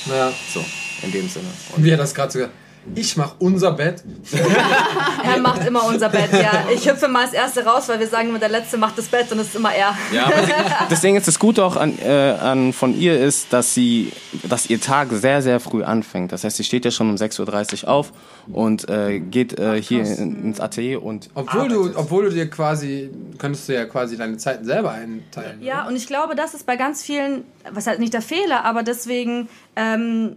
Ja. So, in dem Sinne. Und Wie er das gerade so gesagt Ich mache unser Bett. Er macht immer unser Bett, ja. Ich hüpfe mal als Erste raus, weil wir sagen immer, der Letzte macht das Bett und es ist immer er. Ja, aber sie, deswegen ist das Gute auch an, äh, an von ihr ist, dass sie, dass ihr Tag sehr, sehr früh anfängt. Das heißt, sie steht ja schon um 6.30 Uhr auf und äh, geht äh, hier in, ins Atelier und Obwohl du, arbeitet. obwohl du dir quasi, könntest du ja quasi deine Zeiten selber einteilen. Ja, und ich glaube, das ist bei ganz vielen, was halt nicht der Fehler, aber deswegen ähm,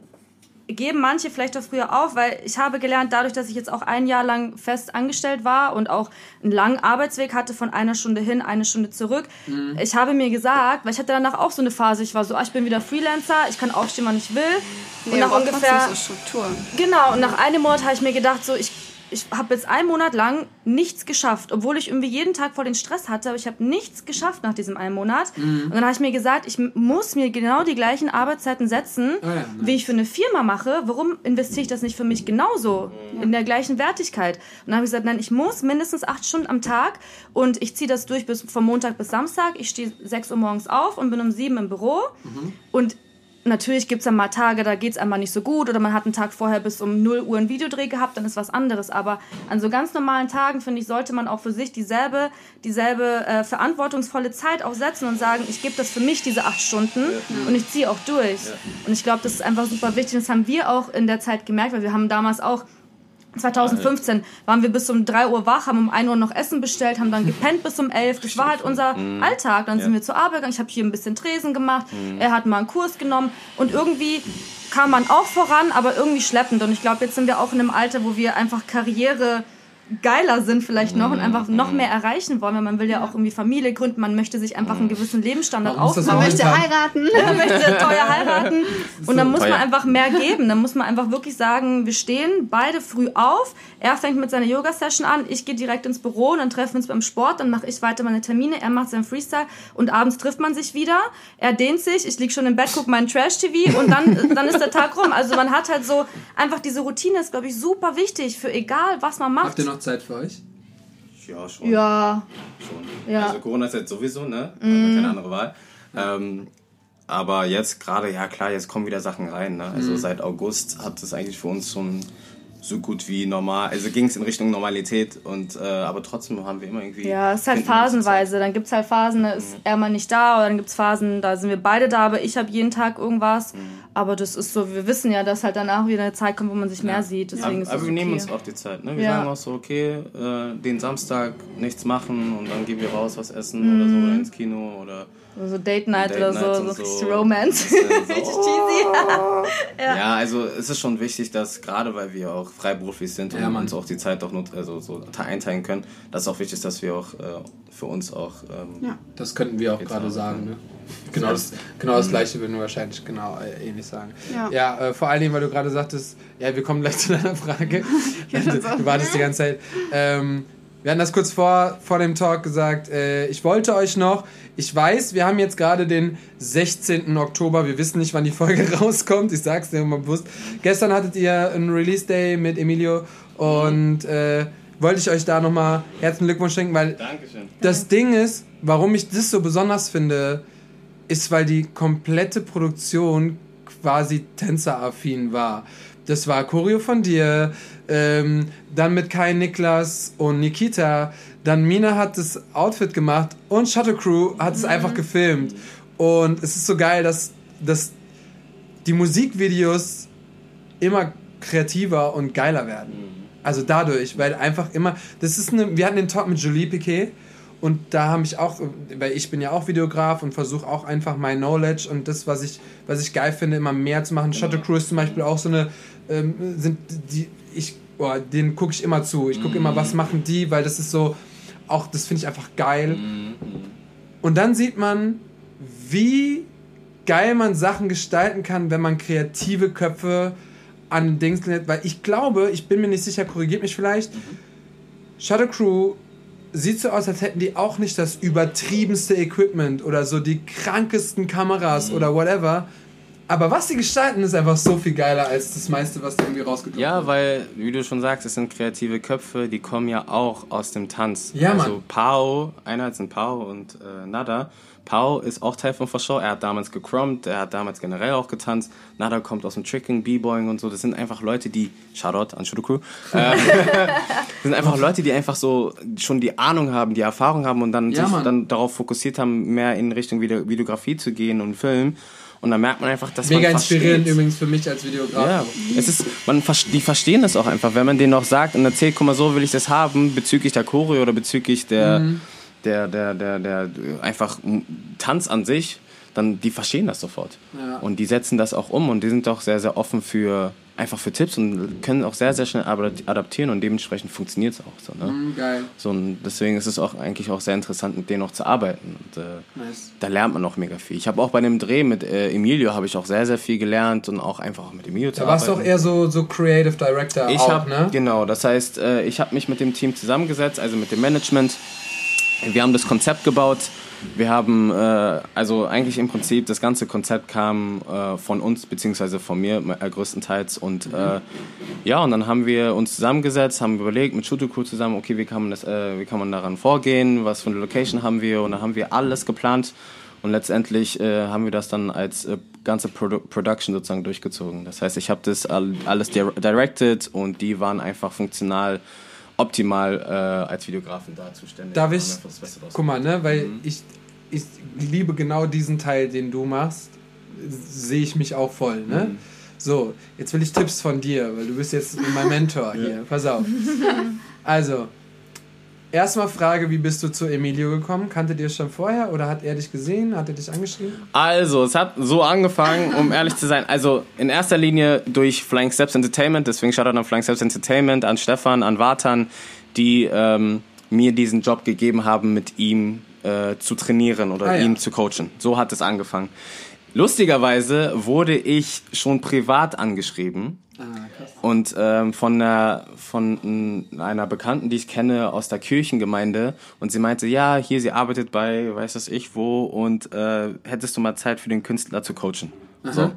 geben manche vielleicht auch früher auf, weil ich habe gelernt, dadurch, dass ich jetzt auch ein Jahr lang fest angestellt war und auch einen langen Arbeitsweg hatte von einer Stunde hin, eine Stunde zurück. Ich habe mir gesagt, weil ich hatte danach auch so eine Phase, ich war so, ah, ich bin wieder Freelancer, ich kann aufstehen, wann ich will. Und Nee, nach aber ungefähr so Strukturen. Genau, und nach einem Monat habe ich mir gedacht, so ich, ich habe jetzt einen Monat lang nichts geschafft, obwohl ich irgendwie jeden Tag voll den Stress hatte, aber ich habe nichts geschafft nach diesem einen Monat. Und dann habe ich mir gesagt, ich muss mir genau die gleichen Arbeitszeiten setzen, ja, nice. wie ich für eine Firma mache. Warum investiere ich das nicht für mich genauso in der gleichen Wertigkeit? Und dann habe ich gesagt, nein, ich muss mindestens acht Stunden am Tag und ich ziehe das durch bis vom Montag bis Samstag. Ich stehe sechs Uhr morgens auf und bin um sieben im Büro und Natürlich gibt es dann mal Tage, da geht es einmal nicht so gut oder man hat einen Tag vorher bis um 0 Uhr einen Videodreh gehabt, dann ist was anderes. Aber an so ganz normalen Tagen, finde ich, sollte man auch für sich dieselbe, dieselbe äh, verantwortungsvolle Zeit auch setzen und sagen, ich gebe das für mich diese acht Stunden und ich ziehe auch durch. Und ich glaube, das ist einfach super wichtig. Das haben wir auch in der Zeit gemerkt, weil wir haben damals auch 2015 waren wir bis um 3 Uhr wach, haben um 1 Uhr noch Essen bestellt, haben dann gepennt bis um 11. Das war halt unser Alltag. Dann sind wir zur Arbeit gegangen. Ich habe hier ein bisschen Tresen gemacht. Er hat mal einen Kurs genommen. Und irgendwie kam man auch voran, aber irgendwie schleppend. Und ich glaube, jetzt sind wir auch in einem Alter, wo wir einfach Karriere geiler sind vielleicht noch und einfach noch mehr erreichen wollen, weil man will ja auch irgendwie Familie gründen, man möchte sich einfach einen gewissen Lebensstandard Man aufbauen. auch Möchte heiraten. Man möchte teuer heiraten. Und dann muss man einfach mehr geben. Dann muss man einfach wirklich sagen, wir stehen beide früh auf. Er fängt mit seiner Yoga-Session an, ich gehe direkt ins Büro, dann treffen wir uns beim Sport, dann mache ich weiter meine Termine, er macht seinen Freestyle und abends trifft man sich wieder. Er dehnt sich, ich lieg schon im Bett, gucke meinen Trash-TV und dann, dann ist der Tag rum. Also man hat halt so, einfach diese Routine ist, glaube ich, super wichtig für egal, was man macht. Habt ihr noch noch Zeit für euch? Ja, schon. Ja, schon. Ja. Also Corona ist jetzt sowieso, ne? Hat man keine andere Wahl. Ähm, aber jetzt gerade, ja klar, jetzt kommen wieder Sachen rein. Ne? Also seit August hat es eigentlich für uns schon so gut wie normal, also ging es in Richtung Normalität und äh, aber trotzdem haben wir immer irgendwie. ja, es ist halt phasenweise. Dann gibt es halt Phasen, da ist er mal nicht da, oder dann gibt es Phasen, da sind wir beide da, aber ich habe jeden Tag irgendwas. Aber das ist so, wir wissen ja, dass halt danach wieder eine Zeit kommt, wo man sich mehr sieht. Deswegen Aber, ist aber wir okay. nehmen uns auch die Zeit. Ne? Wir Ja. sagen auch so, okay, äh, den Samstag nichts machen und dann gehen wir raus, was essen oder so oder ins Kino oder So Date Night Date oder so, so so. richtig Romance. So, Richtig cheesy. Ja, also es ist schon wichtig, dass gerade weil wir auch freiberuflich sind und Ja, Mann. uns auch die Zeit auch nut also so einteilen können, dass es auch wichtig ist, dass wir auch äh, für uns auch ähm, Ja. Das könnten wir auch gerade auch, sagen, ja. ne? Genau das, genau das gleiche würden wir wahrscheinlich genau äh, ähnlich sagen. Ja. Ja, äh, vor allen Dingen, weil du gerade sagtest, ja, wir kommen gleich zu deiner Frage. du wartest die ganze Zeit. Ähm, wir hatten das kurz vor, vor dem Talk gesagt. Äh, ich wollte euch noch, ich weiß, wir haben jetzt gerade den 16. Oktober. Wir wissen nicht, wann die Folge rauskommt. Ich sag's dir mal bewusst. Gestern hattet ihr einen Release Day mit Emilio und äh, wollte ich euch da nochmal herzlichen Glückwunsch schenken, weil Dankeschön. das Ding ist, warum ich das so besonders finde, ist, weil die komplette Produktion quasi tänzeraffin war. Das war Choreo von dir, ähm, dann mit Kai Niklas und Nikita, dann Mina hat das Outfit gemacht und Shuttle Crew hat es einfach gefilmt. Und es ist so geil, dass, dass die Musikvideos immer kreativer und geiler werden. Also dadurch, weil einfach immer, das ist eine, wir hatten den Talk mit Julie Piquet und da habe ich auch, weil ich bin ja auch Videograf und versuche auch einfach mein Knowledge und das, was ich, was ich geil finde, immer mehr zu machen. Shuttle Crew ist zum Beispiel auch so eine, ähm, sind die, ich, oh, den gucke ich immer zu. Ich gucke immer, was machen die, weil das ist so, auch, das finde ich einfach geil. Und dann sieht man, wie geil man Sachen gestalten kann, wenn man kreative Köpfe an Dings lädt. Weil ich glaube, ich bin mir nicht sicher, korrigiert mich vielleicht, Shadow Crew sieht so aus, als hätten die auch nicht das übertriebenste Equipment oder so die krankesten Kameras oder whatever. Aber was sie gestalten, ist einfach so viel geiler als das meiste, was da irgendwie rausgedrückt Ja, wird. weil, wie du schon sagst, es sind kreative Köpfe, die kommen ja auch aus dem Tanz. Ja, Mann. Also Pau, einer sind Pau und äh, Nada. Pau ist auch Teil von Show. Er hat damals gecrumpt, er hat damals generell auch getanzt. Nada kommt aus dem Tricking, B-Boying und so. Das sind einfach Leute, die, Shoutout an Shudo Crew, ähm, das sind einfach Leute, die einfach so schon die Ahnung haben, die Erfahrung haben und dann Ja, sich Mann. dann darauf fokussiert haben, mehr in Richtung Video Videografie zu gehen und Film. Und dann merkt man einfach, dass Mega man inspirierend versteht. übrigens für mich als Videograf. Ja, es ist, man, die verstehen das auch einfach. Wenn man denen noch sagt und erzählt, guck mal, so will ich das haben, bezüglich der Choreo oder bezüglich der, Mhm. der, der, der, der, einfach Tanz an sich, dann die verstehen das sofort. Ja. Und die setzen das auch um und die sind auch sehr, sehr offen für einfach für Tipps und können auch sehr, sehr schnell adap- adaptieren und dementsprechend funktioniert es auch so. Ne? Mhm, Geil. so und deswegen ist es auch eigentlich auch sehr interessant, mit denen auch zu arbeiten. Und, äh, Nice. da lernt man auch mega viel. Ich habe auch bei dem Dreh mit äh, Emilio habe ich auch sehr, sehr viel gelernt und auch einfach auch mit Emilio zu Da warst du auch arbeiten. eher so, so Creative Director Ich auch, habe ne? genau, das heißt, äh, ich habe mich mit dem Team zusammengesetzt, also mit dem Management. Wir haben das Konzept gebaut. Wir haben äh, also eigentlich im Prinzip das ganze Konzept kam äh, von uns beziehungsweise von mir äh, größtenteils. Und äh, ja und dann haben wir uns zusammengesetzt, haben überlegt mit Crew zusammen, okay wie kann man das, äh, wie kann man daran vorgehen, was für eine Location haben wir? Und dann haben wir alles geplant. Und letztendlich äh, haben wir das dann als ganze Produ Production sozusagen durchgezogen. Das heißt, ich habe das all, alles dir directed und die waren einfach funktional optimal äh, als Videografen da zuständig. Darf ich, guck mal, ne, weil Mhm. ich, ich liebe genau diesen Teil, den du machst, sehe ich mich auch voll, ne? Mhm. So, jetzt will ich Tipps von dir, weil du bist jetzt mein Mentor hier. Pass auf. Also, erstmal Frage, wie bist du zu Emilio gekommen? Kanntet ihr es schon vorher oder hat er dich gesehen? Hat er dich angeschrieben? Also, es hat so angefangen, um ehrlich zu sein. Also, in erster Linie durch Flying Steps Entertainment. Deswegen Shoutout an Flying Steps Entertainment, an Stefan, an Vatan, die ähm, mir diesen Job gegeben haben, mit ihm äh, zu trainieren oder Ah, ja. ihn zu coachen. So hat es angefangen. Lustigerweise wurde ich schon privat angeschrieben. Ah, krass. Und ähm, von, einer, von einer Bekannten, die ich kenne aus der Kirchengemeinde. Und sie meinte, ja, hier, sie arbeitet bei, weiß das ich wo, und äh, hättest du mal Zeit für den Künstler zu coachen? So.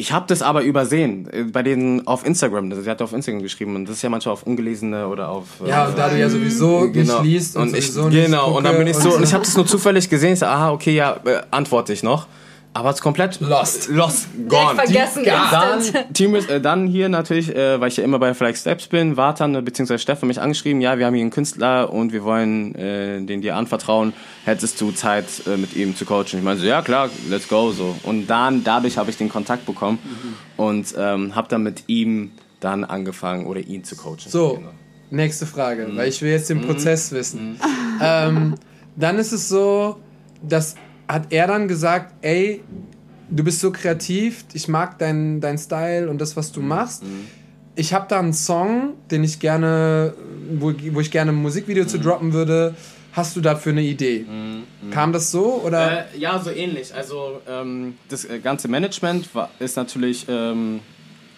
Ich habe das aber übersehen äh, bei denen auf Instagram. Sie hat auf Instagram geschrieben und das ist ja manchmal auf ungelesene oder auf. Ja, und da du ja sowieso nicht liest und, und ich, sowieso nicht genau. und dann bin ich so und ich habe das nur zufällig gesehen. Ich so, aha, okay, ja, äh, antworte ich noch. Aber es ist komplett Lost. lost, Direkt gone. vergessen, Dann, instant. Team ist, äh, dann hier natürlich, äh, weil ich ja immer bei Fly Steps bin, Wartan äh, bzw. Steffen mich angeschrieben, ja, wir haben hier einen Künstler und wir wollen äh, den dir anvertrauen. Hättest du Zeit, äh, mit ihm zu coachen? Ich meine so, ja klar, let's go so. Und dann dadurch habe ich den Kontakt bekommen und ähm, habe dann mit ihm dann angefangen oder ihn zu coachen. So, Genau. nächste Frage, Mhm. weil ich will jetzt den Prozess wissen. Ähm, dann ist es so, dass hat er dann gesagt, ey, du bist so kreativ, ich mag deinen dein Style und das, Mhm. was du machst. Ich habe da einen Song, den ich gerne, wo, wo ich gerne ein Musikvideo Mhm. zu droppen würde. Hast du dafür eine Idee? Kam das so oder? Äh, ja, so ähnlich. Also ähm, das äh, ganze Management war, ist natürlich ähm,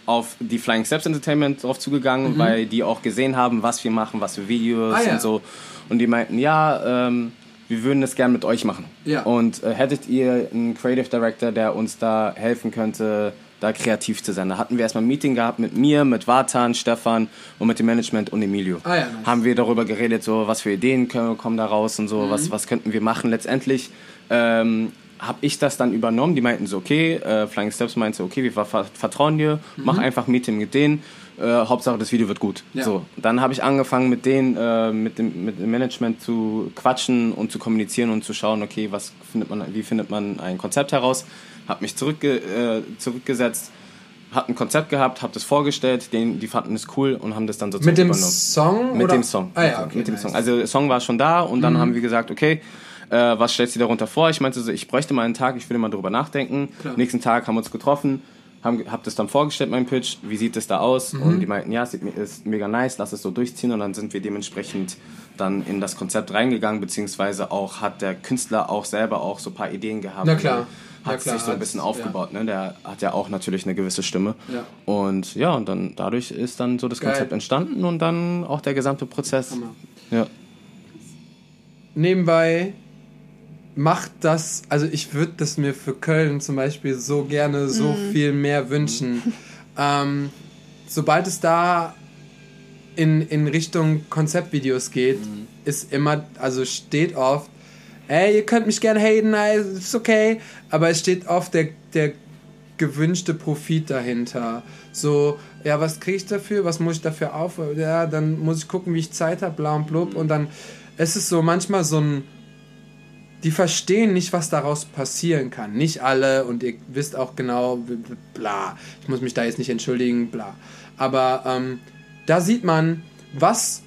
auf die Flying Steps Entertainment drauf zugegangen, weil die auch gesehen haben, was wir machen, was für Videos Mhm. Ah, ja. und so. Und die meinten, ja, ähm, wir würden das gern mit euch machen. Ja. Und äh, hättet ihr einen Creative Director, der uns da helfen könnte, da kreativ zu sein? Da hatten wir erstmal ein Meeting gehabt mit mir, mit Vatan, Stefan und mit dem Management und Emilio. Ah, ja, nice. Haben wir darüber geredet, so was für Ideen können, kommen da raus und so, Mhm. was, was könnten wir machen. Letztendlich ähm, habe ich das dann übernommen. Die meinten so, okay, äh, Flying Steps meinte so, okay, wir ver vertrauen dir, mach einfach ein Meeting mit denen. Äh, Hauptsache das Video wird gut. Mhm. Ja. So, dann habe ich angefangen mit denen, äh, mit, dem, mit dem Management zu quatschen und zu kommunizieren und zu schauen, okay, was findet man, wie findet man ein Konzept heraus. Habe mich zurückge äh, zurückgesetzt, habe ein Konzept gehabt, habe das vorgestellt, den, die fanden es cool und haben das dann sozusagen mit dem übernommen. Song? Mit oder? dem Song. Ah, ja, okay, mit dem nice. Song. Also der Song war schon da und dann haben wir gesagt, okay, äh, was stellst du darunter vor? Ich meinte so, ich bräuchte mal einen Tag, ich will mal drüber nachdenken. Klar. Nächsten Tag haben wir uns getroffen, haben hab das dann vorgestellt, mein Pitch, wie sieht es da aus? Mhm. Und die meinten, ja, es sieht, ist mega nice, lass es so durchziehen und dann sind wir dementsprechend dann in das Konzept reingegangen, beziehungsweise auch hat der Künstler auch selber auch so ein paar Ideen gehabt. Na klar. Hat klar, sich so ein bisschen ja. aufgebaut, ne? Der hat ja auch natürlich eine gewisse Stimme. Ja. Und ja, und dann dadurch ist dann so das Geil. Konzept entstanden und dann auch der gesamte Prozess. Hammer. Ja. nebenbei macht das, also ich würde das mir für Köln zum Beispiel so gerne so viel mehr wünschen. ähm, sobald es da in, in Richtung Konzeptvideos geht, ist immer, also steht oft, ey, ihr könnt mich gerne haten, ey, ist okay, aber es steht oft der, der gewünschte Profit dahinter. So, ja, was kriege ich dafür? Was muss ich dafür auf? Ja, dann muss ich gucken, wie ich Zeit habe, bla und blub. Und dann es ist so manchmal so ein. Die verstehen nicht, was daraus passieren kann. Nicht alle und ihr wisst auch genau, bla. Ich muss mich da jetzt nicht entschuldigen, bla. Aber ähm, da sieht man, was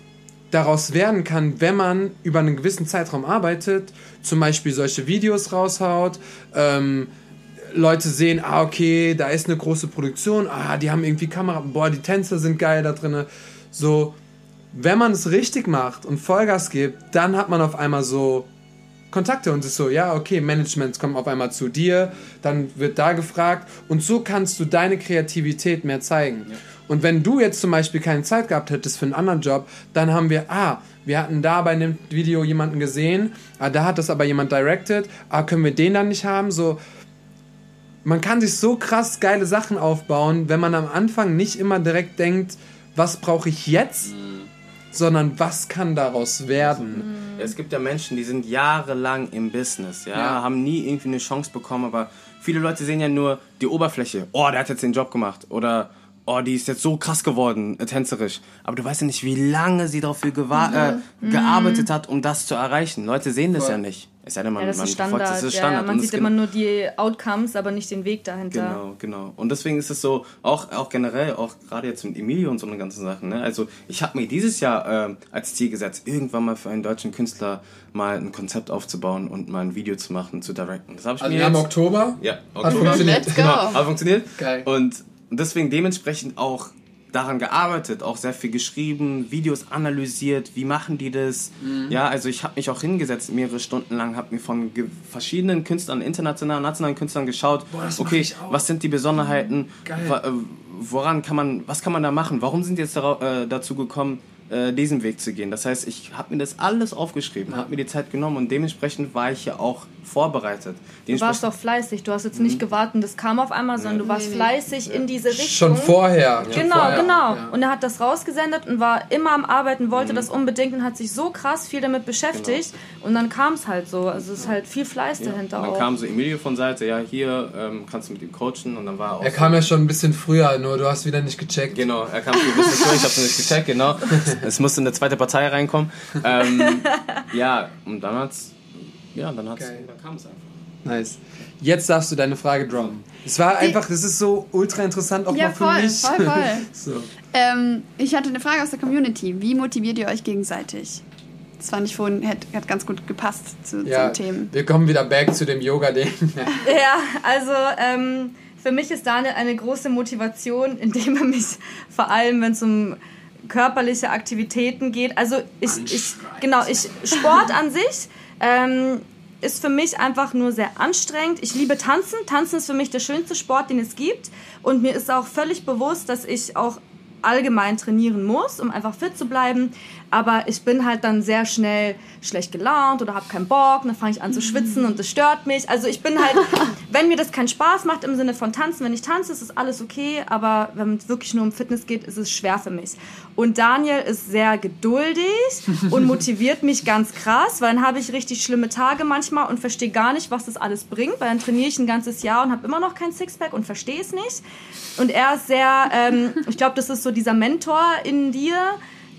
daraus werden kann, wenn man über einen gewissen Zeitraum arbeitet, zum Beispiel solche Videos raushaut, ähm, Leute sehen, ah, okay, da ist eine große Produktion, ah, die haben irgendwie Kamera, boah, die Tänzer sind geil da drin. So, wenn man es richtig macht und Vollgas gibt, dann hat man auf einmal so Kontakte und ist so, ja, okay, Management kommt auf einmal zu dir, dann wird da gefragt und so kannst du deine Kreativität mehr zeigen. Und wenn du jetzt zum Beispiel keine Zeit gehabt hättest für einen anderen Job, dann haben wir, ah, wir hatten da bei dem Video jemanden gesehen, ah, da hat das aber jemand directed, ah, können wir den dann nicht haben, so, man kann sich so krass geile Sachen aufbauen, wenn man am Anfang nicht immer direkt denkt, was brauche ich jetzt, sondern was kann daraus werden. Es gibt ja Menschen, die sind jahrelang im Business, ja, Ja. haben nie irgendwie eine Chance bekommen, aber viele Leute sehen ja nur die Oberfläche. Oh, der hat jetzt den Job gemacht. Oder oh, die ist jetzt so krass geworden, tänzerisch. Aber du weißt ja nicht, wie lange sie dafür gewa- äh, gearbeitet hat, um das zu erreichen. Leute sehen das Voll. ja nicht. Es sei denn, man, Ja, das man ist verfolgt Standard. das ist Ja, Standard. man Und es sieht immer nur die Outcomes, aber nicht den Weg dahinter. Genau, genau. Und deswegen ist es so, auch, auch generell, auch gerade jetzt mit Emilio und so eine ganzen Sachen. Ne? Also ich habe mir dieses Jahr ähm, als Ziel gesetzt, irgendwann mal für einen deutschen Künstler mal ein Konzept aufzubauen und mal ein Video zu machen, zu directen. Das habe ich Also mir wir haben jetzt, Oktober. ja, Hat Oktober. funktioniert. Let's go. Genau, hat funktioniert. Geil. Und deswegen dementsprechend auch daran gearbeitet, auch sehr viel geschrieben, Videos analysiert, wie machen die das? Mhm. Ja, also ich habe mich auch hingesetzt mehrere Stunden lang, habe mir von verschiedenen Künstlern, internationalen, nationalen Künstlern geschaut, mach okay, was sind die Besonderheiten? Geil. Wa- äh, woran kann man, was kann man da machen? Warum sind die jetzt äh, dazu gekommen, äh, diesen Weg zu gehen. Das heißt, ich habe mir das alles aufgeschrieben, ja. habe mir die Zeit genommen und dementsprechend war ich ja auch vorbereitet. Du warst doch fleißig. Du hast jetzt nicht mhm. gewartet, das kam auf einmal, sondern du warst fleißig in diese Richtung. Schon vorher. Genau, vorher. genau. Und er hat das rausgesendet und war immer am Arbeiten, wollte mhm. das unbedingt und hat sich so krass viel damit beschäftigt. Genau. Und dann kam es halt so. Also es ist halt viel Fleiß ja. dahinter und dann auch. kam so Emilio von Seite, ja, hier ähm, kannst du mit ihm coachen und dann war er auch. Er so kam ja schon ein bisschen früher, nur du hast wieder nicht gecheckt. Genau, er kam ein bisschen früher, ich habe nicht gecheckt, genau. Es musste eine zweite Partei reinkommen. Ähm, ja, und dann hat's, ja, dann, hat's, okay. dann kam es einfach. Nice. Jetzt darfst du deine Frage droppen. Es war einfach, das ist so ultra interessant auch ja, mal für voll, mich. Voll, voll. so. ähm, ich hatte eine Frage aus der Community. Wie motiviert ihr euch gegenseitig? Das fand ich vorhin, hat, hat ganz gut gepasst zu, ja, zum Themen. Wir kommen wieder back zu dem Yoga-Ding. ja, also ähm, für mich ist Daniel eine große Motivation, indem er mich vor allem, wenn es um körperliche Aktivitäten geht, also ich, ich genau, ich Sport an sich ähm, ist für mich einfach nur sehr anstrengend. Ich liebe Tanzen. Tanzen ist für mich der schönste Sport, den es gibt. Und mir ist auch völlig bewusst, dass ich auch allgemein trainieren muss, um einfach fit zu bleiben. Aber ich bin halt dann sehr schnell schlecht gelaunt oder habe keinen Bock. Dann fange ich an zu schwitzen und das stört mich. Also ich bin halt, wenn mir das keinen Spaß macht im Sinne von tanzen, wenn ich tanze, ist das alles okay. Aber wenn es wirklich nur um Fitness geht, ist es schwer für mich. Und Daniel ist sehr geduldig und motiviert mich ganz krass, weil dann habe ich richtig schlimme Tage manchmal und verstehe gar nicht, was das alles bringt. Weil dann trainiere ich ein ganzes Jahr und habe immer noch kein Sixpack und verstehe es nicht. Und er ist sehr, ähm, ich glaube, das ist so dieser Mentor in dir,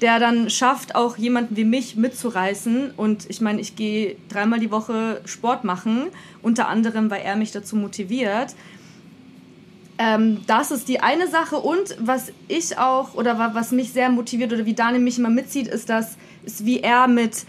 der dann schafft, auch jemanden wie mich mitzureißen. Und ich meine, ich gehe dreimal die Woche Sport machen, unter anderem, weil er mich dazu motiviert. Ähm, das ist die eine Sache. Und was ich auch, oder was mich sehr motiviert, oder wie Daniel mich immer mitzieht, ist das, ist wie er mit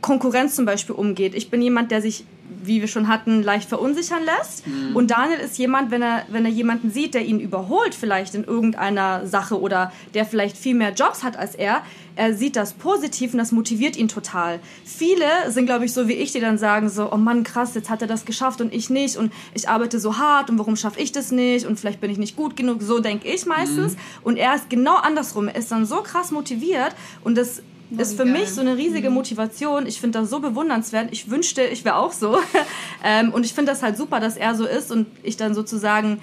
Konkurrenz zum Beispiel umgeht. Ich bin jemand, der sich wie wir schon hatten, leicht verunsichern lässt. Mhm. Und Daniel ist jemand, wenn er, wenn er jemanden sieht, der ihn überholt vielleicht in irgendeiner Sache oder der vielleicht viel mehr Jobs hat als er, er sieht das positiv und das motiviert ihn total. Viele sind, glaube ich, so wie ich, die dann sagen so, oh Mann, krass, jetzt hat er das geschafft und ich nicht und ich arbeite so hart und warum schaffe ich das nicht und vielleicht bin ich nicht gut genug. So denke ich meistens. Mhm. Und er ist genau andersrum. Er ist dann so krass motiviert und das ist für mich so eine riesige mhm. Motivation. Ich finde das so bewundernswert. Ich wünschte, ich wäre auch so. ähm, und ich finde das halt super, dass er so ist und ich dann sozusagen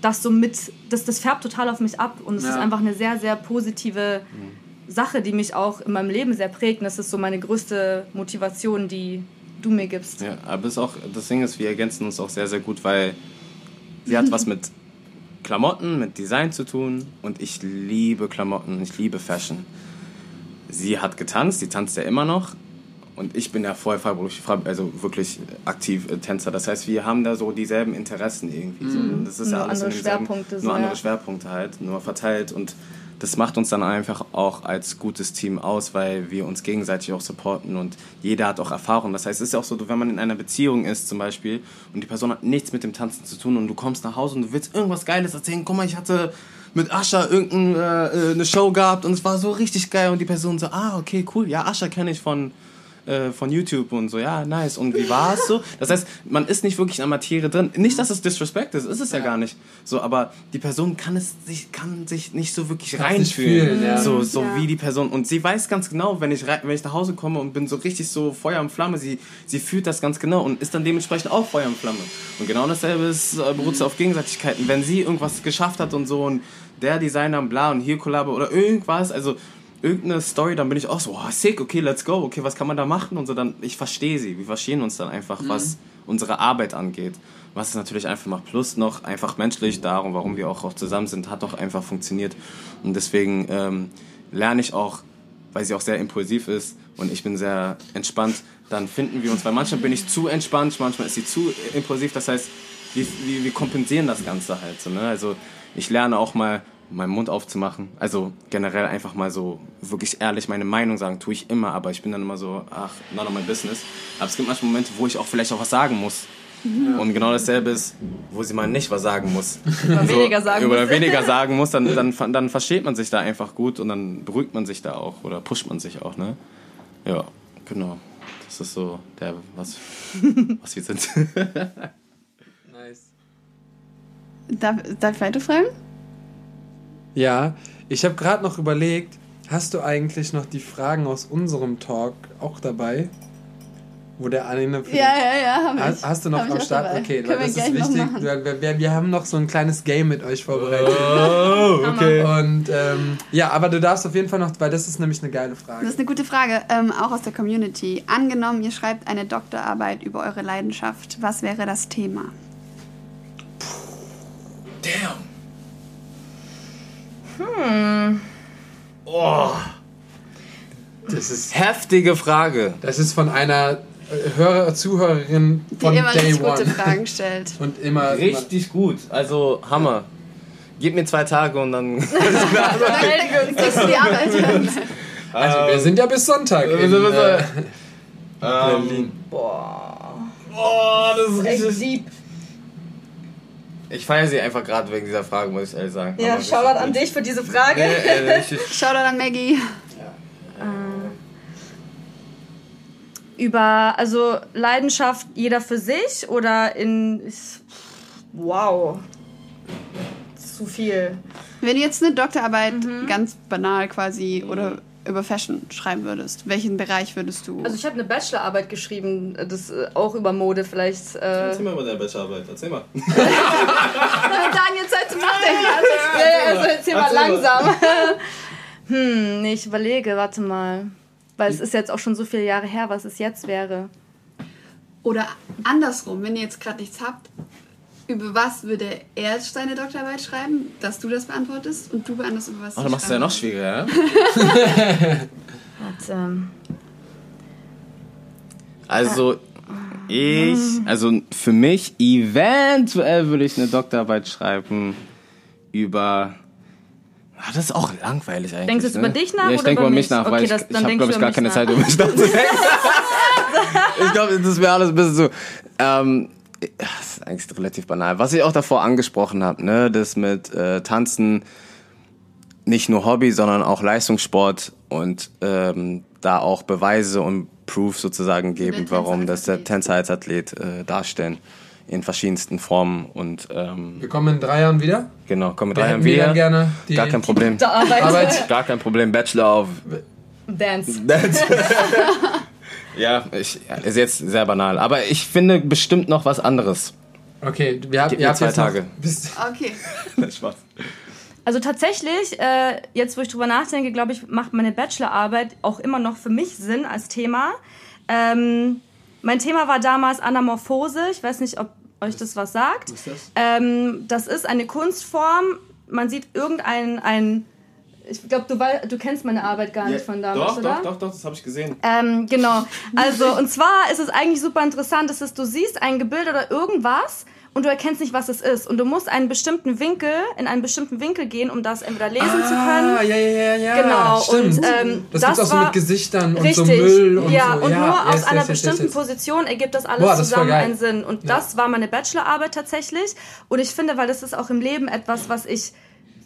das so mit, das, das färbt total auf mich ab. Und es ja. ist einfach eine sehr, sehr positive mhm. Sache, die mich auch in meinem Leben sehr prägt. Und das ist so meine größte Motivation, die du mir gibst. Ja, aber ist auch, das Ding ist, wir ergänzen uns auch sehr, sehr gut, weil sie hat was mit Klamotten, mit Design zu tun und ich liebe Klamotten, ich liebe Fashion sie hat getanzt, sie tanzt ja immer noch. Und ich bin ja vorher freiberuflich, also wirklich aktiv äh, Tänzer. Das heißt, wir haben da so dieselben Interessen irgendwie. Mhm. das ist nur ja alles andere Schwerpunkte. Nur so, andere. Schwerpunkte halt, nur verteilt. Und das macht uns dann einfach auch als gutes Team aus, weil wir uns gegenseitig auch supporten und jeder hat auch Erfahrung. Das heißt, es ist ja auch so, wenn man in einer Beziehung ist zum Beispiel und die Person hat nichts mit dem Tanzen zu tun und du kommst nach Hause und du willst irgendwas Geiles erzählen. Guck mal, ich hatte mit Ascha irgendeine äh, eine Show gehabt und es war so richtig geil und die Person so, ah, okay, cool, ja, Ascha kenne ich von, äh, von YouTube und so, ja, nice. Und wie war es so? Das heißt, man ist nicht wirklich in der Materie drin. Nicht, dass es Disrespect ist, ist es ja, ja gar nicht. So, aber die Person kann es sich, kann sich nicht so wirklich kann reinfühlen. Ja. So, so ja. wie die Person. Und sie weiß ganz genau, wenn ich, wenn ich nach Hause komme und bin so richtig so Feuer und Flamme, sie, sie fühlt das ganz genau und ist dann dementsprechend auch Feuer und Flamme. Und genau dasselbe ist, äh, beruht auf Gegenseitigkeiten. Wenn sie irgendwas geschafft hat und so und der Designer und bla und hier Kollabo oder irgendwas, also irgendeine Story, dann bin ich auch so, oh, sick, okay, let's go, okay, was kann man da machen und so, dann, ich verstehe sie, wir verstehen uns dann einfach, mhm. was unsere Arbeit angeht. Was es natürlich einfach macht. Plus noch einfach menschlich, darum, warum wir auch, auch zusammen sind, hat doch einfach funktioniert. Und deswegen ähm, lerne ich auch, weil sie auch sehr impulsiv ist und ich bin sehr entspannt, dann finden wir uns, weil manchmal bin ich zu entspannt, manchmal ist sie zu impulsiv, das heißt, wir, wir, wir kompensieren das Ganze halt so, ne? Also ich lerne auch mal meinen Mund aufzumachen. Also generell einfach mal so wirklich ehrlich meine Meinung sagen, tue ich immer, aber ich bin dann immer so, ach, none of my business. Aber es gibt manchmal Momente, wo ich auch vielleicht auch was sagen muss. Ja. Und genau dasselbe ist, wo sie mal nicht was sagen muss. Oder so, weniger sagen oder muss. weniger sagen muss, dann, dann, dann versteht man sich da einfach gut und dann beruhigt man sich da auch oder pusht man sich auch, ne? Ja, genau. Das ist so der, was, was wir sind. nice. Darf, darf ich weiter fragen? Ja, ich habe gerade noch überlegt, Hast du eigentlich noch die Fragen aus unserem Talk auch dabei? Wo der eine. Ja, ja, ja, haben Hast, hast du noch am Start? dabei. Okay, Können das ist wichtig. Wir, wir, wir haben noch so ein kleines Game mit euch vorbereitet. Oh, okay. Und ähm, ja, aber du darfst auf jeden Fall noch, weil das ist nämlich eine geile Frage. Das ist eine gute Frage, ähm, auch aus der Community. Angenommen, ihr schreibt eine Doktorarbeit über eure Leidenschaft. Was wäre das Thema? Damn. Hm. Oh. Das ist, Heftige Frage. das ist von einer äh, Hörer, Zuhörerin Die von immer Day richtig gute One. Fragen stellt. Und immer. Richtig gut. Also Hammer. Gib mir zwei Tage und dann. Uns, dass die Arbeit immer also, wir sind ja bis Sonntag. wir In, äh, Ähm, Berlin. Boah. oh, das ist Echt richtig. Ich feiere sie einfach gerade wegen dieser Frage, muss ich ehrlich sagen. Ja, Shoutout an dich für diese Frage. Nee, äh. Shoutout an Maggie. Über, also Leidenschaft jeder für sich oder in. Wow. Zu viel. Wenn du jetzt eine Doktorarbeit Mhm. ganz banal quasi oder über Fashion schreiben würdest, welchen Bereich würdest du? Also ich habe eine Bachelorarbeit geschrieben, das äh, auch über Mode vielleicht. Äh, Erzähl mal über deine Bachelorarbeit. Erzähl mal. Daniel, Zeit zum Nachdenken. ja, ja, also erzähl mal Erzähl mal. langsam. hm, nee, ich überlege, warte mal. Weil es ist jetzt auch schon so viele Jahre her, was es jetzt wäre. Oder andersrum, wenn ihr jetzt gerade nichts habt, über was würde er deine Doktorarbeit schreiben, dass du das beantwortest und du beantwortest über was Ach, sie dann machst du ja noch schwieriger, ja? Also, ich, also für mich, eventuell würde ich eine Doktorarbeit schreiben über. Ah, das ist auch langweilig eigentlich. Denkst du jetzt ne? über dich nach Ja, ich oder denke über mich nach, Okay, weil ich, das- ich dann habe, glaube ich, gar keine nach. Zeit, über mich nachzudenken. ich glaube, das wäre alles ein bisschen so. Ähm, das ist eigentlich relativ banal. Was ich auch davor angesprochen habe, ne, das mit äh, Tanzen nicht nur Hobby, sondern auch Leistungssport und ähm, da auch Beweise und Proof sozusagen geben, warum das der. Tänzer als Athlet äh, darstellen in verschiedensten Formen und ähm, Wir kommen in drei Jahren wieder. genau, kommen Wir drei Jahren wieder. gerne die Gar kein Problem. Da Arbeit. Arbeit. Gar kein Problem. Bachelor of Dance. ja, ich, ja, ist jetzt sehr banal. Aber ich finde bestimmt noch was anderes. Okay, wir haben habt zwei jetzt noch Tage. Bis, Okay. Spaß. Also tatsächlich, äh, jetzt wo ich drüber nachdenke, glaube ich, macht meine Bachelorarbeit auch immer noch für mich Sinn als Thema. Ähm, mein Thema war damals Anamorphose. Ich weiß nicht, ob euch das was sagt. ist das? Ähm, das ist eine Kunstform. Man sieht irgendein ein ich glaube, du, du kennst meine Arbeit gar nicht von damals, doch, oder? doch, doch, doch, das habe ich gesehen. Ähm, genau. Also, und zwar ist es eigentlich super interessant, dass es, du siehst ein Gebilde oder irgendwas und du erkennst nicht, was es ist. Und du musst einen bestimmten Winkel, in einen bestimmten Winkel gehen, um das entweder lesen zu können. Ah, ja, ja, ja, ja. Genau, Stimmt. und ähm, das, das gibt's auch so mit Gesichtern und richtig, so Müll und ja, so. und nur yes, aus yes, einer yes, bestimmten. Position ergibt das alles Boah, das zusammen einen Sinn. Und Ja. das war meine Bachelorarbeit tatsächlich. Und ich finde, weil das ist auch im Leben etwas, was ich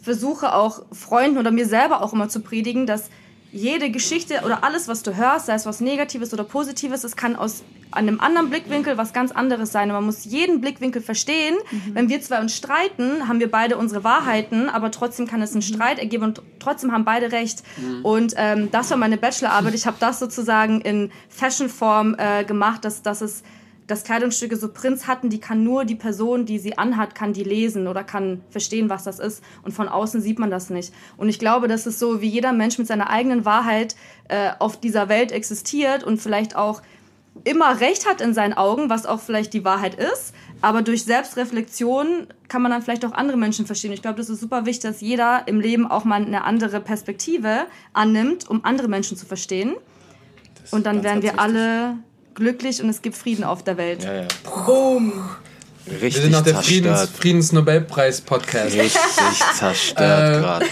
versuche auch Freunden oder mir selber auch immer zu predigen, dass jede Geschichte oder alles, was du hörst, sei es was Negatives oder Positives, es kann aus einem anderen Blickwinkel was ganz anderes sein. Und man muss jeden Blickwinkel verstehen. Wenn wir zwei uns streiten, haben wir beide unsere Wahrheiten, aber trotzdem kann es einen Streit ergeben und trotzdem haben beide recht. Und ähm, das war meine Bachelorarbeit. Ich habe das sozusagen in Fashionform äh, gemacht, dass, dass es dass Kleidungsstücke so Prints hatten, die kann nur die Person, die sie anhat, kann die lesen oder kann verstehen, was das ist. Und von außen sieht man das nicht. Und ich glaube, das ist so, wie jeder Mensch mit seiner eigenen Wahrheit äh, auf dieser Welt existiert und vielleicht auch immer recht hat in seinen Augen, was auch vielleicht die Wahrheit ist. Aber durch Selbstreflexion kann man dann vielleicht auch andere Menschen verstehen. Ich glaube, das ist super wichtig, dass jeder im Leben auch mal eine andere Perspektive annimmt, um andere Menschen zu verstehen. Und dann werden wir alle glücklich und es gibt Frieden auf der Welt. Ja, ja. Boom. Richtig Wir sind noch der. Friedens, Friedensnobelpreis-Podcast. Richtig zerstört Äh, gerade.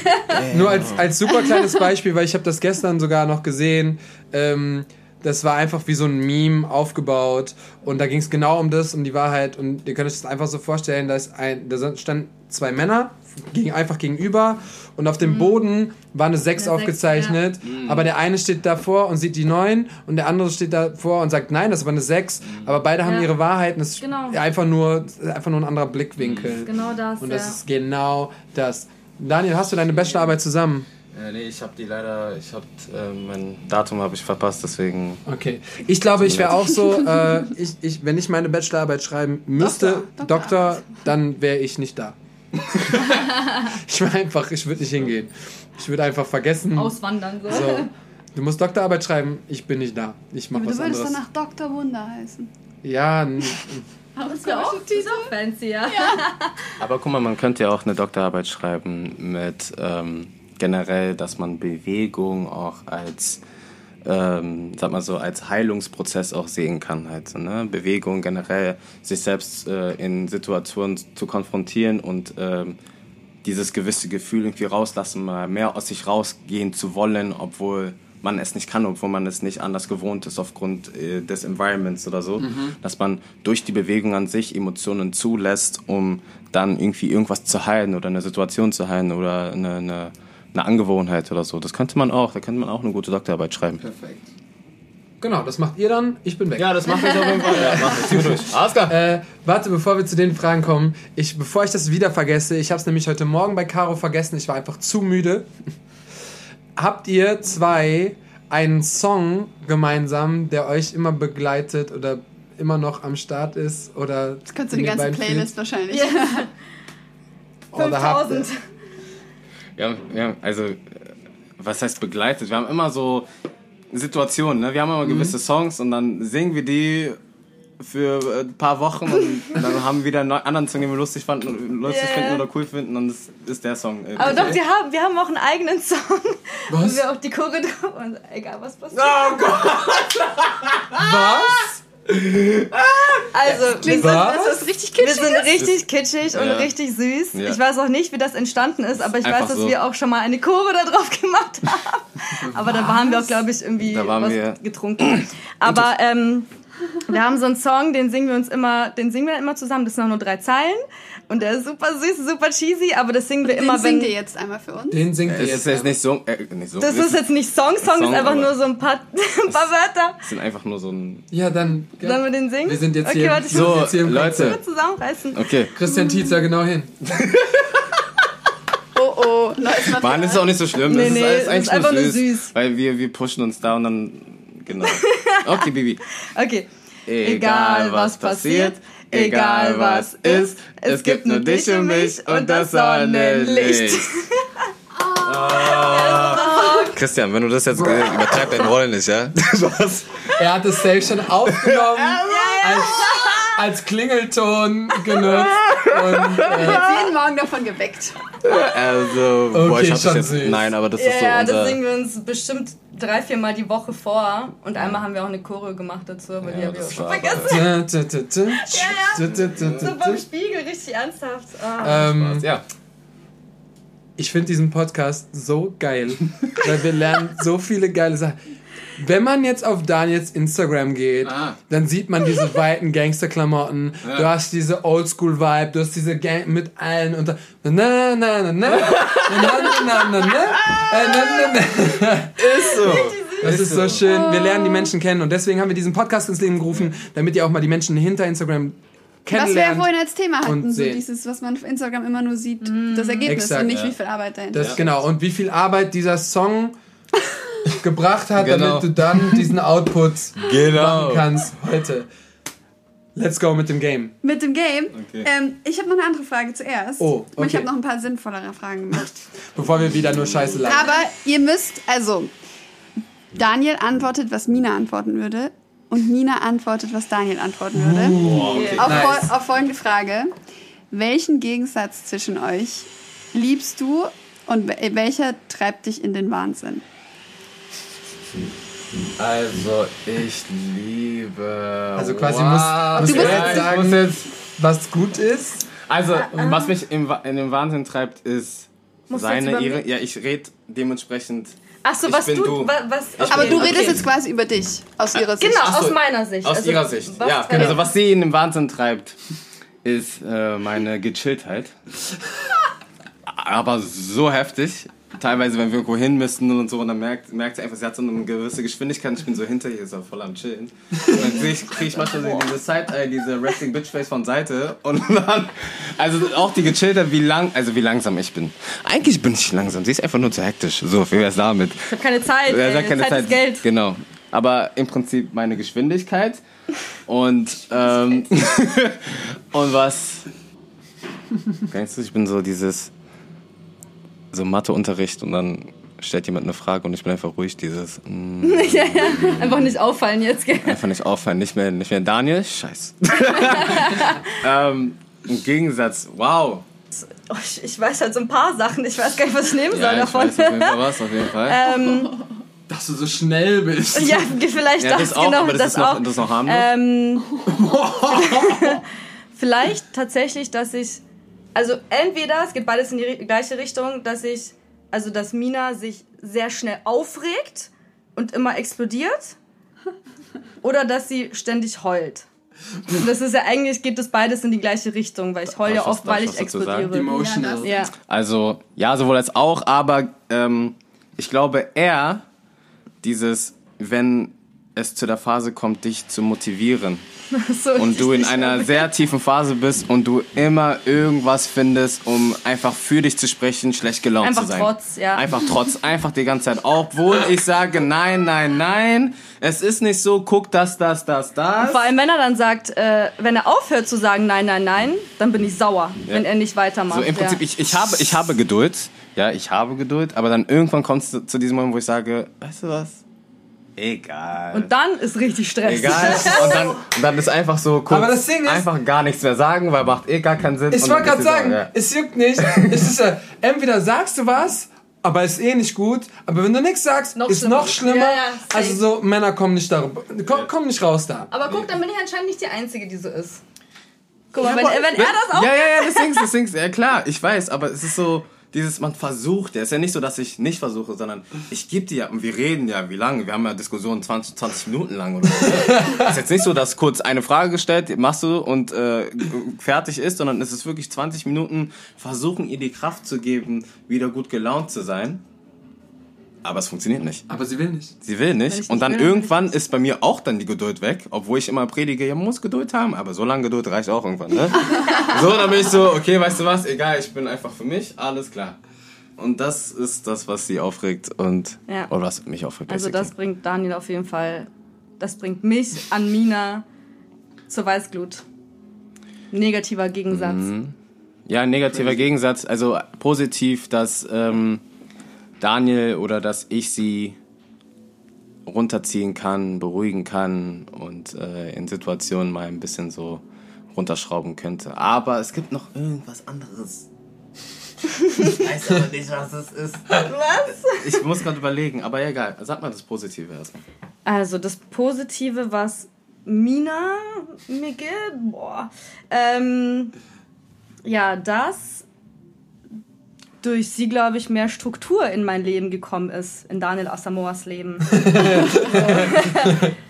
Nur als, als super kleines Beispiel, weil ich habe das gestern sogar noch gesehen. Ähm, das war einfach wie so ein Meme aufgebaut und da ging es genau um das, um die Wahrheit und ihr könnt euch das einfach so vorstellen, da, ist ein, da standen zwei Männer gegen, einfach gegenüber und auf dem Boden war eine 6 Eine Sechs, aufgezeichnet, aber der eine steht davor und sieht die 9 und der andere steht davor und sagt, nein, das war eine 6, aber beide haben Ja. ihre Wahrheiten, es ist Genau. einfach, nur, einfach nur ein anderer Blickwinkel. Genau das. Und ja. das ist genau das. Daniel, hast du deine Bachelorarbeit zusammen? Ja, nee, ich habe die leider, ich habe äh, mein Datum habe ich verpasst, deswegen. Okay. Ich glaube, ich wäre auch so, äh, ich, ich, wenn ich meine Bachelorarbeit schreiben müsste, Doktor, Doktor, dann wäre ich nicht da. ich wäre einfach, ich würde nicht hingehen. Ich würde einfach vergessen. Auswandern so. So, du musst Doktorarbeit schreiben, ich bin nicht da. Ich mache Aber was du würdest anderes. danach Dr. Wunder heißen. Ja, n- Das wäre auch, auch fancy, ja. Aber guck mal, man könnte ja auch eine Doktorarbeit schreiben mit ähm, generell, dass man Bewegung auch als, ähm, sag mal so, als Heilungsprozess auch sehen kann. Halt, so, ne? Bewegung generell, sich selbst äh, in Situationen zu konfrontieren und ähm, dieses gewisse Gefühl irgendwie rauslassen, mal mehr aus sich rausgehen zu wollen, obwohl man es nicht kann, obwohl man es nicht anders gewohnt ist aufgrund äh, des Environments oder so, dass man durch die Bewegung an sich Emotionen zulässt, um dann irgendwie irgendwas zu heilen oder eine Situation zu heilen oder eine, eine, eine Angewohnheit oder so. Das könnte man auch, da könnte man auch eine gute Doktorarbeit schreiben. Perfekt. Genau, das macht ihr dann, ich bin weg. Ja, das macht ich auf jeden Fall. Ja, mach ich. durch. Alles klar. Äh, warte, bevor wir zu den Fragen kommen, ich, bevor ich das wieder vergesse, ich habe es nämlich heute Morgen bei Caro vergessen, ich war einfach zu müde. Habt ihr zwei einen Song gemeinsam, der euch immer begleitet oder immer noch am Start ist? Oder das kannst du die ganze Playlist spielen? wahrscheinlich. Yeah. 5000 wir haben, wir haben, also, was heißt begleitet? Wir haben immer so Situationen, ne? Wir haben immer mhm. gewisse. Songs und dann singen wir die für ein paar Wochen und dann haben wir wieder einen anderen Song, den wir lustig, fanden, lustig yeah. finden oder cool finden und das ist der Song. Äh, Aber doch, wir haben, wir haben auch einen eigenen Song. Was? Und wir auch die Chore und egal was passiert. Oh Gott! was? Also, wir sind, Was? Das ist richtig wir kitschig. sind richtig kitschig und Ja. richtig süß. Ja. Ich weiß auch nicht, wie das entstanden ist, aber ich Einfach weiß, dass so. wir auch schon mal eine Chore da drauf gemacht haben. Aber da waren wir auch, glaube ich, irgendwie Da waren was wir- getrunken. Aber ähm, wir haben so einen Song, den singen wir uns immer, den singen wir immer zusammen. Das sind auch nur drei Zeilen. Und der ist super süß, super cheesy, aber das singen wir Den immer, wenn. singt ihr jetzt einmal für uns. Den singt ihr Es jetzt. ist jetzt nicht so, äh, nicht so. Das ist jetzt nicht Song, Song, Song, ist einfach nur so ein paar, ein paar Wörter. Es sind einfach nur so ein. Ja, dann. Sollen wir den singen? Wir sind jetzt okay, hier. Warte, ich So, jetzt hier Leute. zusammenreißen. Okay. Christian Tietzer genau hin. Oh oh, Material. Mann, das ist auch nicht so schlimm. Nee, das nee, ist alles das ist einfach nur nur süß, süß. Weil wir, wir pushen uns da und dann. Genau. Okay, Bibi. Okay. Egal was passiert, egal was ist, es gibt nur dich und mich und das Sonnenlicht. Christian, wenn du das jetzt übertreib deine Rolle nicht, ja? Was? Er hat es safe schon aufgenommen, als, als Klingelton genutzt. Und, äh, jeden Morgen davon geweckt. Also, boah, Okay, ich hab das jetzt. süß. Nein, aber das Ja, ist so ja, unser. das singen wir uns bestimmt drei, vier Mal die Woche vor. Und einmal haben wir auch eine Choreo gemacht dazu, aber die Ja, habe ich auch schon vergessen. tü, tü, So beim. Spiegel, richtig ernsthaft. Ah. Ähm, ja. ich finde diesen Podcast so geil, weil wir lernen so viele geile Sachen. Wenn man jetzt auf Daniels Instagram geht, Ah. dann sieht man diese weiten Gangsterklamotten. Du hast diese Oldschool-Vibe, du hast diese Gang mit allen und da- na na na na na na na na na äh, na na na Ist so. Das ist so schön. Wir lernen die Menschen kennen und deswegen haben wir diesen Podcast ins Leben gerufen, damit ihr auch mal die Menschen hinter Instagram Was wir ja vorhin als Thema hatten, und so dieses, was man auf Instagram immer nur sieht, das Ergebnis Exakt, und nicht ja. wie viel Arbeit dahinter Das steckt. genau. Und wie viel Arbeit dieser Song gebracht hat, Genau. damit du dann diesen Output Genau. machen kannst heute. Let's go mit dem Game. Mit dem Game. Okay. Ähm, ich habe noch eine andere Frage zuerst. Oh, Und ich okay. habe noch ein paar sinnvollere Fragen gemacht. Bevor wir wieder nur Scheiße labern. Aber ihr müsst, also, Daniel antwortet, was Mina antworten würde. Und Mina antwortet, was Daniel antworten würde. okay. Auf, Nice. auf folgende Frage. Welchen Gegensatz zwischen euch liebst du und wel- welcher treibt dich in den Wahnsinn? Also, ich liebe. Also quasi wow. muss- muss Du ich sagen- jetzt, Was gut ist, Also, was mich im, in den Wahnsinn treibt, ist Musst seine, jetzt ihre. Ja, ich rede dementsprechend. Ach so, Ich was bin du, du. wa- was, okay, Aber du okay. redest jetzt quasi über dich, aus ihrer Sicht. Genau, so, aus meiner Sicht. Aus Also, ihrer Sicht. was ja, treibt- also was sie in den Wahnsinn treibt, ist äh, meine Gechilltheit. Aber so heftig. Teilweise, wenn wir irgendwo hin müssen und so, und dann merkt, merkt sie einfach, sie hat so eine gewisse Geschwindigkeit ich bin so hinter ihr, so voll am Chillen. Und dann ich, kriege ich manchmal so diese Side, äh, diese Resting Bitch Face von Seite und dann, also auch die gechillte, wie lang, also wie langsam ich bin. Eigentlich bin ich langsam, sie ist einfach nur zu hektisch. So, wie wär's damit? Ich habe keine Zeit. Ja, keine Zeit, Zeit. ist Geld. Genau. Aber im Prinzip meine Geschwindigkeit und ähm, und was kennst du? Ich bin so dieses so Matheunterricht und dann stellt jemand eine Frage und ich bin einfach ruhig dieses mm, ja, ja. Einfach nicht auffallen jetzt, gell? einfach nicht auffallen, nicht mehr nicht mehr Daniel, Scheiß. ähm, Im Gegensatz, wow. Oh, ich, ich weiß halt so ein paar Sachen. Ich weiß gar nicht, was ich nehmen soll Ja, ich davon. weiß auf jeden Fall was, auf jeden Fall. ähm, Dass du so schnell bist. ja, vielleicht ja, das, das auch, genau, aber das, ist noch, das noch harmlos. Ähm, vielleicht tatsächlich, dass ich, also entweder, es geht beides in die gleiche Richtung, dass ich, also dass Mina sich sehr schnell aufregt und immer explodiert, oder dass sie ständig heult. Und das ist ja eigentlich, geht das beides in die gleiche Richtung, weil ich heule ja oft, weil ich explodiere. Emotional. Ja, Also, ja, sowohl als auch, aber ähm, ich glaube eher dieses, wenn es zu der Phase kommt, dich zu motivieren so, und du in einer sehr tiefen Phase bist und du immer irgendwas findest, um einfach für dich zu sprechen, schlecht gelaunt Einfach zu sein. trotz, ja. Einfach trotz, einfach die ganze Zeit. Obwohl ich sage, nein, nein, nein, es ist nicht so, guck das, das, das, das. Vor allem, wenn er dann sagt, äh, wenn er aufhört zu sagen nein, nein, nein, dann bin ich sauer, wenn er nicht weitermacht. So im Prinzip, ja. ich, ich, habe, ich habe Geduld. Ja, ich habe Geduld, aber dann irgendwann kommt es zu, zu diesem Moment, wo ich sage, weißt du was? Egal. Und dann ist richtig Stress. Egal. Und dann, und dann ist einfach so kurz Aber das Ding ist- einfach gar nichts mehr sagen, weil macht eh gar keinen Sinn. Ich wollte gerade sagen, so, ja. es juckt nicht. es ist ja, entweder sagst du was, aber ist eh nicht gut. Aber wenn du nichts sagst, Noch ist schlimmer. noch schlimmer. Ja, ja, also so, Männer kommen nicht darüber, komm, kommen nicht raus da. Aber guck, dann bin ich anscheinend nicht die Einzige, die so ist. Guck mal, Ja, wenn, aber- wenn er das auch... Ja, ja, ja, das Ding, das Ding, ja klar, ich weiß, aber es ist so, dieses, man versucht, ja, ist ja nicht so, dass ich nicht versuche, sondern ich gebe dir ja, und wir reden ja, wie lange, wir haben ja Diskussionen 20, 20 Minuten lang oder so. ist jetzt nicht so, dass kurz eine Frage gestellt, machst du und äh, fertig ist, sondern es ist wirklich 20 Minuten versuchen, ihr die Kraft zu geben, wieder gut gelaunt zu sein. Aber es funktioniert nicht. Aber sie will nicht. Sie will nicht. ich Und dann irgendwann ist bei mir auch dann die Geduld weg, obwohl ich immer predige, ja, man muss Geduld haben, aber so lange Geduld reicht auch irgendwann, ne? so, dann bin ich so, okay, weißt du was, egal, ich bin einfach für mich, alles klar. Und das ist das, was sie aufregt und, Ja. oder was mich aufregt. Also das bringt Daniel auf jeden Fall... Das bringt mich an Mina zur Weißglut. Negativer Gegensatz. Mhm. Ja, negativer Gegensatz, also positiv, dass ähm, Daniel oder dass ich sie runterziehen kann, beruhigen kann und äh, in Situationen mal ein bisschen so runterschrauben könnte. Aber es gibt noch irgendwas anderes. Ich weiß aber nicht, was es ist. Was? Ich muss gerade überlegen, aber egal. Sag mal das Positive erstmal. Also das Positive, was Mina mir gibt, boah, ähm, ja, dass durch sie, glaube ich, mehr Struktur in mein Leben gekommen ist, in Daniel Asamoahs Leben.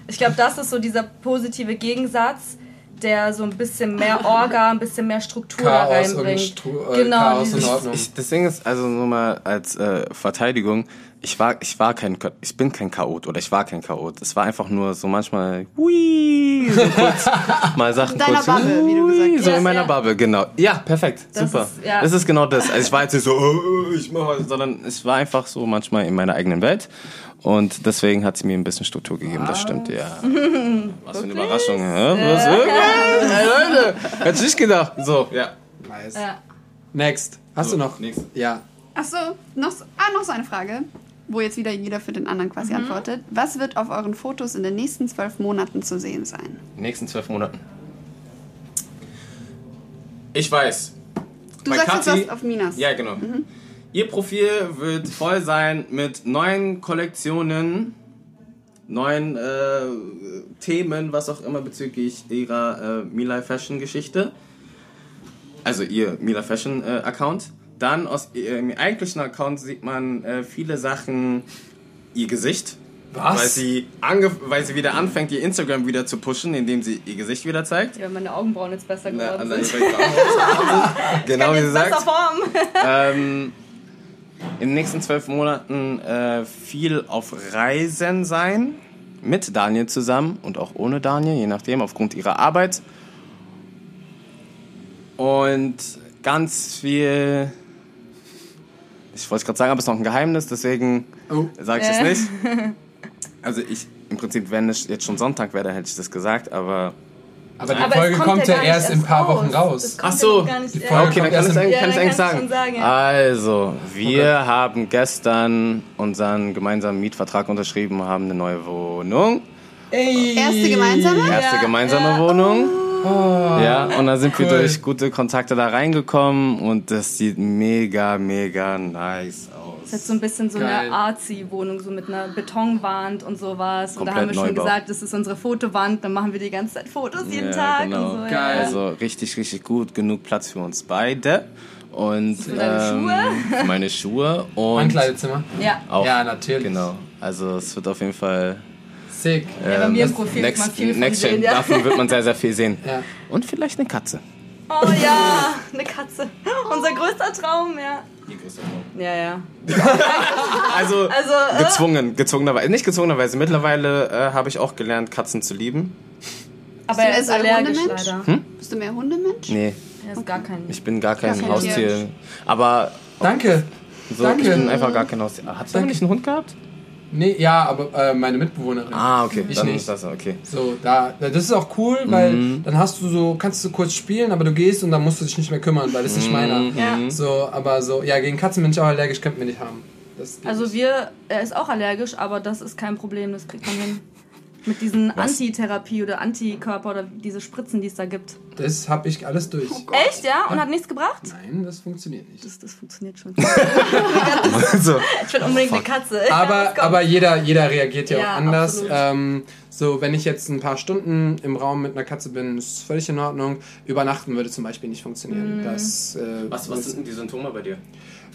ich glaube, das ist so dieser positive Gegensatz, der so ein bisschen mehr Orga, ein bisschen mehr Struktur da Chaos und reinbringt. Stru äh, genau, Chaos in dieses- Ordnung. Ich, das Ding ist, also nur mal als äh, Verteidigung, ich war, ich war kein, ich bin kein Chaot oder ich war kein Chaot. Es war einfach nur so manchmal, hui, so kurz mal Sachen deiner kurz, Bubble, wie du gesagt hast. So Ja, in meiner ja. Bubble, genau. Ja, perfekt, Das super. ist- ja. Das ist genau das. Also ich war jetzt nicht so, oh, ich mach was, sondern es war einfach so manchmal in meiner eigenen Welt. Und deswegen hat sie mir ein bisschen Struktur gegeben, das stimmt, ja. Was für eine Überraschung, hä? Was, wirklich? Ey, Leute, hätte ich nicht gedacht. So, ja. Nice. Ja. Next. Hast So, du noch? nächstes. Ja. Ach so, noch, ah, noch so eine Frage, wo jetzt wieder jeder für den anderen quasi antwortet. Was wird auf euren Fotos in den nächsten zwölf Monaten zu sehen sein? In den nächsten zwölf Monaten. Ich weiß. Du Bei sagst jetzt Kathi- was auf Minas. Ja, genau. Ihr Profil wird voll sein mit neuen Kollektionen, neuen äh, Themen, was auch immer bezüglich ihrer äh, Mila Fashion Geschichte. Also ihr Mila Fashion äh, Account. Dann aus ihrem eigentlichen Account sieht man äh, viele Sachen, ihr Gesicht. Was? Weil sie, ange weil sie wieder anfängt, ihr Instagram wieder zu pushen, indem sie ihr Gesicht wieder zeigt. Ja, meine Augenbrauen jetzt besser Na, geworden also sind. genau wie sie sagt. Ähm, in den nächsten zwölf Monaten äh, viel auf Reisen sein. Mit Daniel zusammen und auch ohne Daniel, je nachdem, aufgrund ihrer Arbeit. Und ganz viel. Ich wollte es gerade sagen, aber es ist noch ein Geheimnis, deswegen Oh. sage ich es Äh. nicht. Also ich, im Prinzip, wenn es jetzt schon Sonntag wäre, dann hätte ich das gesagt, aber Aber die Aber Folge kommt ja gar nicht erst in ein paar Wochen raus. Es kommt Ach so. ja nicht, Die ja. Folge Okay, dann kommt kann ich erst es Ja, kann ich dann eigentlich sagen. sagen, ja. Also, wir haben gestern unseren gemeinsamen Mietvertrag unterschrieben, haben eine neue Wohnung. Ey. Erste gemeinsame? Erste Ja, gemeinsame ja. Wohnung. Ja, und dann sind wir Cool. durch gute Kontakte da reingekommen und das sieht mega, mega nice Das ist aus. so ein bisschen so Geil. eine Artsy-Wohnung, so mit einer Betonwand und sowas. Und da Komplett haben wir schon Neubau. gesagt, das ist unsere Fotowand, dann machen wir die ganze Zeit Fotos jeden Ja, Tag genau. und so. Geil. Ja. Also richtig, richtig gut, genug Platz für uns beide. Und deine ähm, Schuhe? meine Schuhe und Ankleidezimmer. Ja. auch Ja, natürlich. genau. Also es wird auf jeden Fall Sick. Ja, bei ähm, mir im Profil wird next, man viel von next sehen, ja. Davon wird man sehr, sehr viel sehen. Ja. Und vielleicht eine Katze. Oh ja, eine Katze. Unser größter Traum, ja. Ja, ja. Also, Also, äh, gezwungen, gezwungenerweise. Nicht gezwungenerweise. Mittlerweile äh, habe ich auch gelernt, Katzen zu lieben. aber du er mehr ist allergisch Hundemensch? leider. Bist du mehr Hundemensch? Nee, Er ist gar kein. ich bin gar kein kein Haustier. Tier. Aber Danke. so, Danke. ich bin einfach gar kein Haustier. Hast du nicht einen Hund gehabt? Nee, ja, aber äh, meine Mitbewohnerin. Ah, okay. Ich dann nicht. ist das okay. So, da, das ist auch cool, weil Mhm. dann hast du so, kannst du kurz spielen, aber du gehst und dann musst du dich nicht mehr kümmern, weil das ist nicht meiner. Mhm. Ja. So, aber so, ja, gegen Katzen bin ich auch allergisch, könnten wir nicht haben. Also nicht. wir, er ist auch allergisch, aber das ist kein Problem, das kriegt man hin. Mit diesen Was? Antitherapie oder Antikörper oder diese Spritzen, die es da gibt. Das habe ich alles durch. Echt, ja? Und hat nichts gebracht? Nein, das funktioniert nicht. Das, das funktioniert schon. so. Ich will unbedingt eine Katze. Aber, aber jeder, jeder reagiert ja, Ja, auch anders. Ähm, so, wenn ich jetzt ein paar Stunden im Raum mit einer Katze bin, ist völlig in Ordnung. Übernachten würde zum Beispiel nicht funktionieren. Mm. Das, äh, Was, was sind denn die Symptome bei dir?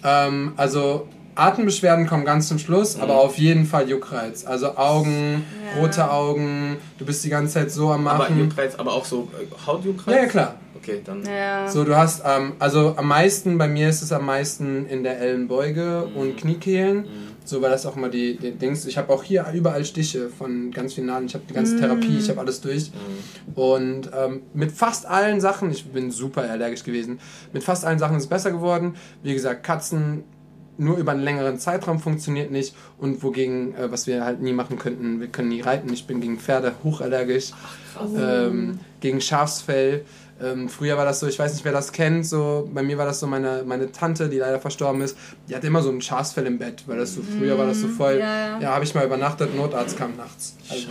Ähm, also Atembeschwerden kommen ganz zum Schluss, aber auf jeden Fall Juckreiz. Also Augen, Ja. rote Augen, du bist die ganze Zeit so am Aber Machen. Juckreiz, aber auch so äh, Hautjuckreiz? ja, ja, klar. Okay, dann. Ja. So, du hast, ähm, also am meisten, bei mir ist es am meisten in der Ellenbeuge und Kniekehlen. So, weil das auch immer die, die Dings. Ich habe auch hier überall Stiche von ganz vielen Nadeln. Ich habe die ganze Therapie, ich habe alles durch. Und ähm, mit fast allen Sachen, ich bin super allergisch gewesen, mit fast allen Sachen ist es besser geworden. Wie gesagt, Katzen nur über einen längeren Zeitraum funktioniert nicht. Und wogegen, äh, was wir halt nie machen könnten, wir können nie reiten. Ich bin gegen Pferde hochallergisch. Ähm, gegen Schafsfell. Ähm, früher war das so, ich weiß nicht, wer das kennt, so, bei mir war das so meine, meine Tante, die leider verstorben ist, die hatte immer so ein Schafsfell im Bett, weil das so, früher war das so voll, ja, ja. habe ich mal übernachtet, Notarzt kam nachts. Also,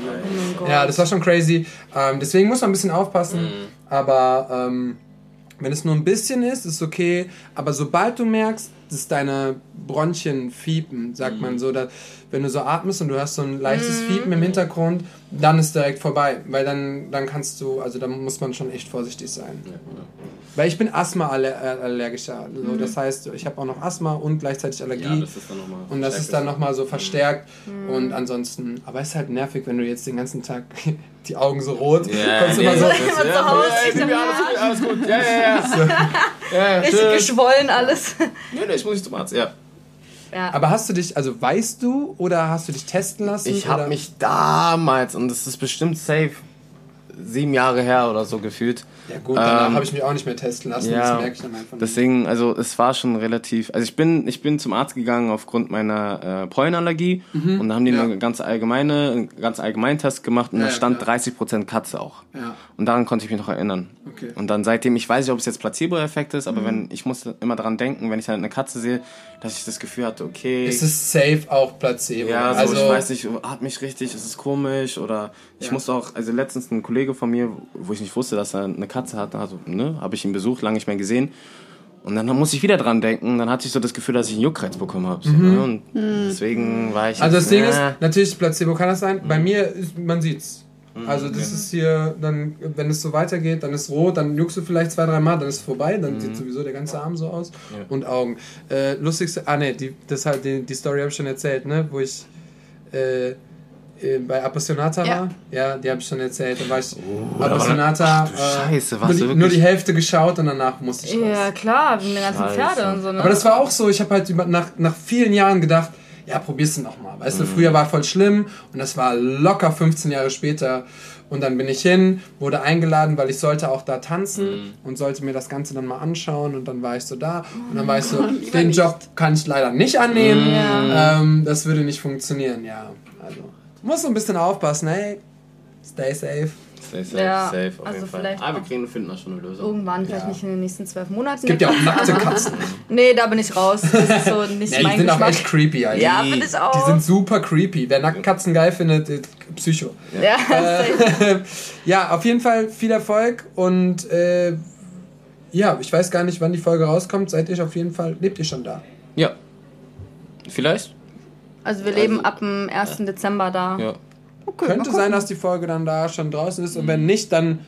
Oh ja, das war schon crazy. Ähm, deswegen muss man ein bisschen aufpassen. Mhm. Aber ähm, wenn es nur ein bisschen ist, ist okay. Aber sobald du merkst, dass deine Bronchien fiepen, sagt Mhm. man so, dass, wenn du so atmest und du hast so ein leichtes Mhm. Fiepen im Hintergrund, dann ist direkt vorbei. Weil dann, dann kannst du, also da muss man schon echt vorsichtig sein. Weil ich bin Asthma-allergischer. So, Mhm. Das heißt, ich habe auch noch Asthma und gleichzeitig Allergie. Ja, das ist dann nochmal. Und das ist dann nochmal so verstärkt. Mhm. Und ansonsten, aber es ist halt nervig, wenn du jetzt den ganzen Tag die Augen so rot, Ja, kommst immer nee, so. Immer zu ja, Hause, ja, alles alles gut. Ja, ja, ja. ja, ja Richtig geschwollen alles. Nee, nee, ich muss nicht zum Arzt, ja. Ja. Aber hast du dich, also weißt du oder hast du dich testen lassen? Ich habe mich damals, und das ist bestimmt safe, sieben Jahre her oder so gefühlt. Ja gut, danach Ähm, habe ich mich auch nicht mehr testen lassen. ja, das merke ich dann einfach. nicht. Deswegen, also es war schon relativ. Also ich bin, ich bin zum Arzt gegangen aufgrund meiner äh, Pollenallergie und da haben die Mhm. Ja. eine ganz allgemeine, einen ganz allgemeinen Test gemacht und Ja, da ja, stand klar. 30% Katze auch. Ja. Und daran konnte ich mich noch erinnern. Okay. Und dann seitdem, ich weiß nicht, ob es jetzt Placebo-Effekt ist, Mhm. aber wenn ich musste immer daran denken, wenn ich halt eine Katze sehe, dass ich das Gefühl hatte, okay. Es ist safe auch Placebo. Ja, so, also, ich weiß nicht, hat mich richtig, ist es komisch oder ich Ja. musste auch, also letztens ein Kollege von mir, wo ich nicht wusste, dass er eine Katze hat, also, ne, habe ich ihn besucht, lange nicht mehr gesehen und dann muss ich wieder dran denken, dann hatte ich so das Gefühl, dass ich einen Juckreiz bekommen habe, so, ne? und deswegen war ich Mhm. Also das jetzt, Ding äh, ist, natürlich Placebo kann das sein. Mhm. Bei mir ist, man sieht's. Also das ist hier, dann, wenn es so weitergeht, dann ist rot, dann juckst du vielleicht zwei, drei Mal, dann ist es vorbei, Mhm. dann sieht sowieso der ganze Arm so aus. Und Augen. Äh, lustigste, ah ne, die, das halt, die, die Story habe ich schon erzählt, ne? Wo ich, äh, äh, bei Appassionata Ja. war. Ja, die habe ich schon erzählt. Da war ich war- Appassionata. Ach du Scheiße, nur, warst die, nur die Hälfte geschaut und danach musste ich raus. Ja, klar, wegen den ganzen Scheiße. Pferde und so. Ne? Aber das war auch so, ich habe halt über, nach, nach vielen Jahren gedacht, ja, probier's nochmal. Weißt du, früher war voll schlimm und das war locker 15 Jahre später. Und dann bin ich hin, wurde eingeladen, weil ich sollte auch da tanzen und sollte mir das Ganze dann mal anschauen. Und dann war ich so da und dann war ich so, den Job kann ich leider nicht annehmen. Ähm, das würde nicht funktionieren, ja. Also, muss so ein bisschen aufpassen, hey. Stay safe. Safe, safe, Ja, safe, auf also jeden Fall. vielleicht Aber wir auch. kriegen, finden da schon eine Lösung. Irgendwann, vielleicht Ja. nicht in den nächsten zwölf Monaten. Es gibt ja auch nackte Katzen. Nee, da bin ich raus. Das ist so nicht Ja, die mein sind auch Geschmack. echt creepy, Alter. ja, finde ich auch. Die sind super creepy. Wer Nacktkatzen geil findet, ist Psycho. ja, safe. Ja, auf jeden Fall viel Erfolg und äh, ja, ich weiß gar nicht, wann die Folge rauskommt. Seid ihr auf jeden Fall, lebt ihr schon da? Ja. Vielleicht? Also wir leben ab dem 1. Dezember da. Ja. Könnte sein, dass die Folge dann da schon draußen ist und wenn nicht, dann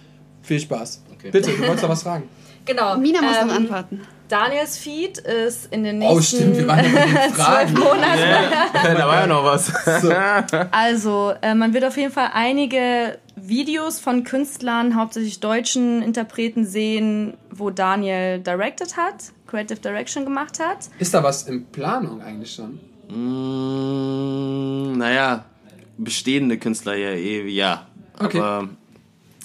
viel Spaß. Okay. Bitte, du wolltest noch was fragen. Genau. Mina muss ähm, noch antworten. Daniels Feed ist in den nächsten Oh, stimmt, wir waren ja bei den Fragen. Monaten. da war ja noch was. Also, äh, man wird auf jeden Fall einige Videos von Künstlern, hauptsächlich deutschen Interpreten sehen, wo Daniel directed hat, Creative Direction gemacht hat. Ist da was in Planung eigentlich schon? Mm, naja, bestehende Künstler ja eh, ja. Okay. Aber,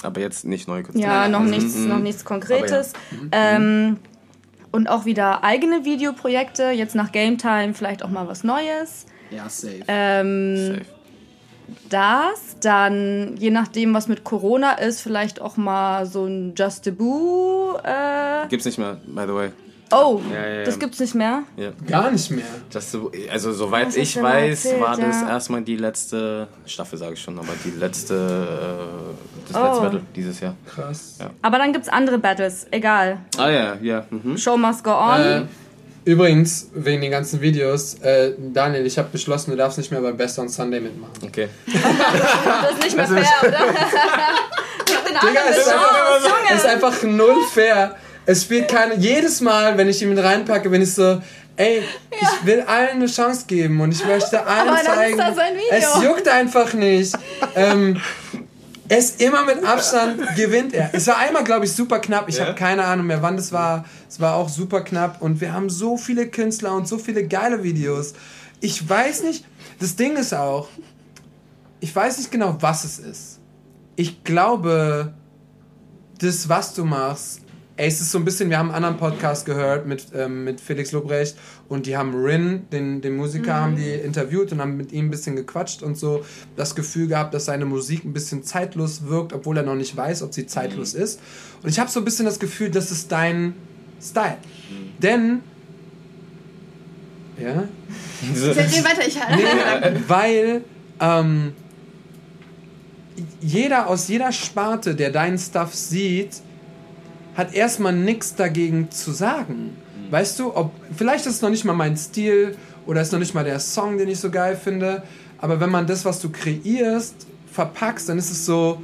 aber jetzt nicht neue Künstler. Ja, noch Also, nichts, mm, noch nichts Konkretes. Ähm, und auch wieder eigene Videoprojekte, jetzt nach Game Time vielleicht auch mal was Neues. Ja, safe. Ähm, Safe. das, dann je nachdem, was mit Corona ist, vielleicht auch mal so ein Just a Boo. Äh, Gibt's nicht mehr, by the way. Oh, Ja, ja, ja. das gibt's nicht mehr. Ja. Gar nicht mehr. Das, so- also soweit hast ich weiß, erzählt, war das ja? erstmal die letzte Staffel, sage ich schon, aber die letzte, äh, das Oh. letzte Battle dieses Jahr. Krass. Ja. Aber dann gibt's andere Battles, egal. Ah ja, ja. Mhm. Show must go on. Äh, übrigens, wegen den ganzen Videos, äh, Daniel, ich habe beschlossen, du darfst nicht mehr beim Best on Sunday mitmachen. Okay. das ist nicht mehr fair, oder? Gib den Digga, ist, ist einfach null fair. Es spielt keine. Jedes Mal, wenn ich ihn mit reinpacke, bin ich so, ey, ich will allen eine Chance geben und ich möchte allen Aber dann ist zeigen. das ein Video. Es juckt einfach nicht. ähm, es immer mit Abstand gewinnt er. Es war einmal, glaube ich, super knapp. Ich Ja? habe keine Ahnung mehr, wann das war. Es war auch super knapp und wir haben so viele Künstler und so viele geile Videos. Ich weiß nicht, das Ding ist auch, ich weiß nicht genau, was es ist. Ich glaube, das, was du machst, ey, es ist so ein bisschen, wir haben einen anderen Podcast gehört mit, ähm, mit Felix Lobrecht und die haben Rin, den, den Musiker, haben die interviewt und haben mit ihm ein bisschen gequatscht und so. Das Gefühl gehabt, dass seine Musik ein bisschen zeitlos wirkt, obwohl er noch nicht weiß, ob sie zeitlos ist. Und ich habe so ein bisschen das Gefühl, das ist dein Style. Denn, ja, Geh weiter, ich Nee, weil ähm, jeder aus jeder Sparte, der deinen Stuff sieht, hat erstmal nichts dagegen zu sagen. Weißt du, ob vielleicht ist es noch nicht mal mein Stil oder ist noch nicht mal der Song, den ich so geil finde, aber wenn man das, was du kreierst, verpackst, dann ist es so,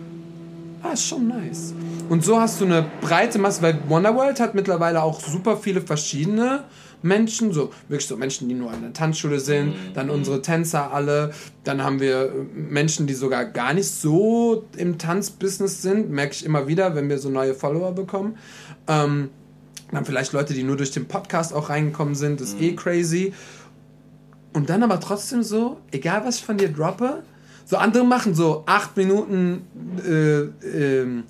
ah, ist schon nice. Und so hast du eine breite Masse, weil Wonderworld hat mittlerweile auch super viele verschiedene Menschen, so wirklich so Menschen, die nur an der Tanzschule sind, dann unsere Tänzer alle, dann haben wir äh, Menschen, die sogar gar nicht so im Tanzbusiness sind, merke ich immer wieder, wenn wir so neue Follower bekommen. Ähm, dann vielleicht Leute, die nur durch den Podcast auch reingekommen sind, ist eh crazy. Und dann aber trotzdem so, egal was ich von dir droppe, so andere machen so acht Minuten, äh, ähm,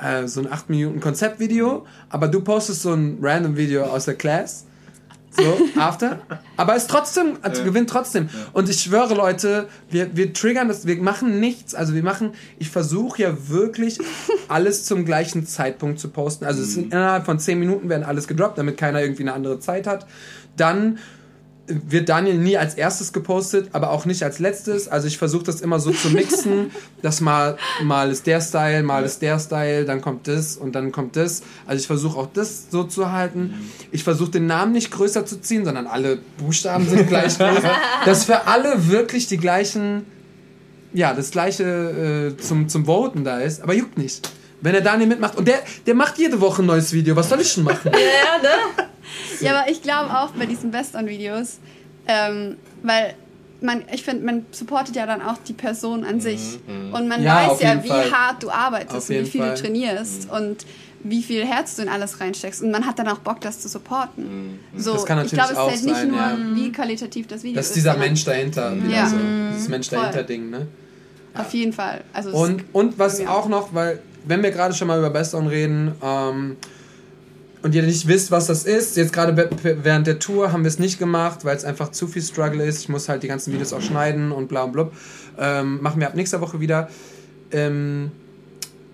äh, so ein acht Minuten Konzeptvideo, aber du postest so ein random Video aus der Class. So, after. Aber es trotzdem, also gewinnt trotzdem. Und ich schwöre, Leute, wir, wir triggern das, wir machen nichts. Also wir machen, ich versuche ja wirklich alles zum gleichen Zeitpunkt zu posten. Also es sind innerhalb von 10 Minuten werden alles gedroppt, damit keiner irgendwie eine andere Zeit hat. Dann wird Daniel nie als erstes gepostet, aber auch nicht als letztes. Also ich versuche das immer so zu mixen, dass mal, mal ist der Style, mal ist der Style, dann kommt das und dann kommt das. Also ich versuche auch das so zu halten. Ich versuche den Namen nicht größer zu ziehen, sondern alle Buchstaben sind gleich groß. Dass für alle wirklich die gleichen, ja, das gleiche äh, zum, zum Voten da ist, aber juckt nicht. Wenn er Daniel mitmacht und der, der macht jede Woche ein neues Video, was soll ich schon machen? Ja, ne? Ja, aber ich glaube auch bei diesen Best-on-Videos, ähm, weil man, ich finde, man supportet ja dann auch die Person an sich. Und man Ja, weiß ja, wie Fall. hart du arbeitest Auf und wie viel Fall. du trainierst und wie viel Herz du in alles reinsteckst. Und man hat dann auch Bock, das zu supporten. So, Das kann ich natürlich glaube, es auch zählt nicht sein, nur, ja. wie qualitativ das Video Das ist. ist dieser Mensch dahinter. wieder Ja. So. Dieses Mensch Voll. dahinter Ding, ne? Auf jeden Fall. Also Und, und was auch noch, weil, wenn wir gerade schon mal über Best On reden, ähm, und ihr nicht wisst, was das ist, jetzt gerade während der Tour haben wir es nicht gemacht, weil es einfach zu viel Struggle ist. Ich muss halt die ganzen Videos auch schneiden und bla und blub. Ähm, machen wir ab nächster Woche wieder. Ähm,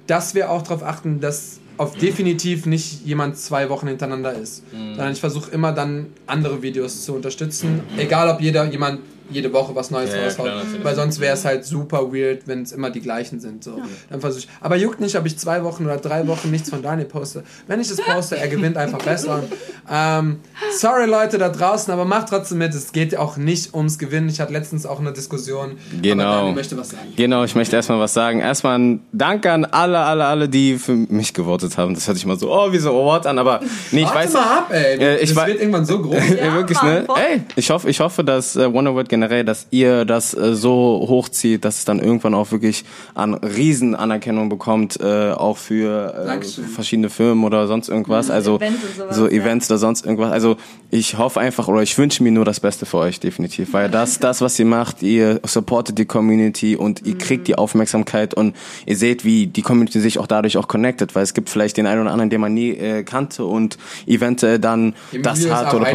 dass wir auch darauf achten, dass auf definitiv nicht jemand zwei Wochen hintereinander ist. Sondern ich versuche immer dann andere Videos zu unterstützen. Egal ob jeder jemand jede Woche was Neues Ja, ja, raushaut. klar, weil sonst wäre es halt super weird, wenn es immer die gleichen sind. So. Dann versuche ich. Aber juckt nicht, ob ich zwei Wochen oder drei Wochen nichts von Daniel poste. Wenn ich es poste, er gewinnt einfach besser. Ähm, sorry Leute da draußen, aber macht trotzdem mit. Es geht auch nicht ums Gewinnen. Ich hatte letztens auch eine Diskussion. Genau. Aber Daniel möchte was sagen. Genau, ich möchte erstmal was sagen. Erstmal ein Danke an alle, alle, alle, die für mich gewotet haben. Das hört sich mal so, oh, wie so Award an, aber nee, ich Warte weiß. mal ab, ey. Ich das wird irgendwann so groß. Ja, wirklich, Mann, ne? Ey, ich hoffe, ich hoffe, dass äh, Wonder World generell, dass ihr das äh, so hochzieht, dass es dann irgendwann auch wirklich an riesen Anerkennung bekommt, äh, auch für äh, verschiedene Firmen oder sonst irgendwas. Also Events sowas, so ja. Events oder sonst irgendwas. Also ich hoffe einfach oder ich wünsche mir nur das Beste für euch definitiv, weil das, das, was ihr macht, ihr supportet die Community und ihr kriegt die Aufmerksamkeit und ihr seht, wie die Community sich auch dadurch auch connectet, weil es gibt vielleicht den einen oder anderen, den man nie äh, kannte und eventuell dann das Emilio ist hat oder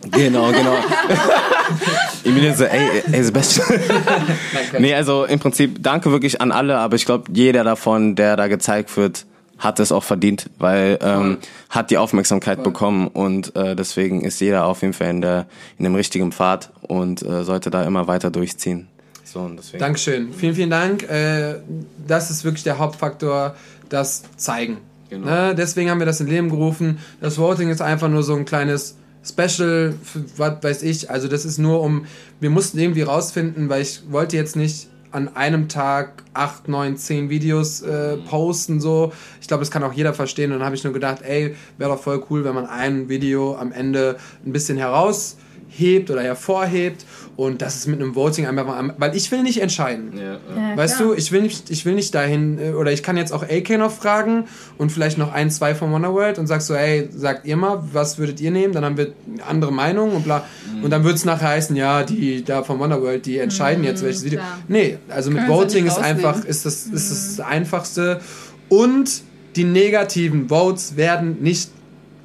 ein Genau, genau. Emilio so, ey, ey, Sebastian. Nee, also im Prinzip danke wirklich an alle, aber ich glaube, jeder davon, der da gezeigt wird, hat es auch verdient, weil ähm, hat die Aufmerksamkeit bekommen und äh, deswegen ist jeder auf jeden Fall in der in dem richtigen Pfad und äh, sollte da immer weiter durchziehen. So und deswegen. Dankeschön. Vielen, vielen Dank. Äh, das ist wirklich der Hauptfaktor, das Zeigen. Genau. Ne? Deswegen haben wir das in Leben gerufen. Das Voting ist einfach nur so ein kleines Special, was weiß ich. Also das ist nur um, wir mussten irgendwie rausfinden, weil ich wollte jetzt nicht an einem Tag acht, neun, zehn Videos äh, posten so. Ich glaube, das kann auch jeder verstehen. Und dann habe ich nur gedacht, ey, wäre doch voll cool, wenn man ein Video am Ende ein bisschen herausheben oder hervorhebt und das ist mit einem Voting einfach mal, weil ich will nicht entscheiden. Ja, Ja, Weißt klar. du, ich will nicht, ich will nicht dahin, äh, oder ich kann jetzt auch AK noch fragen und vielleicht noch ein, zwei von Wonderworld und sag so, ey, sagt ihr mal, was würdet ihr nehmen? Dann haben wir eine andere Meinung und bla. Mhm. Und dann wird es nachher heißen, ja, die da von Wonderworld, die entscheiden jetzt welches Video. klar. Nee, also mit Können Voting ist einfach, ist das, ist das einfachste. Und die negativen Votes werden nicht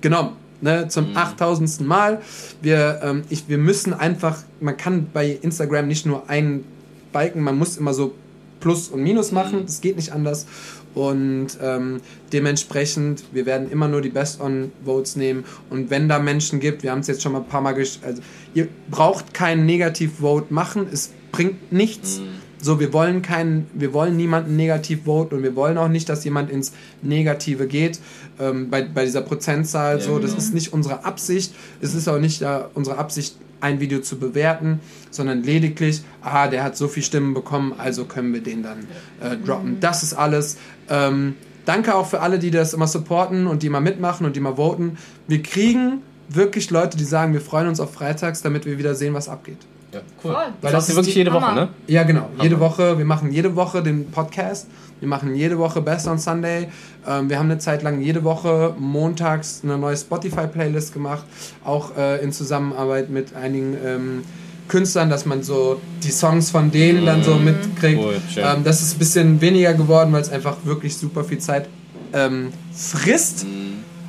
genommen. Ne, zum 8000. Mal. Wir, ähm, ich, wir müssen einfach, man kann bei Instagram nicht nur einen Balken, man muss immer so Plus und Minus machen, das geht nicht anders. Und ähm, dementsprechend, wir werden immer nur die Best-on-Votes nehmen. Und wenn da Menschen gibt, wir haben es jetzt schon mal ein paar Mal gesch also ihr braucht keinen Negativ-Vote machen, es bringt nichts. So, wir wollen keinen, wir wollen niemanden negativ voten und wir wollen auch nicht, dass jemand ins Negative geht. Ähm, bei, bei dieser Prozentzahl, so, das ist nicht unsere Absicht. Es ist auch nicht äh, unsere Absicht, ein Video zu bewerten, sondern lediglich, ah, der hat so viel Stimmen bekommen, also können wir den dann äh, droppen. Das ist alles. Ähm, danke auch für alle, die das immer supporten und die mal mitmachen und die mal voten. Wir kriegen wirklich Leute, die sagen, wir freuen uns auf Freitags, damit wir wieder sehen, was abgeht. Ja, cool. Voll. Das das du ist wirklich jede Woche, Hammer. ne? Ja, genau. Jede Woche, wir machen jede Woche den Podcast. Wir machen jede Woche Best on Sunday. Ähm, wir haben eine Zeit lang jede Woche montags eine neue Spotify-Playlist gemacht. Auch äh, in Zusammenarbeit mit einigen ähm, Künstlern, dass man so die Songs von denen dann so mitkriegt. Cool, ähm, das ist ein bisschen weniger geworden, weil es einfach wirklich super viel Zeit ähm, frisst.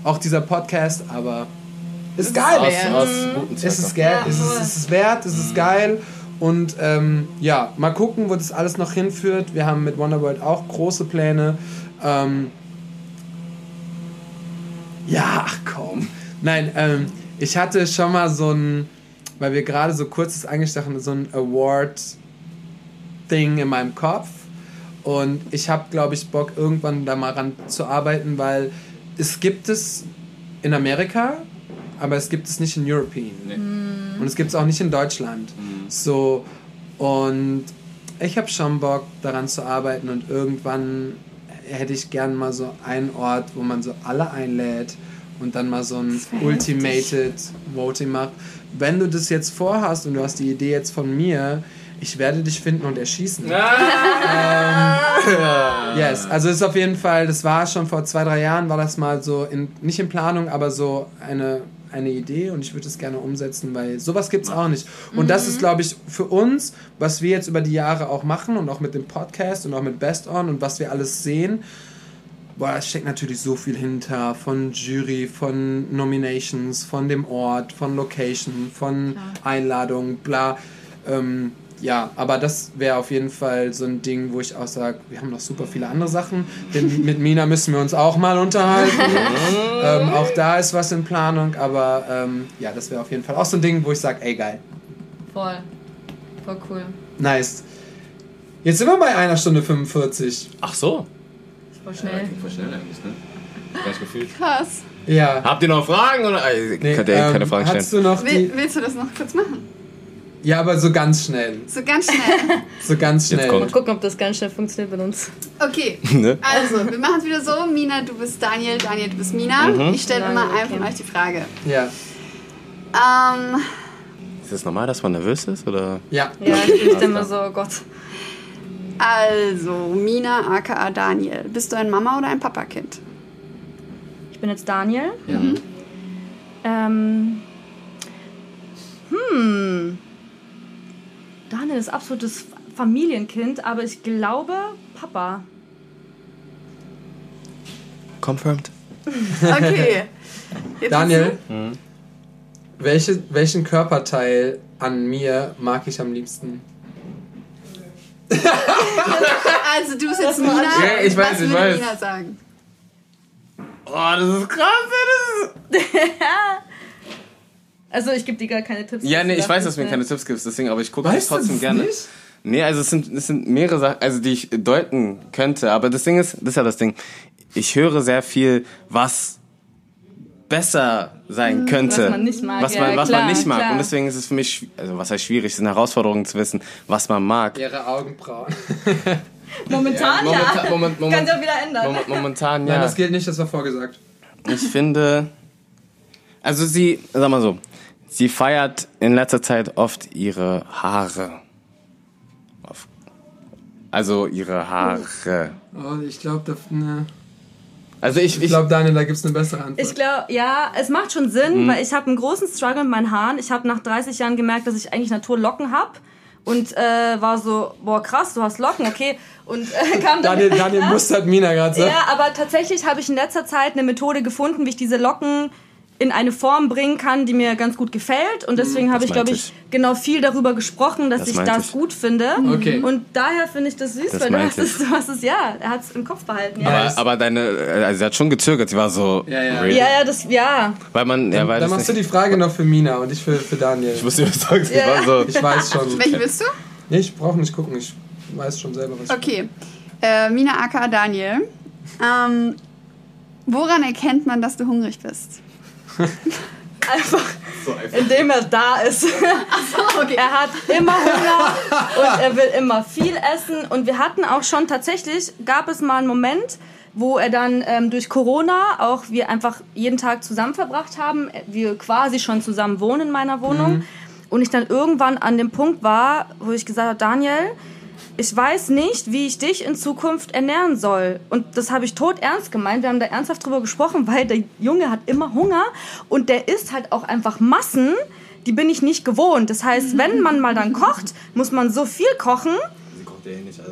Auch dieser Podcast, aber ist geil. Aus, aus guten Es ist, Ja, es, ist, es ist wert, es ist geil. Und ähm, ja, mal gucken, wo das alles noch hinführt. Wir haben mit Wonderworld auch große Pläne. Ähm, ja, ach komm. Nein, ähm, ich hatte schon mal so ein, weil wir gerade so kurzes angestachen, so ein Award-Ding in meinem Kopf. Und ich habe, glaube ich, Bock, irgendwann da mal ran zu arbeiten, weil es gibt es in Amerika, aber es gibt es nicht in European. Und es gibt es auch nicht in Deutschland. So, und ich habe schon Bock, daran zu arbeiten und irgendwann hätte ich gern mal so einen Ort, wo man so alle einlädt und dann mal so ein Ultimated Voting macht. Wenn du das jetzt vorhast und du hast die Idee jetzt von mir, ich werde dich finden und erschießen. ähm, yes, also es ist auf jeden Fall, das war schon vor zwei, drei Jahren, war das mal so, in, nicht in Planung, aber so eine, eine Idee und ich würde es gerne umsetzen, weil sowas gibt es auch nicht. Und das ist, glaube ich, für uns, was wir jetzt über die Jahre auch machen und auch mit dem Podcast und auch mit Best On und was wir alles sehen, boah, es steckt natürlich so viel hinter von Jury, von Nominations, von dem Ort, von Location, von Einladungen, bla. Ähm, ja, aber das wäre auf jeden Fall so ein Ding, wo ich auch sage, wir haben noch super viele andere Sachen. Denn mit Mina müssen wir uns auch mal unterhalten. ähm, auch da ist was in Planung, aber ähm, ja, das wäre auf jeden Fall auch so ein Ding, wo ich sage, ey geil, Voll. Voll cool. nice. Jetzt sind wir bei einer Stunde 45. Ach so. Voll schnell. Voll schnell eigentlich, ne? Gleich gefühlt. Krass. Ja. Habt ihr noch Fragen? Oder? Äh, Nee, könnt ihr ähm, keine Fragen stellen? hast du noch Will, willst du das noch kurz machen? Ja, aber so ganz schnell. So ganz schnell. So ganz Jetzt schnell. kommt. Mal gucken, ob das ganz schnell funktioniert bei uns. Okay, Ne? also wir machen es wieder so. Mina, du bist Daniel, Daniel, du bist Mina. Mhm. Ich stelle immer einem von okay. euch die Frage. Ja. Ähm, Ist es normal, dass man nervös ist? Oder? Ja. Ja, ich bin immer so, oh Gott. also, Mina aka Daniel. Bist du ein Mama- oder ein Papakind? Ich bin jetzt Daniel. ja. Ähm. Hm. Daniel ist absolutes Familienkind, aber ich glaube Papa. Confirmed. Okay. Jetzt Daniel, Mhm. welche, welchen Körperteil an mir mag ich am liebsten? Also, du bist jetzt Mina. Ja, ich weiß, Was ich würde weiß. Mina sagen? Oh, das ist krass, das ist... Also ich gebe dir gar keine Tipps. Ja, nee, ich Das weiß, dass du mir keine Tipps gibst, deswegen, aber ich gucke du trotzdem das gerne. nicht? Nee, also es sind, es sind mehrere Sachen, also die ich deuten könnte, aber das Ding ist, das ist ja das Ding. Ich höre sehr viel, was besser sein könnte. was man nicht mag, Was man, ja, was klar, man nicht mag. klar. Und deswegen ist es für mich, also was heißt schwierig, es ist eine Herausforderung zu wissen, was man mag. Ihre Augenbrauen. Momentan ja. Momentan, moment, Kann moment, sich auch wieder ändern. moment, momentan, Nein, ja. das gilt nicht, das war vorgesagt. Ich finde, also sie, sag mal so, sie feiert in letzter Zeit oft ihre Haare. Also ihre Haare. Oh, ich glaube, ne. Also ich, ich ich, glaube, Daniel, da gibt es eine bessere Antwort. Ich glaube, ja, es macht schon Sinn, Mhm. weil ich habe einen großen Struggle mit meinen Haaren. Ich habe nach 30 Jahren gemerkt, dass ich eigentlich Naturlocken habe. Und äh, war so, boah, krass, du hast Locken, okay. Und äh, kam dann... Daniel, Daniel mustert Mina gerade so. Ja, aber tatsächlich habe ich in letzter Zeit eine Methode gefunden, wie ich diese Locken in eine Form bringen kann, die mir ganz gut gefällt. Und deswegen habe ich, glaube ich, genau viel darüber gesprochen, dass Das ich das ich. gut finde. Okay. Und daher finde ich das süß, Das weil du hast es, du hast es, ja, er hat es im Kopf behalten. Ja. aber, aber deine, also sie hat schon gezögert, sie war so, Ja, ja. really? ja, ja, das, ja. Weil man, ja, weil Dann machst du nicht, die Frage noch für Mina und ich für, für Daniel. ich wusste, was du sagst, Ja. war so, Ich weiß schon. Welche bist du? Nee, ich brauche nicht gucken, ich weiß schon selber, was ich Okay. Äh, Mina aka Daniel. Ähm, woran erkennt man, dass du hungrig bist? Einfach, indem er da ist. Okay. Er hat immer Hunger und er will immer viel essen. Und wir hatten auch schon tatsächlich, gab es mal einen Moment, wo er dann ähm, durch Corona auch wir einfach jeden Tag zusammen verbracht haben. Wir quasi schon zusammen wohnen in meiner Wohnung. Und ich dann irgendwann an dem Punkt war, wo ich gesagt habe, Daniel, ich weiß nicht, wie ich dich in Zukunft ernähren soll. Und das habe ich tot ernst gemeint. Wir haben da ernsthaft drüber gesprochen, weil der Junge hat immer Hunger und der isst halt auch einfach Massen, die bin ich nicht gewohnt. Das heißt, wenn man mal dann kocht, muss man so viel kochen.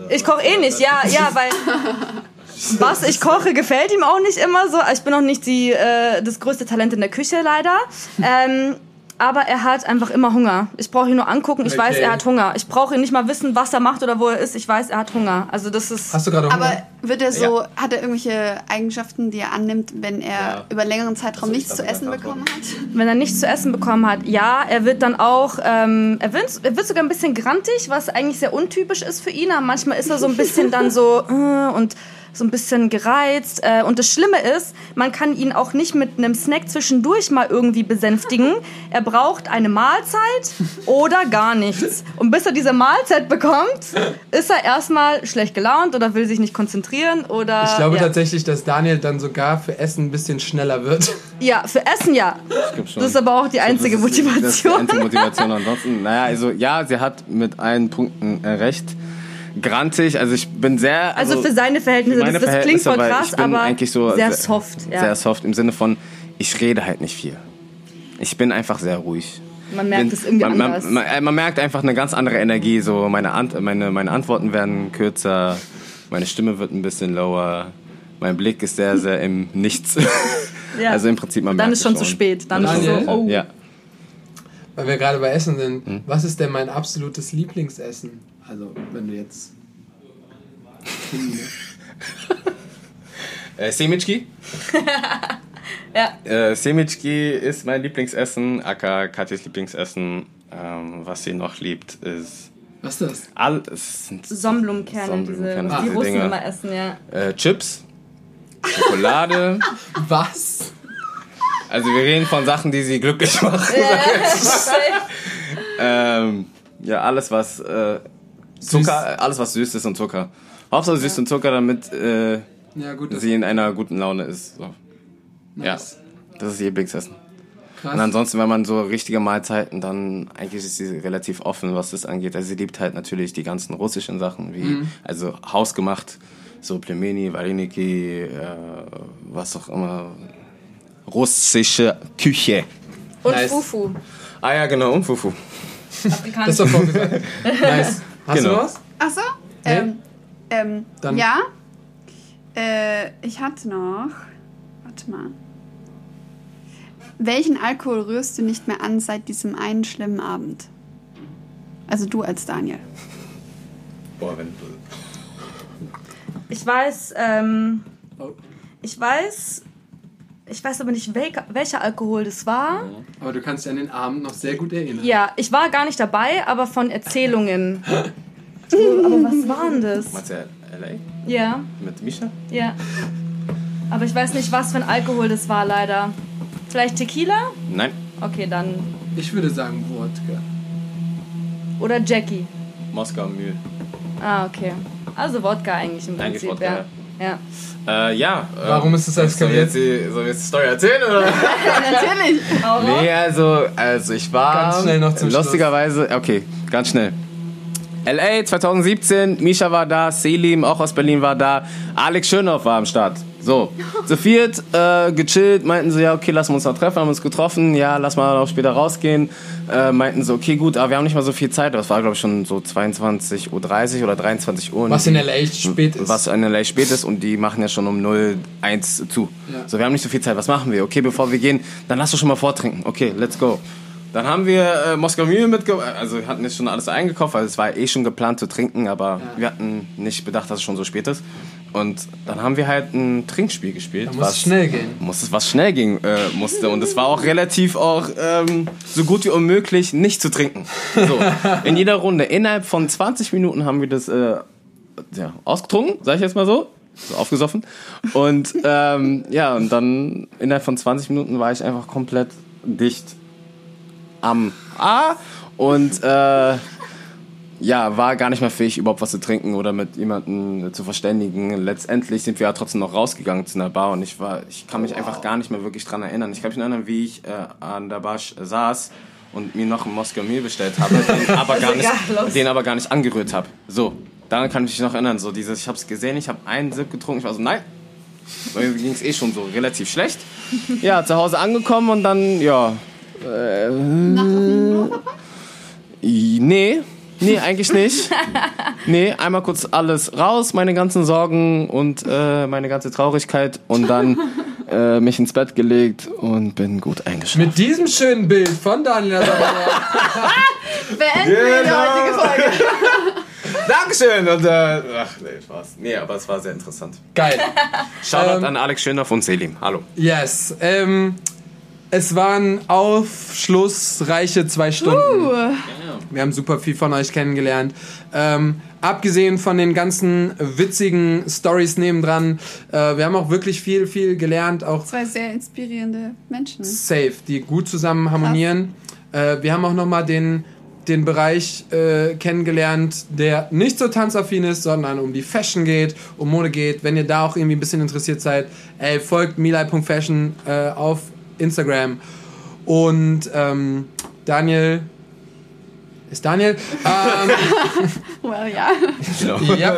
Ich koche eh nicht, ja, ja, weil was ich koche gefällt ihm auch nicht immer so. Ich bin auch nicht die, äh, das größte Talent in der Küche leider. Ähm, aber er hat einfach immer Hunger. Ich brauche ihn nur angucken. Ich Okay. weiß, er hat Hunger. Ich brauche ihn nicht mal wissen, was er macht oder wo er ist. Ich weiß, er hat Hunger. Also das ist. Hast du gerade Hunger? Aber wird er so, hat er irgendwelche Eigenschaften, die er annimmt, wenn er Ja. über längeren Zeitraum Also ich nichts zu essen bekommen hat? wenn er nichts zu essen bekommen hat, ja, er wird dann auch, ähm, er, wird, er wird sogar ein bisschen grantig, was eigentlich sehr untypisch ist für ihn. Aber manchmal ist er so ein bisschen dann so äh, und so ein bisschen gereizt. Äh, und das Schlimme ist, man kann ihn auch nicht mit einem Snack zwischendurch mal irgendwie besänftigen. Er braucht eine Mahlzeit oder gar nichts. Und bis er diese Mahlzeit bekommt, ist er erstmal schlecht gelaunt oder will sich nicht konzentrieren oder. Ich glaube ja. tatsächlich, dass Daniel dann sogar für Essen ein bisschen schneller wird. Ja, für Essen ja. Gibt schon. Das ist aber auch die einzige Das ist- Das ist die Motivation. einzige Motivation. Ansonsten, naja, also ja, sie hat mit allen Punkten äh, recht. Grantig, also ich bin sehr. Also für seine Verhältnisse, für das, das klingt voll krass, ich bin aber eigentlich so sehr soft. Ja. Sehr soft im Sinne von, ich rede halt nicht viel. Ich bin einfach sehr ruhig. Man merkt bin, es irgendwie man, anders. Man, man, äh, man merkt einfach eine ganz andere Energie. So meine, Ant meine, meine Antworten werden kürzer, meine Stimme wird ein bisschen lower, mein Blick ist sehr, sehr im Nichts. Ja. Also im Prinzip man dann merkt ist schon es zu spät. Dann ist es so, oh. Ja. Weil wir gerade bei Essen sind. Hm? Was ist denn mein absolutes Lieblingsessen? Also, wenn du jetzt. Äh, Semitschki? Ja. Äh, Semitschki ist mein Lieblingsessen, aka Katjas Lieblingsessen. Ähm, was sie noch liebt, ist Was ist das? all, es sind Sonnenblumenkerne, Sonnenblumenkerne, diese, die diese Russen Dinger. immer essen, ja. äh, Chips, Schokolade. Was? also wir reden von Sachen, die sie glücklich machen. ähm, ja, alles was äh, Zucker, alles was süß ist und Zucker. Hauptsache süß und Zucker, damit äh, Ja, gut. Sie in einer guten Laune ist. So. nice. Ja, das ist ihr Lieblingsessen. Krass. Und ansonsten, wenn man so richtige Mahlzeiten, dann eigentlich ist sie relativ offen, was das angeht. Also sie liebt halt natürlich die ganzen russischen Sachen, wie Mhm. also hausgemacht, so Plemeni, Vareniki, äh, was auch immer. Russische Küche. Und Nice. Fufu. Ah ja, genau, und Fufu. das ist doch vorgesagt. nice. Hast Genau. du was? Ach so? Nee? Ähm, ähm, Dann- ja. Äh, ich hatte noch. Warte mal. Welchen Alkohol rührst du nicht mehr an seit diesem einen schlimmen Abend? Also du als Daniel. Boah, wenn Ich weiß, ähm, Oh. ich weiß, ich weiß aber nicht, welcher, welcher Alkohol das war. Aber du kannst dich an den Abend noch sehr gut erinnern. Ja, ich war gar nicht dabei, aber von Erzählungen. Oh, aber was war denn das? Meinst du L.A. Ja, mit Misha? ja. Aber ich weiß nicht, was für ein Alkohol das war, leider. Vielleicht Tequila? Nein. Okay, dann. Ich würde sagen Wodka. Oder Jackie. Moskau Mühl. Ah, okay. Also Wodka eigentlich im Eigentlich Prinzip, Wodka, ja. Ja. Äh, ja. äh, Warum ist das Soll ich eskaliert? jetzt die, soll ich jetzt die Story erzählen, oder? Natürlich. Nee, also, also ich war. Ganz schnell noch zum Lustigerweise, okay, ganz schnell. LA 2017, Misha war da, Selim auch aus Berlin war da, Alex Schönhoff war am Start. So, zu viert äh, gechillt, meinten so, ja, okay, lass uns noch treffen, haben uns getroffen, ja, lass mal auch später rausgehen. Äh, meinten so, okay, gut, aber wir haben nicht mal so viel Zeit. Das war, glaube ich, schon so 22.30 Uhr oder 23 Uhr. Was in LA echt spät ist. was in LA spät ist und die machen ja schon um 01 zu. Ja. So, wir haben nicht so viel Zeit, was machen wir? Okay, bevor wir gehen, dann lass doch schon mal vortrinken. Okay, let's go. Dann haben wir äh, Moskau Mühe mitgebracht, also wir hatten jetzt schon alles eingekauft, weil es war eh schon geplant zu trinken, aber wir hatten nicht bedacht, dass es schon so spät ist. Und dann haben wir halt ein Trinkspiel gespielt. Da muss es schnell gehen. Muss es was schnell ging äh, musste und es war auch relativ auch ähm, so gut wie unmöglich nicht zu trinken. So in jeder Runde innerhalb von 20 Minuten haben wir das äh, ja, ausgetrunken, sag ich jetzt mal so, so aufgesoffen und ähm, ja und dann innerhalb von 20 Minuten war ich einfach komplett dicht am A und äh, ja, war gar nicht mehr fähig, überhaupt was zu trinken oder mit jemandem zu verständigen. Letztendlich sind wir ja trotzdem noch rausgegangen zu einer Bar und ich war, ich kann mich einfach gar nicht mehr wirklich dran erinnern. Ich kann mich erinnern, wie ich äh, an der Bar sch- saß und mir noch einen Moskau Mehl bestellt habe, den aber gar nicht, den aber gar nicht angerührt habe. So, daran kann ich mich noch erinnern. So dieses, ich habe es gesehen, ich habe einen Sip getrunken, ich war so, nein. Mir ging es eh schon so relativ schlecht. Ja, zu Hause angekommen und dann, ja, I- Nee, nee, eigentlich nicht. Nee, einmal kurz alles raus, meine ganzen Sorgen und äh, meine ganze Traurigkeit und dann äh, mich ins Bett gelegt und bin gut eingeschlafen. Mit diesem schönen Bild von Daniel Sabaya Beenden wir die heutige Folge. Dankeschön! Und, äh, ach, nee, Spaß. Nee, aber es war sehr interessant. Geil. Shoutout Ähm, an Alex Schönhoff und Selim. Hallo. Yes. Ähm, es waren aufschlussreiche zwei Stunden. Uh, Wir haben super viel von euch kennengelernt. Ähm, abgesehen von den ganzen witzigen Stories nebendran, äh, wir haben auch wirklich viel, viel gelernt, auch Zwei sehr inspirierende Menschen. safe, die gut zusammen harmonieren. Äh, wir haben auch nochmal den, den Bereich äh, kennengelernt, der nicht so tanzaffin ist, sondern um die Fashion geht, um Mode geht. Wenn ihr da auch irgendwie ein bisschen interessiert seid, ey, folgt milai.fashion äh, auf Instagram. Und ähm, Daniel. Ist Daniel? ähm, Well, ja. Genau. ja.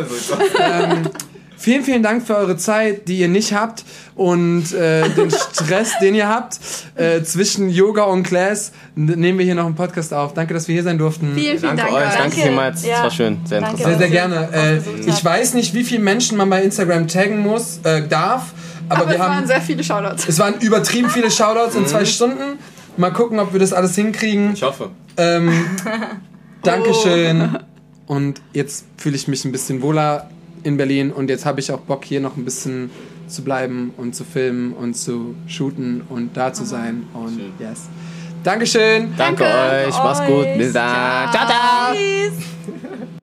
ähm, vielen, vielen Dank für eure Zeit, die ihr nicht habt und äh, den Stress, den ihr habt. Äh, zwischen Yoga und Class nehmen wir hier noch einen Podcast auf. Danke, dass wir hier sein durften. Vielen, vielen Danke Dank. euch, danke Danke. vielmals. Ja. Das war schön, sehr Danke. interessant. Sehr, sehr gerne. Äh, ich weiß nicht, wie viele Menschen man bei Instagram taggen muss, äh, darf, aber, Aber wir es haben. waren sehr viele Shoutouts. es waren übertrieben viele Shoutouts in zwei Stunden. Mal gucken, ob wir das alles hinkriegen. Ich hoffe. Ähm, Dankeschön. Und jetzt fühle ich mich ein bisschen wohler in Berlin und jetzt habe ich auch Bock, hier noch ein bisschen zu bleiben und zu filmen und zu shooten und da zu sein. Und yes. Dankeschön. Danke, Danke euch, mach's gut, bis dann. Ciao, ciao. Tschüss.